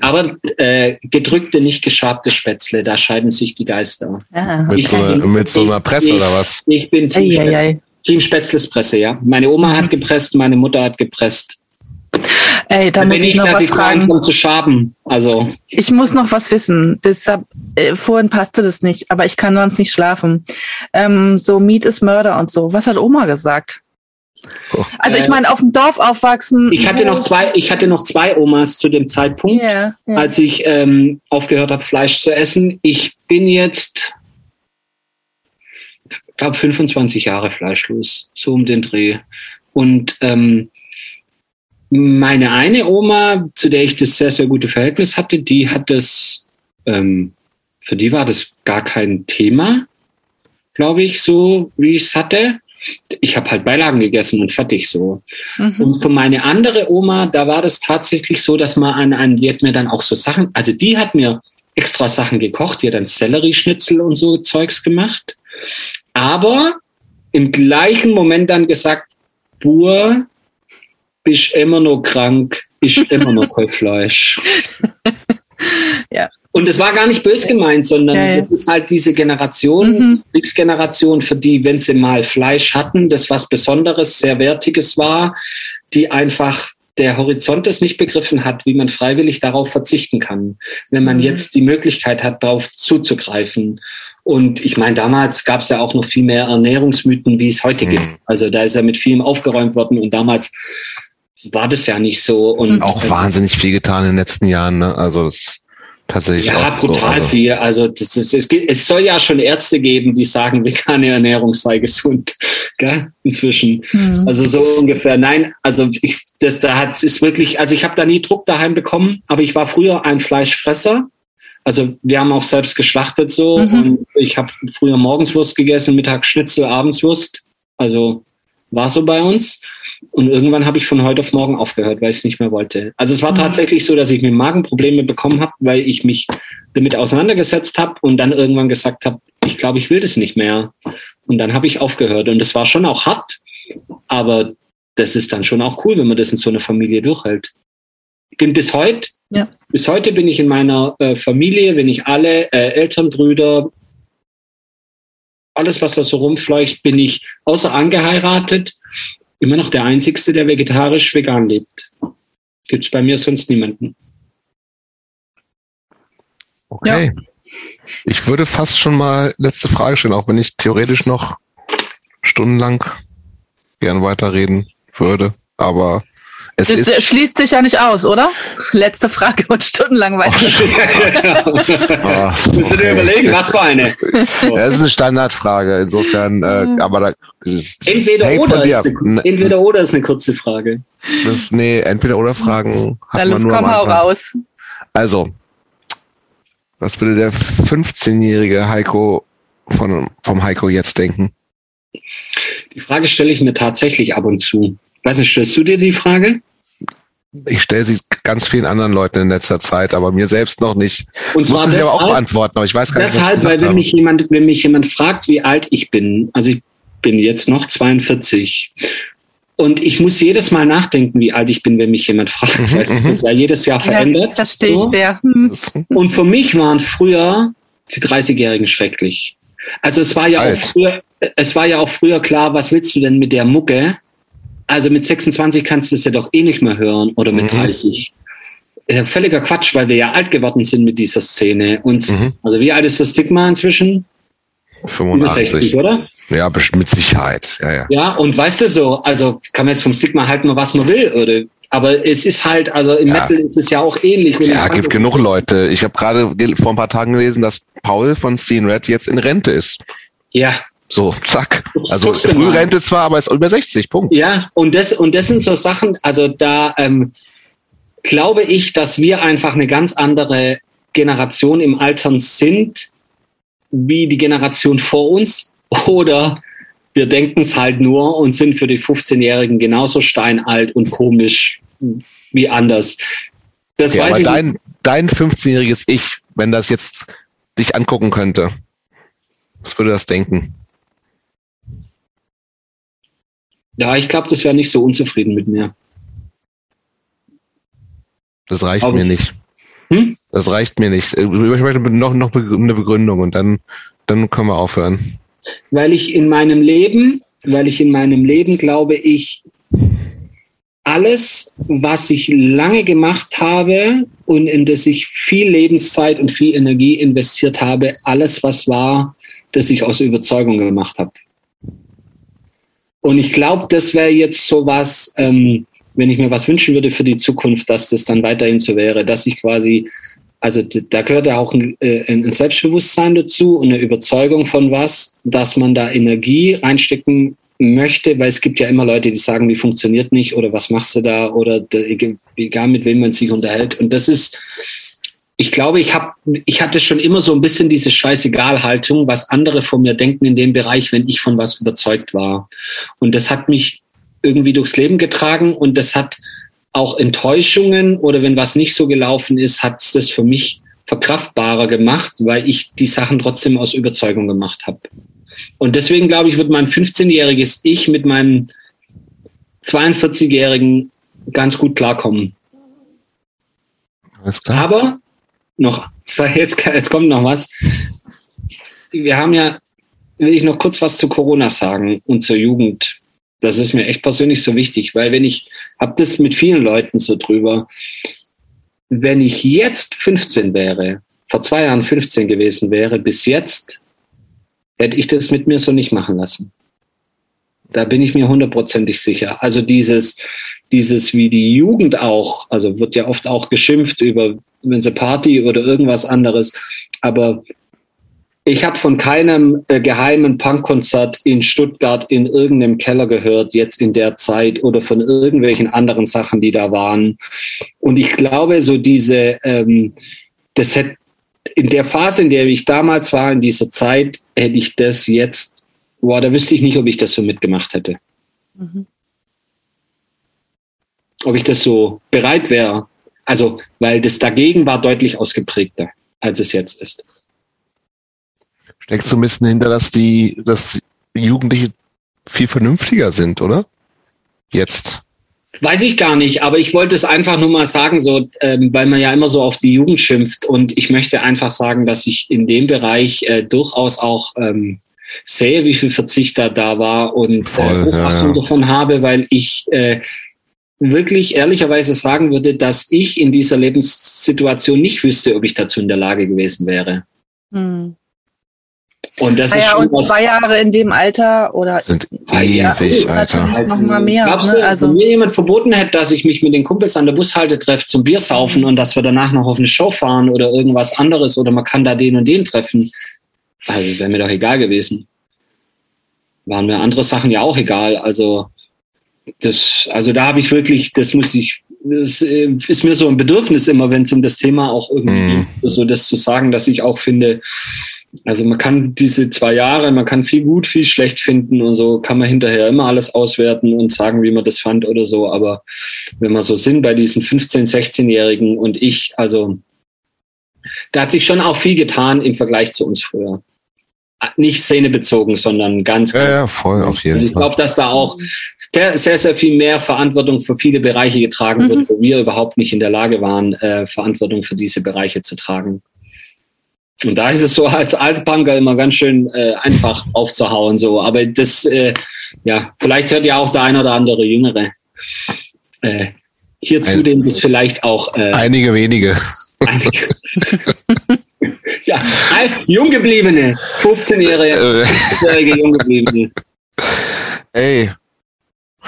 Aber äh, gedrückte, nicht geschabte Spätzle, da scheiden sich die Geister. Ja. Mit, so, einer, mit so einer Presse ich, oder was? Ich bin Team. Team Spätzles Presse, ja. Meine Oma hat gepresst, meine Mutter hat gepresst. Ey, da muss ich nicht, noch was ich fragen. um zu schaben. Also, Ich muss noch was wissen. Deshalb, äh, vorhin passte das nicht, aber ich kann sonst nicht schlafen. Ähm, so Meat is Murder und so. Was hat Oma gesagt? Oh. Also ich Äh, meine, auf dem Dorf aufwachsen. ich hatte noch zwei, ich hatte noch zwei Omas zu dem Zeitpunkt. Ja, ja. als ich ähm, aufgehört habe, Fleisch zu essen. Ich bin jetzt, ich glaube, 25 Jahre fleischlos, so um den Dreh. Und ähm, meine eine Oma, zu der ich das sehr, sehr gute Verhältnis hatte, die hat das, ähm, für die war das gar kein Thema, glaube ich, so wie ich es hatte. Ich habe halt Beilagen gegessen und fertig so. Mhm. Und für meine andere Oma, da war das tatsächlich so, dass man an einem, die hat mir dann auch so Sachen, also die hat mir extra Sachen gekocht, die hat dann Sellerieschnitzel und so Zeugs gemacht. Aber im gleichen Moment dann gesagt, Bur, bist immer noch krank, ist immer noch kein Fleisch. Ja. Und es war gar nicht bös gemeint, sondern Ja, ja. das ist halt diese Generation, Mhm. Kriegsgeneration, für die, wenn sie mal Fleisch hatten, das was Besonderes, sehr Wertiges war, die einfach der Horizont es nicht begriffen hat, wie man freiwillig darauf verzichten kann, wenn man Mhm. jetzt die Möglichkeit hat, darauf zuzugreifen. Und ich meine, damals gab es ja auch noch viel mehr Ernährungsmythen, wie es heute Mhm. gibt. Also da ist ja mit vielem aufgeräumt worden und damals war das ja nicht so. Und. Auch wahnsinnig viel getan in den letzten Jahren, ne? Also das ist tatsächlich Ja, auch so. brutal Also, viel. Also das ist, es, gibt, es soll ja schon Ärzte geben, die sagen, vegane Ernährung sei gesund. Gell? Inzwischen. Mhm. Also so ungefähr. Nein, also ich, das da hat ist wirklich, also ich habe da nie Druck daheim bekommen, aber ich war früher ein Fleischfresser. Also wir haben auch selbst geschlachtet so Mhm. und ich habe früher morgens Wurst gegessen, mittags Schnitzel, abends Wurst. Also war so bei uns. Und irgendwann habe ich von heute auf morgen aufgehört, weil ich es nicht mehr wollte. Also es war Mhm. tatsächlich so, dass ich mir Magenprobleme bekommen habe, weil ich mich damit auseinandergesetzt habe und dann irgendwann gesagt habe, ich glaube, ich will das nicht mehr. Und dann habe ich aufgehört. Und das war schon auch hart, aber das ist dann schon auch cool, wenn man das in so einer Familie durchhält. Ich bin bis heute, Ja. bis heute bin ich in meiner äh, Familie, wenn ich alle äh, Eltern, Brüder, alles, was da so rumfleucht, bin ich außer angeheiratet immer noch der Einzigste, der vegetarisch vegan lebt. Gibt es bei mir sonst niemanden. Okay. Ich würde fast schon mal letzte Frage stellen, auch wenn ich theoretisch noch stundenlang gern weiterreden würde. Aber es Das ist schließt sich ja nicht aus, oder? Letzte Frage und stundenlang weiter. Ah, Willst du dir überlegen, was für eine? Das ist eine Standardfrage. Insofern, äh, aber da Entweder oder, ist eine, Ne, entweder oder ist eine kurze Frage. Das, nee, entweder oder Fragen hat Na man los, nur komm, hau raus. Also, Was würde der 15-jährige Heiko von, vom Heiko jetzt denken? Die Frage stelle ich mir tatsächlich ab und zu. Weiß nicht, stellst du dir die Frage? Ich stelle sie ganz vielen anderen Leuten in letzter Zeit, aber mir selbst noch nicht. Und zwar muss sie aber auch beantworten, aber ich weiß gar nicht, was Deshalb, weil wenn mich jemand, wenn mich jemand fragt, wie alt ich bin, also ich bin jetzt noch 42 und ich muss jedes Mal nachdenken, wie alt ich bin, wenn mich jemand fragt, mhm, weil sich das ja jedes Jahr verändert. Ja, verstehe so. ich sehr. Mhm. Und für mich waren früher die 30-Jährigen schrecklich. Also es war ja Alt. auch früher, es war ja auch früher klar, was willst du denn mit der Mucke? Also mit 26 kannst du es ja doch eh nicht mehr hören oder mit mhm. 30. Ja, völliger Quatsch, weil wir ja alt geworden sind mit dieser Szene. Und mhm. also wie alt ist das Stigma inzwischen? 85. 60, oder? Ja, mit Sicherheit. Ja, ja. ja, und weißt du so, also kann man jetzt vom Stigma halten, was man will, oder aber es ist halt, also im ja. Metal ist es ja auch ähnlich. Ja, gibt genug Leute. Ich habe gerade vor ein paar Tagen gelesen, dass Paul von Scene Red jetzt in Rente ist. Ja. So, zack. Also Frührente zwar, aber ist über 60, Punkt. Ja, und das, und das sind so Sachen, also da ähm, glaube ich, dass wir einfach eine ganz andere Generation im Altern sind, wie die Generation vor uns. Oder wir denken es halt nur und sind für die 15-Jährigen genauso steinalt und komisch wie anders. Das ja, weiß aber ich dein, dein 15-jähriges Ich, wenn das jetzt dich angucken könnte, was würde das denken? Ja, ich glaube, das wäre nicht so unzufrieden mit mir. Das reicht Aber, mir nicht. Hm? Das reicht mir nicht. Ich möchte noch, noch eine Begründung und dann, dann können wir aufhören. Weil ich in meinem Leben, weil ich in meinem Leben glaube ich, alles, was ich lange gemacht habe und in das ich viel Lebenszeit und viel Energie investiert habe, alles, was war, das ich aus Überzeugung gemacht habe. Und ich glaube, das wäre jetzt so was, ähm, wenn ich mir was wünschen würde für die Zukunft, dass das dann weiterhin so wäre, dass ich quasi, also da gehört ja auch ein, äh, ein Selbstbewusstsein dazu und eine Überzeugung von was, dass man da Energie reinstecken möchte, weil es gibt ja immer Leute, die sagen, die funktioniert nicht oder was machst du da oder egal mit wem man sich unterhält. Und das ist, ich glaube, ich habe, ich hatte schon immer so ein bisschen diese Scheißegal-Haltung, was andere von mir denken in dem Bereich, wenn ich von was überzeugt war. Und das hat mich irgendwie durchs Leben getragen und das hat auch Enttäuschungen oder wenn was nicht so gelaufen ist, hat es das für mich verkraftbarer gemacht, weil ich die Sachen trotzdem aus Überzeugung gemacht habe. Und deswegen glaube ich, wird mein 15-jähriges Ich mit meinem 42-jährigen ganz gut klarkommen. Aber noch, jetzt, jetzt kommt noch was. Wir haben ja, will ich noch kurz was zu Corona sagen und zur Jugend. Das ist mir echt persönlich so wichtig, weil wenn ich, habe das mit vielen Leuten so drüber, wenn ich jetzt 15 wäre, vor zwei Jahren 15 gewesen wäre, bis jetzt, hätte ich das mit mir so nicht machen lassen. Da bin ich mir hundertprozentig sicher. Also dieses, dieses wie die Jugend auch, also wird ja oft auch geschimpft über, wenn sie Party oder irgendwas anderes, aber ich habe von keinem äh, geheimen Punkkonzert in Stuttgart in irgendeinem Keller gehört, jetzt in der Zeit oder von irgendwelchen anderen Sachen, die da waren. Und ich glaube, so diese, ähm, das hätte in der Phase, in der ich damals war, in dieser Zeit, hätte ich das jetzt, boah, da wüsste ich nicht, ob ich das so mitgemacht hätte. Mhm ob ich das so bereit wäre. Also, weil das dagegen war deutlich ausgeprägter, als es jetzt ist. Steckst du ein bisschen hinter, dass die, dass Jugendliche viel vernünftiger sind, oder? Jetzt. Weiß ich gar nicht, aber ich wollte es einfach nur mal sagen, so, ähm, weil man ja immer so auf die Jugend schimpft und ich möchte einfach sagen, dass ich in dem Bereich äh, durchaus auch ähm, sehe, wie viel Verzicht da da war und äh, Voll, äh, Hochachtung ja, ja. davon habe, weil ich äh, wirklich ehrlicherweise sagen würde, dass ich in dieser Lebenssituation nicht wüsste, ob ich dazu in der Lage gewesen wäre. Hm. Und das naja, ist schon und zwei Jahre in dem Alter oder sind ewig, Alter. noch mal mehr. Glaubst ne? also, wenn mir jemand verboten hätte, dass ich mich mit den Kumpels an der Bushalte treffe zum Bier saufen mhm. und dass wir danach noch auf eine Show fahren oder irgendwas anderes oder man kann da den und den treffen, also wäre mir doch egal gewesen. Waren mir andere Sachen ja auch egal. Also das, also da habe ich wirklich, das muss ich das äh, ist mir so ein Bedürfnis immer, wenn es um das Thema auch irgendwie mm. so das zu sagen, dass ich auch finde, also man kann diese zwei Jahre, man kann viel gut, viel schlecht finden und so kann man hinterher immer alles auswerten und sagen, wie man das fand oder so. Aber wenn wir so sind bei diesen 15-, 16-Jährigen und ich, also da hat sich schon auch viel getan im Vergleich zu uns früher. Nicht szenebezogen, sondern ganz, ganz. Ja, ja voll, auf jeden Fall. Ich glaube, dass da auch sehr, sehr, sehr viel mehr Verantwortung für viele Bereiche getragen mhm. wird, wo wir überhaupt nicht in der Lage waren, äh, Verantwortung für diese Bereiche zu tragen. Und da ist es so als Altbanker immer ganz schön äh, einfach aufzuhauen, so. Aber das, äh, ja, vielleicht hört ja auch der ein oder andere Jüngere äh, hier zu, dem das vielleicht auch. Äh, einige wenige. Einige. Junggebliebene, 15-jährige, 15-jährige Junggebliebene. Ey,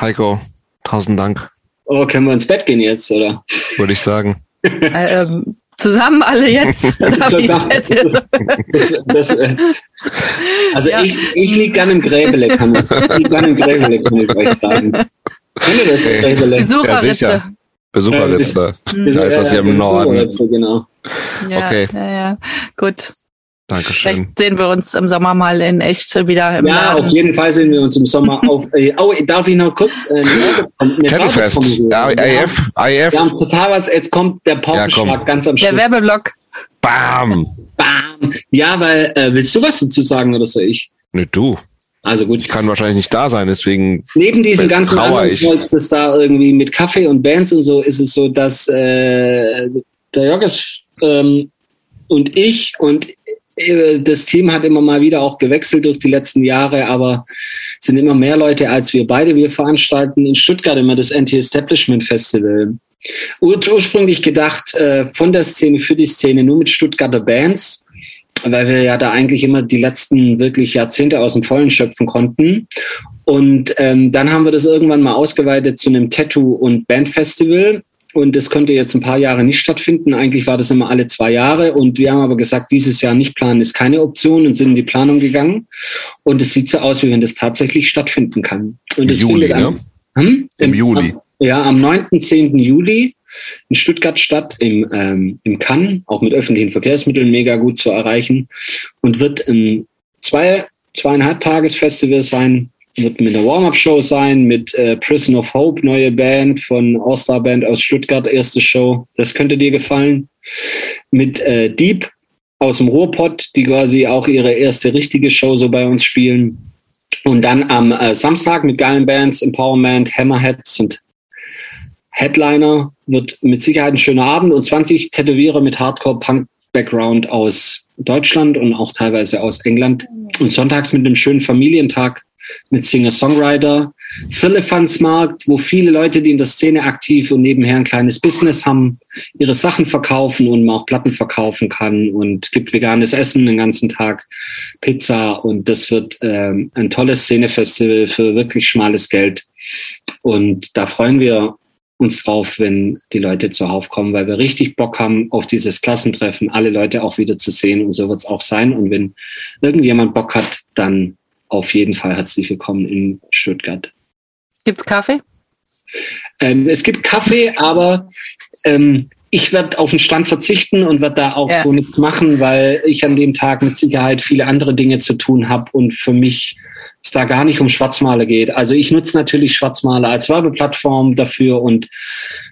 Heiko, tausend Dank. Oh, können wir ins Bett gehen jetzt, oder? Würde ich sagen. Äh, ähm, Zusammen alle jetzt? Zusammen. Das, das, äh, also ja. ich, ich liege gerne im Gräbele, kann ich, ich liege gerne im Gräbele, kann ich euch sagen. Kennt ihr das Gräbele? Besucherritze. Ja, Besucherritze. Äh, da ist das ja im Norden. Genau. Ja, okay. Ja, ja. Gut. Dankeschön. Vielleicht sehen wir uns im Sommer mal in echt wieder im Ja, Laden. auf jeden Fall sehen wir uns im Sommer auf. Äh, oh, darf ich noch kurz äh, Kettlefest. Ja, IF, IF. Wir haben total was. Jetzt kommt der Paukenschlag ja, ganz am Schluss. Der Werbeblock. Bam. Bam. Ja, weil äh, willst du was dazu sagen oder soll ich? Ne, du. Also gut. Ich kann wahrscheinlich nicht da sein, deswegen. Neben diesem ganzen anderen Zeugs, das da irgendwie mit Kaffee und Bands und so, ist es so, dass äh, der Jörges ähm, und ich und äh, das Team hat immer mal wieder auch gewechselt durch die letzten Jahre, aber sind immer mehr Leute als wir beide. Wir veranstalten in Stuttgart immer das Anti-Establishment Festival. Ur ursprünglich gedacht äh, von der Szene für die Szene nur mit Stuttgarter Bands, weil wir ja da eigentlich immer die letzten wirklich Jahrzehnte aus dem Vollen schöpfen konnten. Und ähm, dann haben wir das irgendwann mal ausgeweitet zu einem Tattoo- und Bandfestival und das konnte jetzt ein paar Jahre nicht stattfinden. Eigentlich war das immer alle zwei Jahre. Und wir haben aber gesagt, dieses Jahr nicht planen ist keine Option und sind in die Planung gegangen. Und es sieht so aus, wie wenn das tatsächlich stattfinden kann. Und Im Juli, ne? hm? Im, Im Juli. Am, ja, am 9., 10. Juli in Stuttgart statt, im, ähm, im Cannes, auch mit öffentlichen Verkehrsmitteln mega gut zu erreichen. Und wird ein zwei, zweieinhalb Tagesfestival sein wird mit einer Warm-Up-Show sein, mit äh, Prison of Hope, neue Band von All-Star Band aus Stuttgart, erste Show. Das könnte dir gefallen. Mit äh, Deep aus dem Ruhrpott, die quasi auch ihre erste richtige Show so bei uns spielen. Und dann am äh, Samstag mit geilen Bands, Empowerment, Hammerheads und Headliner wird mit Sicherheit ein schöner Abend und 20 Tätowierer mit Hardcore-Punk-Background aus Deutschland und auch teilweise aus England. Und sonntags mit einem schönen Familientag mit Singer-Songwriter, Firlefanzmarkt, wo viele Leute, die in der Szene aktiv und nebenher ein kleines Business haben, ihre Sachen verkaufen und man auch Platten verkaufen kann und gibt veganes Essen den ganzen Tag, Pizza und das wird ähm, ein tolles Szenefestival für wirklich schmales Geld. Und da freuen wir uns drauf, wenn die Leute zuhauf kommen, weil wir richtig Bock haben auf dieses Klassentreffen, alle Leute auch wieder zu sehen und so wird es auch sein. Und wenn irgendjemand Bock hat, dann auf jeden Fall herzlich willkommen in Stuttgart. Gibt's Kaffee? Ähm, es gibt Kaffee, aber ähm, ich werde auf den Stand verzichten und werde da auch ja. so nichts machen, weil ich an dem Tag mit Sicherheit viele andere Dinge zu tun habe und für mich es da gar nicht um Schwarzmaler geht. Also ich nutze natürlich Schwarzmaler als Werbeplattform dafür und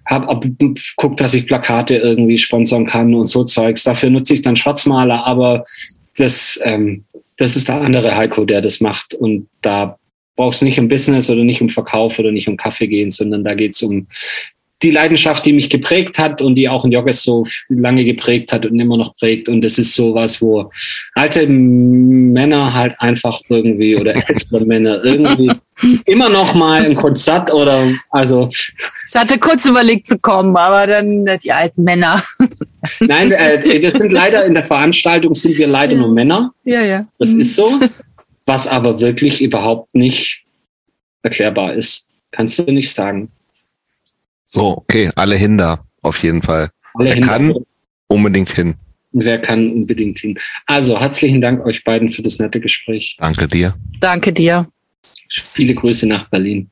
habe guckt, dass ich Plakate irgendwie sponsern kann und so Zeugs. Dafür nutze ich dann Schwarzmaler, aber das ähm, das ist der andere Heiko, der das macht. Und da brauchst du nicht um Business oder nicht um Verkauf oder nicht um Kaffee gehen, sondern da geht es um die Leidenschaft, die mich geprägt hat und die auch in Jogges so lange geprägt hat und immer noch prägt. Und das ist so was, wo alte Männer halt einfach irgendwie oder ältere Männer irgendwie immer noch mal ein Konzert oder also. Ich hatte kurz überlegt zu kommen, aber dann die alten Männer. Nein, äh, das sind leider in der Veranstaltung sind wir leider ja. nur Männer. Ja, ja. Das mhm. ist so. Was aber wirklich überhaupt nicht erklärbar ist. Kannst du nicht sagen. So, okay, alle hin da, auf jeden Fall. Alle Wer kann, unbedingt hin. Wer kann unbedingt hin. Also, herzlichen Dank euch beiden für das nette Gespräch. Danke dir. Danke dir. Viele Grüße nach Berlin.